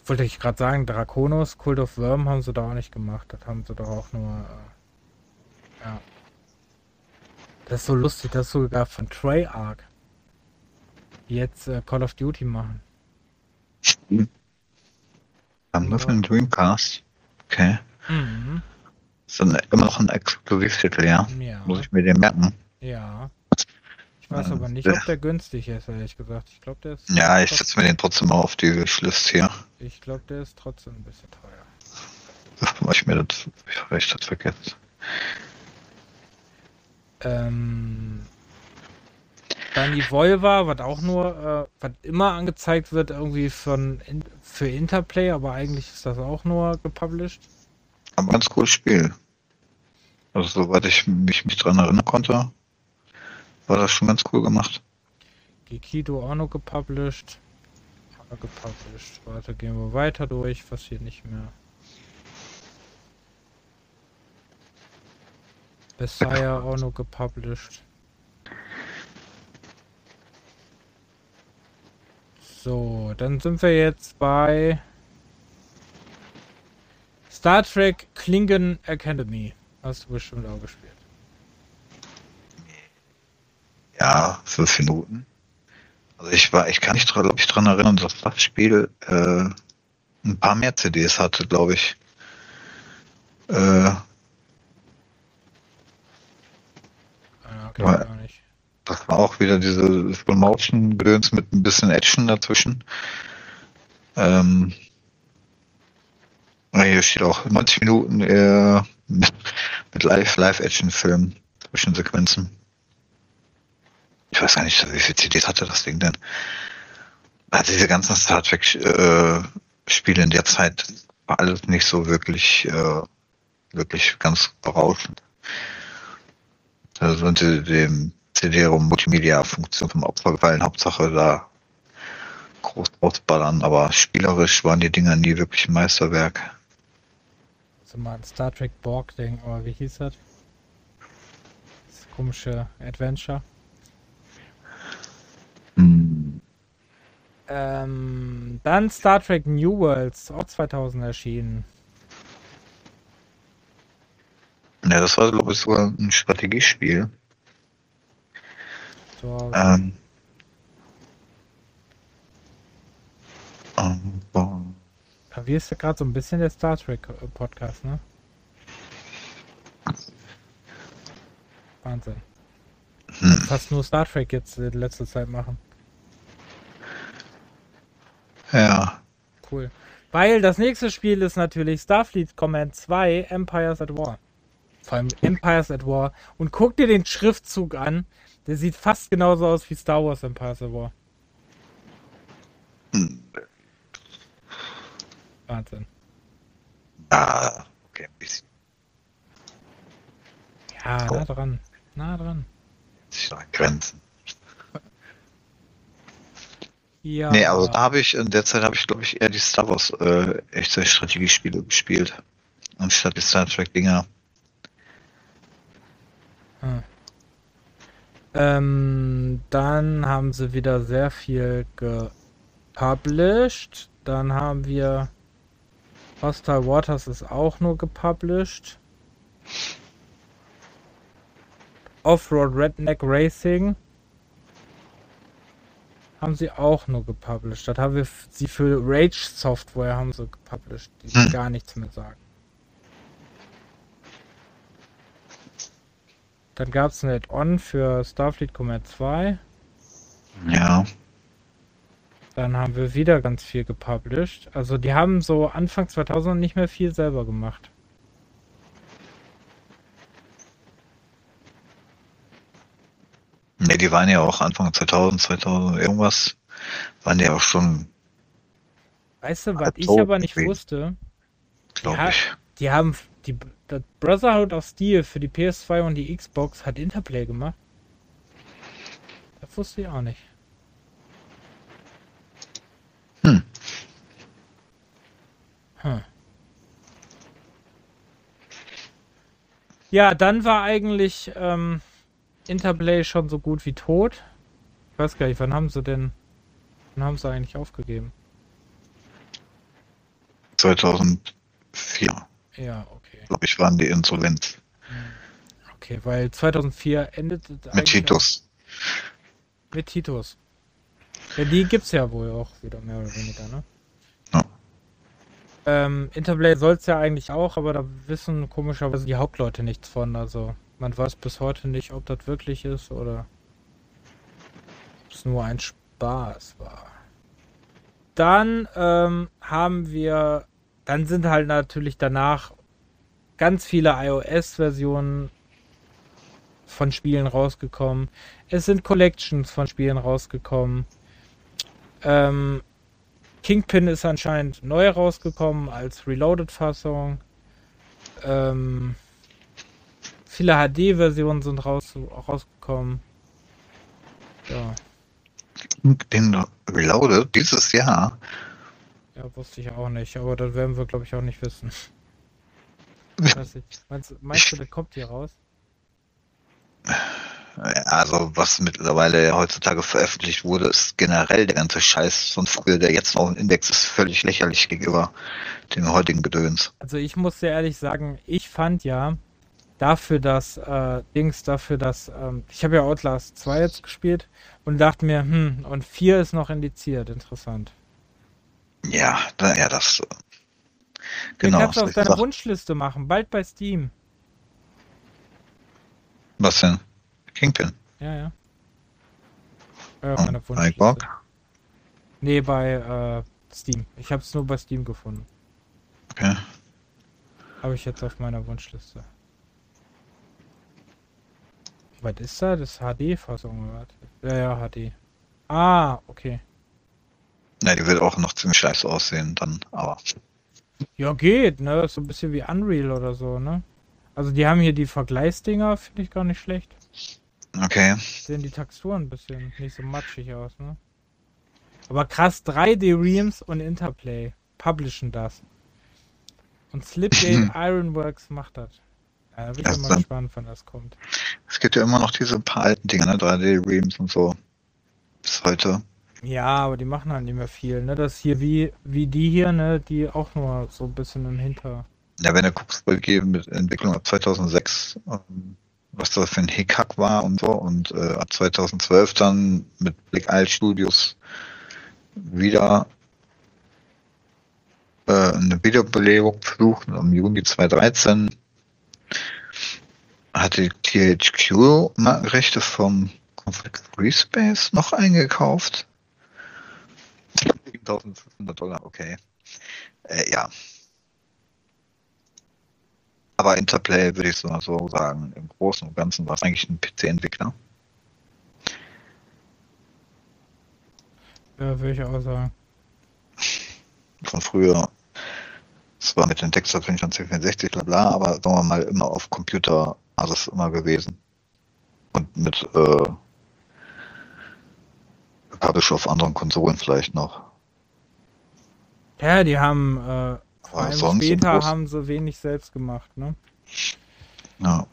Speaker 1: Wollte ich gerade sagen, Draconos, Cult of Worm haben sie da auch nicht gemacht. Das haben sie doch auch nur. Äh, ja. Das ist so lustig, das ist sogar von Treyarch. Die jetzt äh, Call of Duty machen.
Speaker 2: Hm. Haben für den Dreamcast. Okay. Mhm. Ist dann immer noch ein Exklusivtitel, ja? ja? Muss ich mir den merken?
Speaker 1: Ja. Ich weiß aber nicht, ob der günstig ist, ehrlich gesagt. Ich glaube, der ist.
Speaker 2: Ja, ich setze mir den trotzdem mal auf die Wishlist hier.
Speaker 1: Ich glaube, der ist trotzdem ein bisschen teuer.
Speaker 2: Ich mir das, ich das vergesse.
Speaker 1: Ähm, dann die Volva, was auch nur, äh, was immer angezeigt wird, irgendwie von in, für Interplay, aber eigentlich ist das auch nur gepublished.
Speaker 2: Aber ganz cooles Spiel. Also soweit ich mich, mich dran erinnern konnte, war das schon ganz cool gemacht.
Speaker 1: Gekido auch noch gepublished. Gepublished. Warte, gehen wir weiter durch, was hier nicht mehr. Messiah auch noch gepublished. So, dann sind wir jetzt bei Star Trek Klingon Academy. Hast du bestimmt auch gespielt.
Speaker 2: Ja, fünf Minuten. Also ich war, ich kann nicht glaube ich dran erinnern, dass das Spiel äh, ein paar mehr CDs hatte, glaube ich. Äh, ja, okay. Das war auch wieder diese Full-Motion-Gedöns mit ein bisschen Action dazwischen. Ähm, hier steht auch 90 Minuten äh, mit, mit Live-Action-Film. Zwischensequenzen. Ich weiß gar nicht, wie viel CDs hatte das Ding denn? Also diese ganzen Star Trek äh, in der Zeit war alles nicht so wirklich, äh, wirklich ganz berauschend. Da sind sie dem CD-ROM Multimedia-Funktion vom Opfer gefallen. Hauptsache da groß rausballern, aber spielerisch waren die Dinger nie wirklich ein Meisterwerk.
Speaker 1: Also mal an Star Trek Borg denken, aber wie hieß das? Das komische Adventure.
Speaker 2: Hm.
Speaker 1: Ähm, dann Star Trek New Worlds, auch 2000 erschienen.
Speaker 2: Ja, das war, glaube ich, sogar ein Strategiespiel.
Speaker 1: So,
Speaker 2: Ähm.
Speaker 1: Wie ist ja gerade so ein bisschen der Star Trek äh, Podcast, ne? Wahnsinn.
Speaker 2: Hm.
Speaker 1: Fast nur Star Trek jetzt in letzter Zeit machen.
Speaker 2: Ja,
Speaker 1: Cool. Weil das nächste Spiel ist natürlich Starfleet Command 2 Empires at War. Vor allem Empires at War. Und guck dir den Schriftzug an. Der sieht fast genauso aus wie Star Wars Empires at War.
Speaker 2: Hm.
Speaker 1: Wahnsinn.
Speaker 2: ja, okay, ein bisschen.
Speaker 1: Ja,
Speaker 2: Oh.
Speaker 1: nah dran. Nah dran.
Speaker 2: Sich an Grenzen.
Speaker 1: Ja.
Speaker 2: Nee, also da habe ich, in der Zeit habe ich, glaube ich, eher die Star Wars äh, echte Strategiespiele gespielt. Anstatt die Star Trek Dinger.
Speaker 1: Ähm, dann haben sie wieder sehr viel gepublished. Dann haben wir Hostile Waters ist auch nur gepublished. Offroad Redneck Racing haben sie auch nur gepublished. Das haben wir sie für Rage Software haben sie gepublished, die
Speaker 2: Hm.
Speaker 1: gar nichts mehr sagen. Dann gab es ein Add-on für Starfleet Command 2.
Speaker 2: Ja.
Speaker 1: Dann haben wir wieder ganz viel gepublished. Also die haben so Anfang 2000 nicht mehr viel selber gemacht.
Speaker 2: Nee, die waren ja auch Anfang 2000, 2000 irgendwas, waren die auch schon,
Speaker 1: Weißt du, was ich aber nicht
Speaker 2: gewesen.
Speaker 1: wusste?
Speaker 2: glaube
Speaker 1: Ja.
Speaker 2: ich.
Speaker 1: Die haben die das Brotherhood of Steel für die PS2 und die Xbox hat Interplay gemacht. Das wusste ich auch nicht.
Speaker 2: Hm.
Speaker 1: Hm. Ja, dann war eigentlich ähm, Interplay schon so gut wie tot. Ich weiß gar nicht, wann haben sie denn. Wann haben sie eigentlich aufgegeben?
Speaker 2: 2004,
Speaker 1: Ja, okay.
Speaker 2: glaube ich, waren die insolvent.
Speaker 1: Okay, weil 2004 endet.
Speaker 2: Mit Titus.
Speaker 1: Mit Titus. Ja, die gibt's ja wohl auch wieder mehr oder weniger, ne?
Speaker 2: Ja.
Speaker 1: Ähm, Interplay soll's ja eigentlich auch, aber da wissen komischerweise die Hauptleute nichts von. Also man weiß bis heute nicht, ob das wirklich ist oder ob es nur ein Spaß war. Dann ähm, haben wir, dann sind halt natürlich danach ganz viele iOS-Versionen von Spielen rausgekommen. Es sind Collections von Spielen rausgekommen. Ähm, Kingpin ist anscheinend neu rausgekommen als Reloaded-Fassung. Ähm, viele HD-Versionen sind raus, rausgekommen. Ja,
Speaker 2: Den Reloaded dieses Jahr.
Speaker 1: ja, wusste ich auch nicht, aber das werden wir, glaube ich, auch nicht wissen. Meinst, meinst du, der kommt hier raus?
Speaker 2: Also was mittlerweile heutzutage veröffentlicht wurde, ist generell der ganze Scheiß von früher, der jetzt noch im Index ist, völlig lächerlich gegenüber dem heutigen Gedöns.
Speaker 1: Also ich muss dir ehrlich sagen, ich fand ja dafür, dass äh, Dings, dafür, dass ähm, ich habe ja Outlast 2 jetzt gespielt und dachte mir, hm, und 4 ist noch indiziert, interessant.
Speaker 2: Ja, da, ja, das. äh, Genau.
Speaker 1: kannst du auf
Speaker 2: solche
Speaker 1: deiner. Wunschliste machen, bald bei Steam.
Speaker 2: Was denn? Kingpin.
Speaker 1: Ja, ja.
Speaker 2: Oh,
Speaker 1: meine
Speaker 2: bei
Speaker 1: Wunschliste.
Speaker 2: Borg?
Speaker 1: Nee, bei äh, Steam. Ich habe es nur bei Steam gefunden.
Speaker 2: Okay.
Speaker 1: Habe ich jetzt auf meiner Wunschliste. Was ist das? Das ist HD-Fassung? Ja, ja, HD. Ah, okay.
Speaker 2: Ja, die wird auch noch ziemlich scheiße aussehen dann, aber.
Speaker 1: Ja, geht, ne? So ein bisschen wie Unreal oder so, ne? Also die haben hier die Vergleichsdinger, finde ich gar nicht schlecht.
Speaker 2: Okay.
Speaker 1: Sehen die Texturen ein bisschen nicht so matschig aus, ne? Aber krass, 3D Reams und Interplay publishen das. Und Slipgate Ironworks macht das. Ja, da bin ich mal gespannt, wann das kommt.
Speaker 2: Es gibt ja immer noch diese paar alten Dinger, ne? 3D-Reams und so. Bis heute.
Speaker 1: Ja, aber die machen halt nicht mehr viel, ne? Das hier wie, wie die hier, ne? Die auch nur so ein bisschen im Hinter.
Speaker 2: Ja, wenn du guckst, bei mit Entwicklung ab 2006, ähm, was das für ein Hickhack war und so, und äh, ab 2012 dann mit Black Isle Studios wieder äh, eine Wiederbelebung versucht, im Juni 2013 hatte THQ mal Rechte vom Conflict Free Space noch eingekauft. 7500 Dollar, okay. Äh, ja. Aber Interplay würde ich so so sagen, im Großen und Ganzen war es eigentlich ein PC-Entwickler.
Speaker 1: Ja, würde ich auch sagen.
Speaker 2: Von früher. Es war mit den Textdateichen von C64, bla bla, aber sagen wir mal immer auf Computer alles immer gewesen. Und mit äh, Publish auf anderen Konsolen vielleicht noch.
Speaker 1: Ja, die haben, äh, vor allem später haben sie wenig selbst gemacht, ne?
Speaker 2: Ja.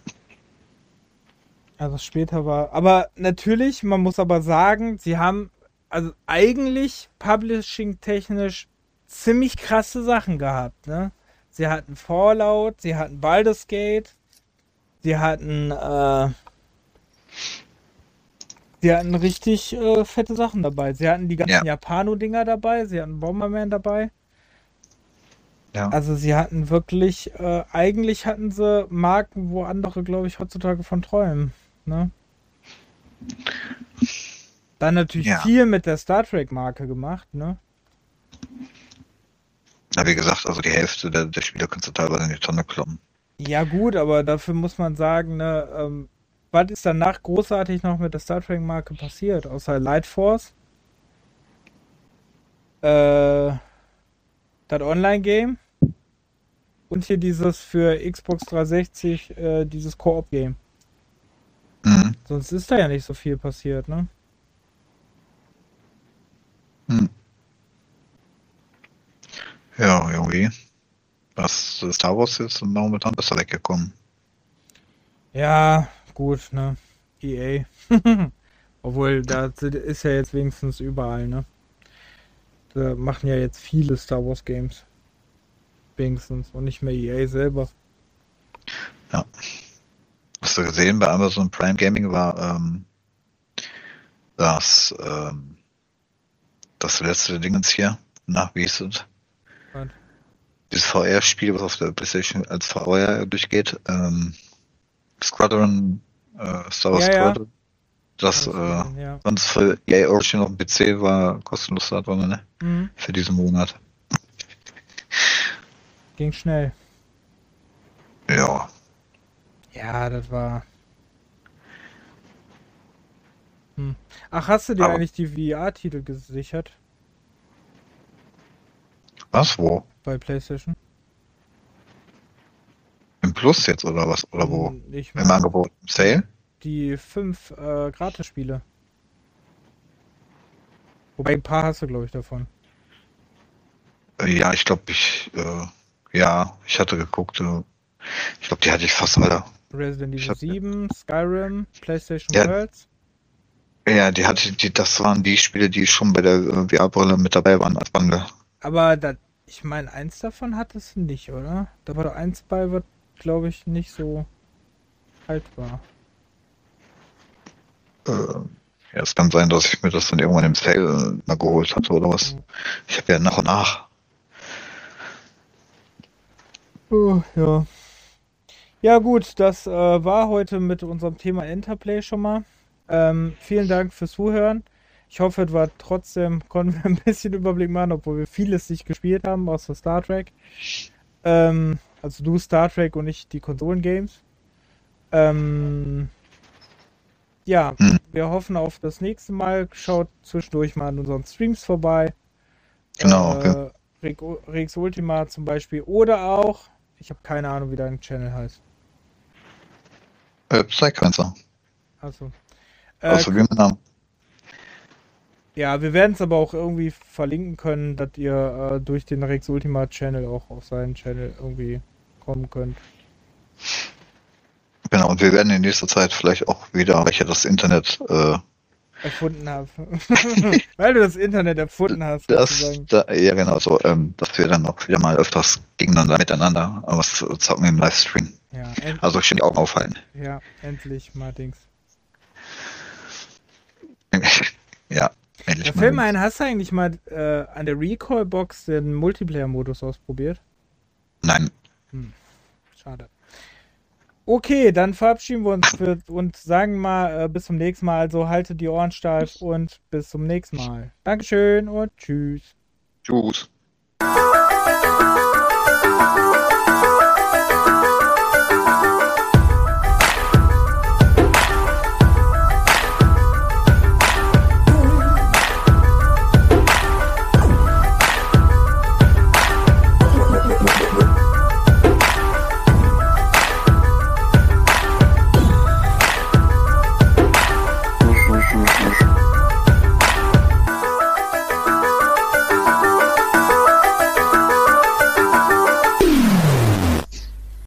Speaker 1: Also später war. Aber natürlich, man muss aber sagen, sie haben also eigentlich publishing-technisch ziemlich krasse Sachen gehabt, ne? Sie hatten Fallout, sie hatten Baldur's Gate, sie hatten, äh, sie hatten richtig äh, fette Sachen dabei. Sie hatten die ganzen
Speaker 2: Ja.
Speaker 1: Japano-Dinger dabei, sie hatten Bomberman dabei.
Speaker 2: Ja.
Speaker 1: Also sie hatten wirklich, äh, eigentlich hatten sie Marken, wo andere, glaube ich, heutzutage von träumen. Ne? Dann natürlich
Speaker 2: Ja.
Speaker 1: viel mit der Star Trek-Marke gemacht, ne?
Speaker 2: Ja, wie gesagt, also die Hälfte der, der Spieler kannst du teilweise in die Tonne kloppen.
Speaker 1: Ja gut, aber dafür muss man sagen, ne, ähm, was ist danach großartig noch mit der Star Trek-Marke passiert? Außer Light Force? Äh, das Online-Game? Und hier dieses für Xbox 360, äh, dieses Koop-Game.
Speaker 2: Mhm.
Speaker 1: Sonst ist da ja nicht so viel passiert, ne?
Speaker 2: Hm. Ja, irgendwie. Was Star Wars ist momentan besser weggekommen.
Speaker 1: Ja, gut, ne? EA. Obwohl, da ist ja jetzt wenigstens überall, ne? Da machen ja jetzt viele Star Wars Games. Wenigstens. Und nicht mehr EA selber.
Speaker 2: Hast du gesehen, bei Amazon Prime Gaming war ähm, das, ähm, das letzte Dingens hier. Na, wie ist es? Dieses VR-Spiel, was auf der PlayStation als VR durchgeht. Ähm, Squadron, äh, Star Wars
Speaker 1: Ja, ja.
Speaker 2: Squadron. Das, äh,
Speaker 1: ja.
Speaker 2: sonst für EA Origin auf dem PC war kostenlos da drin, ne?
Speaker 1: Mhm.
Speaker 2: Für diesen Monat.
Speaker 1: Ging schnell.
Speaker 2: Ja.
Speaker 1: Ja, das war. Hm. Ach, hast du dir
Speaker 2: Aber-
Speaker 1: eigentlich die VR-Titel gesichert
Speaker 2: Was, wo?
Speaker 1: bei PlayStation?
Speaker 2: Im Plus jetzt oder was? Oder wo?
Speaker 1: Hm, Ich
Speaker 2: Im Angebot? Im Sale?
Speaker 1: die fünf äh, Gratis-Spiele. Wobei ein paar hast du, glaube ich, davon.
Speaker 2: Äh, Ja, ich glaube, ich, äh, ja, ich hatte geguckt. Äh, ich glaube, die hatte ich fast alle.
Speaker 1: Resident Evil
Speaker 2: hab-
Speaker 1: 7, Skyrim, PlayStation
Speaker 2: Ja.
Speaker 1: Worlds.
Speaker 2: Ja, die hatte, die, das waren die Spiele, die schon bei der äh, VR-Brille mit dabei waren als Bundle.
Speaker 1: Aber da, ich meine, eins davon hattest du nicht, oder? Da war doch eins bei, was, glaube ich, nicht so alt war.
Speaker 2: Äh, ja, es kann sein, dass ich mir das dann irgendwann im Sale mal geholt hatte oder was. Ich habe ja nach und nach.
Speaker 1: Oh, ja. Ja, gut, das äh, war heute mit unserem Thema Interplay schon mal. Ähm, vielen Dank fürs Zuhören. Ich hoffe, es war trotzdem, konnten wir ein bisschen Überblick machen, obwohl wir vieles nicht gespielt haben, außer Star Trek. Ähm, also du Star Trek und ich die Konsolengames. Ähm, ja,
Speaker 2: Hm.
Speaker 1: wir hoffen auf das nächste Mal. Schaut zwischendurch mal an unseren Streams vorbei.
Speaker 2: Genau,
Speaker 1: Äh, Rex, Rex Ultima zum Beispiel. Oder auch, ich habe keine Ahnung, wie dein Channel heißt.
Speaker 2: Äh, Psychcancer.
Speaker 1: Also. Äh,
Speaker 2: Also wie mein Name.
Speaker 1: Ja, wir werden es aber auch irgendwie verlinken können, dass ihr äh, durch den Rex Ultima Channel auch auf seinen Channel irgendwie kommen könnt.
Speaker 2: Genau, und wir werden in nächster Zeit vielleicht auch wieder, weil ich ja das Internet, äh,
Speaker 1: Erfunden habe. Weil du das Internet erfunden hast,
Speaker 2: das, da, ja genau so, ähm, dass wir dann auch wieder mal öfters gegeneinander miteinander was zocken im Livestream.
Speaker 1: Ja,
Speaker 2: Also schön die Augen aufhalten.
Speaker 1: ja, endlich mal Dings.
Speaker 2: ja, endlich
Speaker 1: mir ein, hast du eigentlich mal äh, an der Recoil-Box den Multiplayer-Modus ausprobiert?
Speaker 2: Nein,
Speaker 1: Schade. Okay, dann verabschieden wir uns für, und sagen mal äh, bis zum nächsten Mal. Also haltet die Ohren steif und bis zum nächsten Mal. Dankeschön und tschüss.
Speaker 2: tschüss.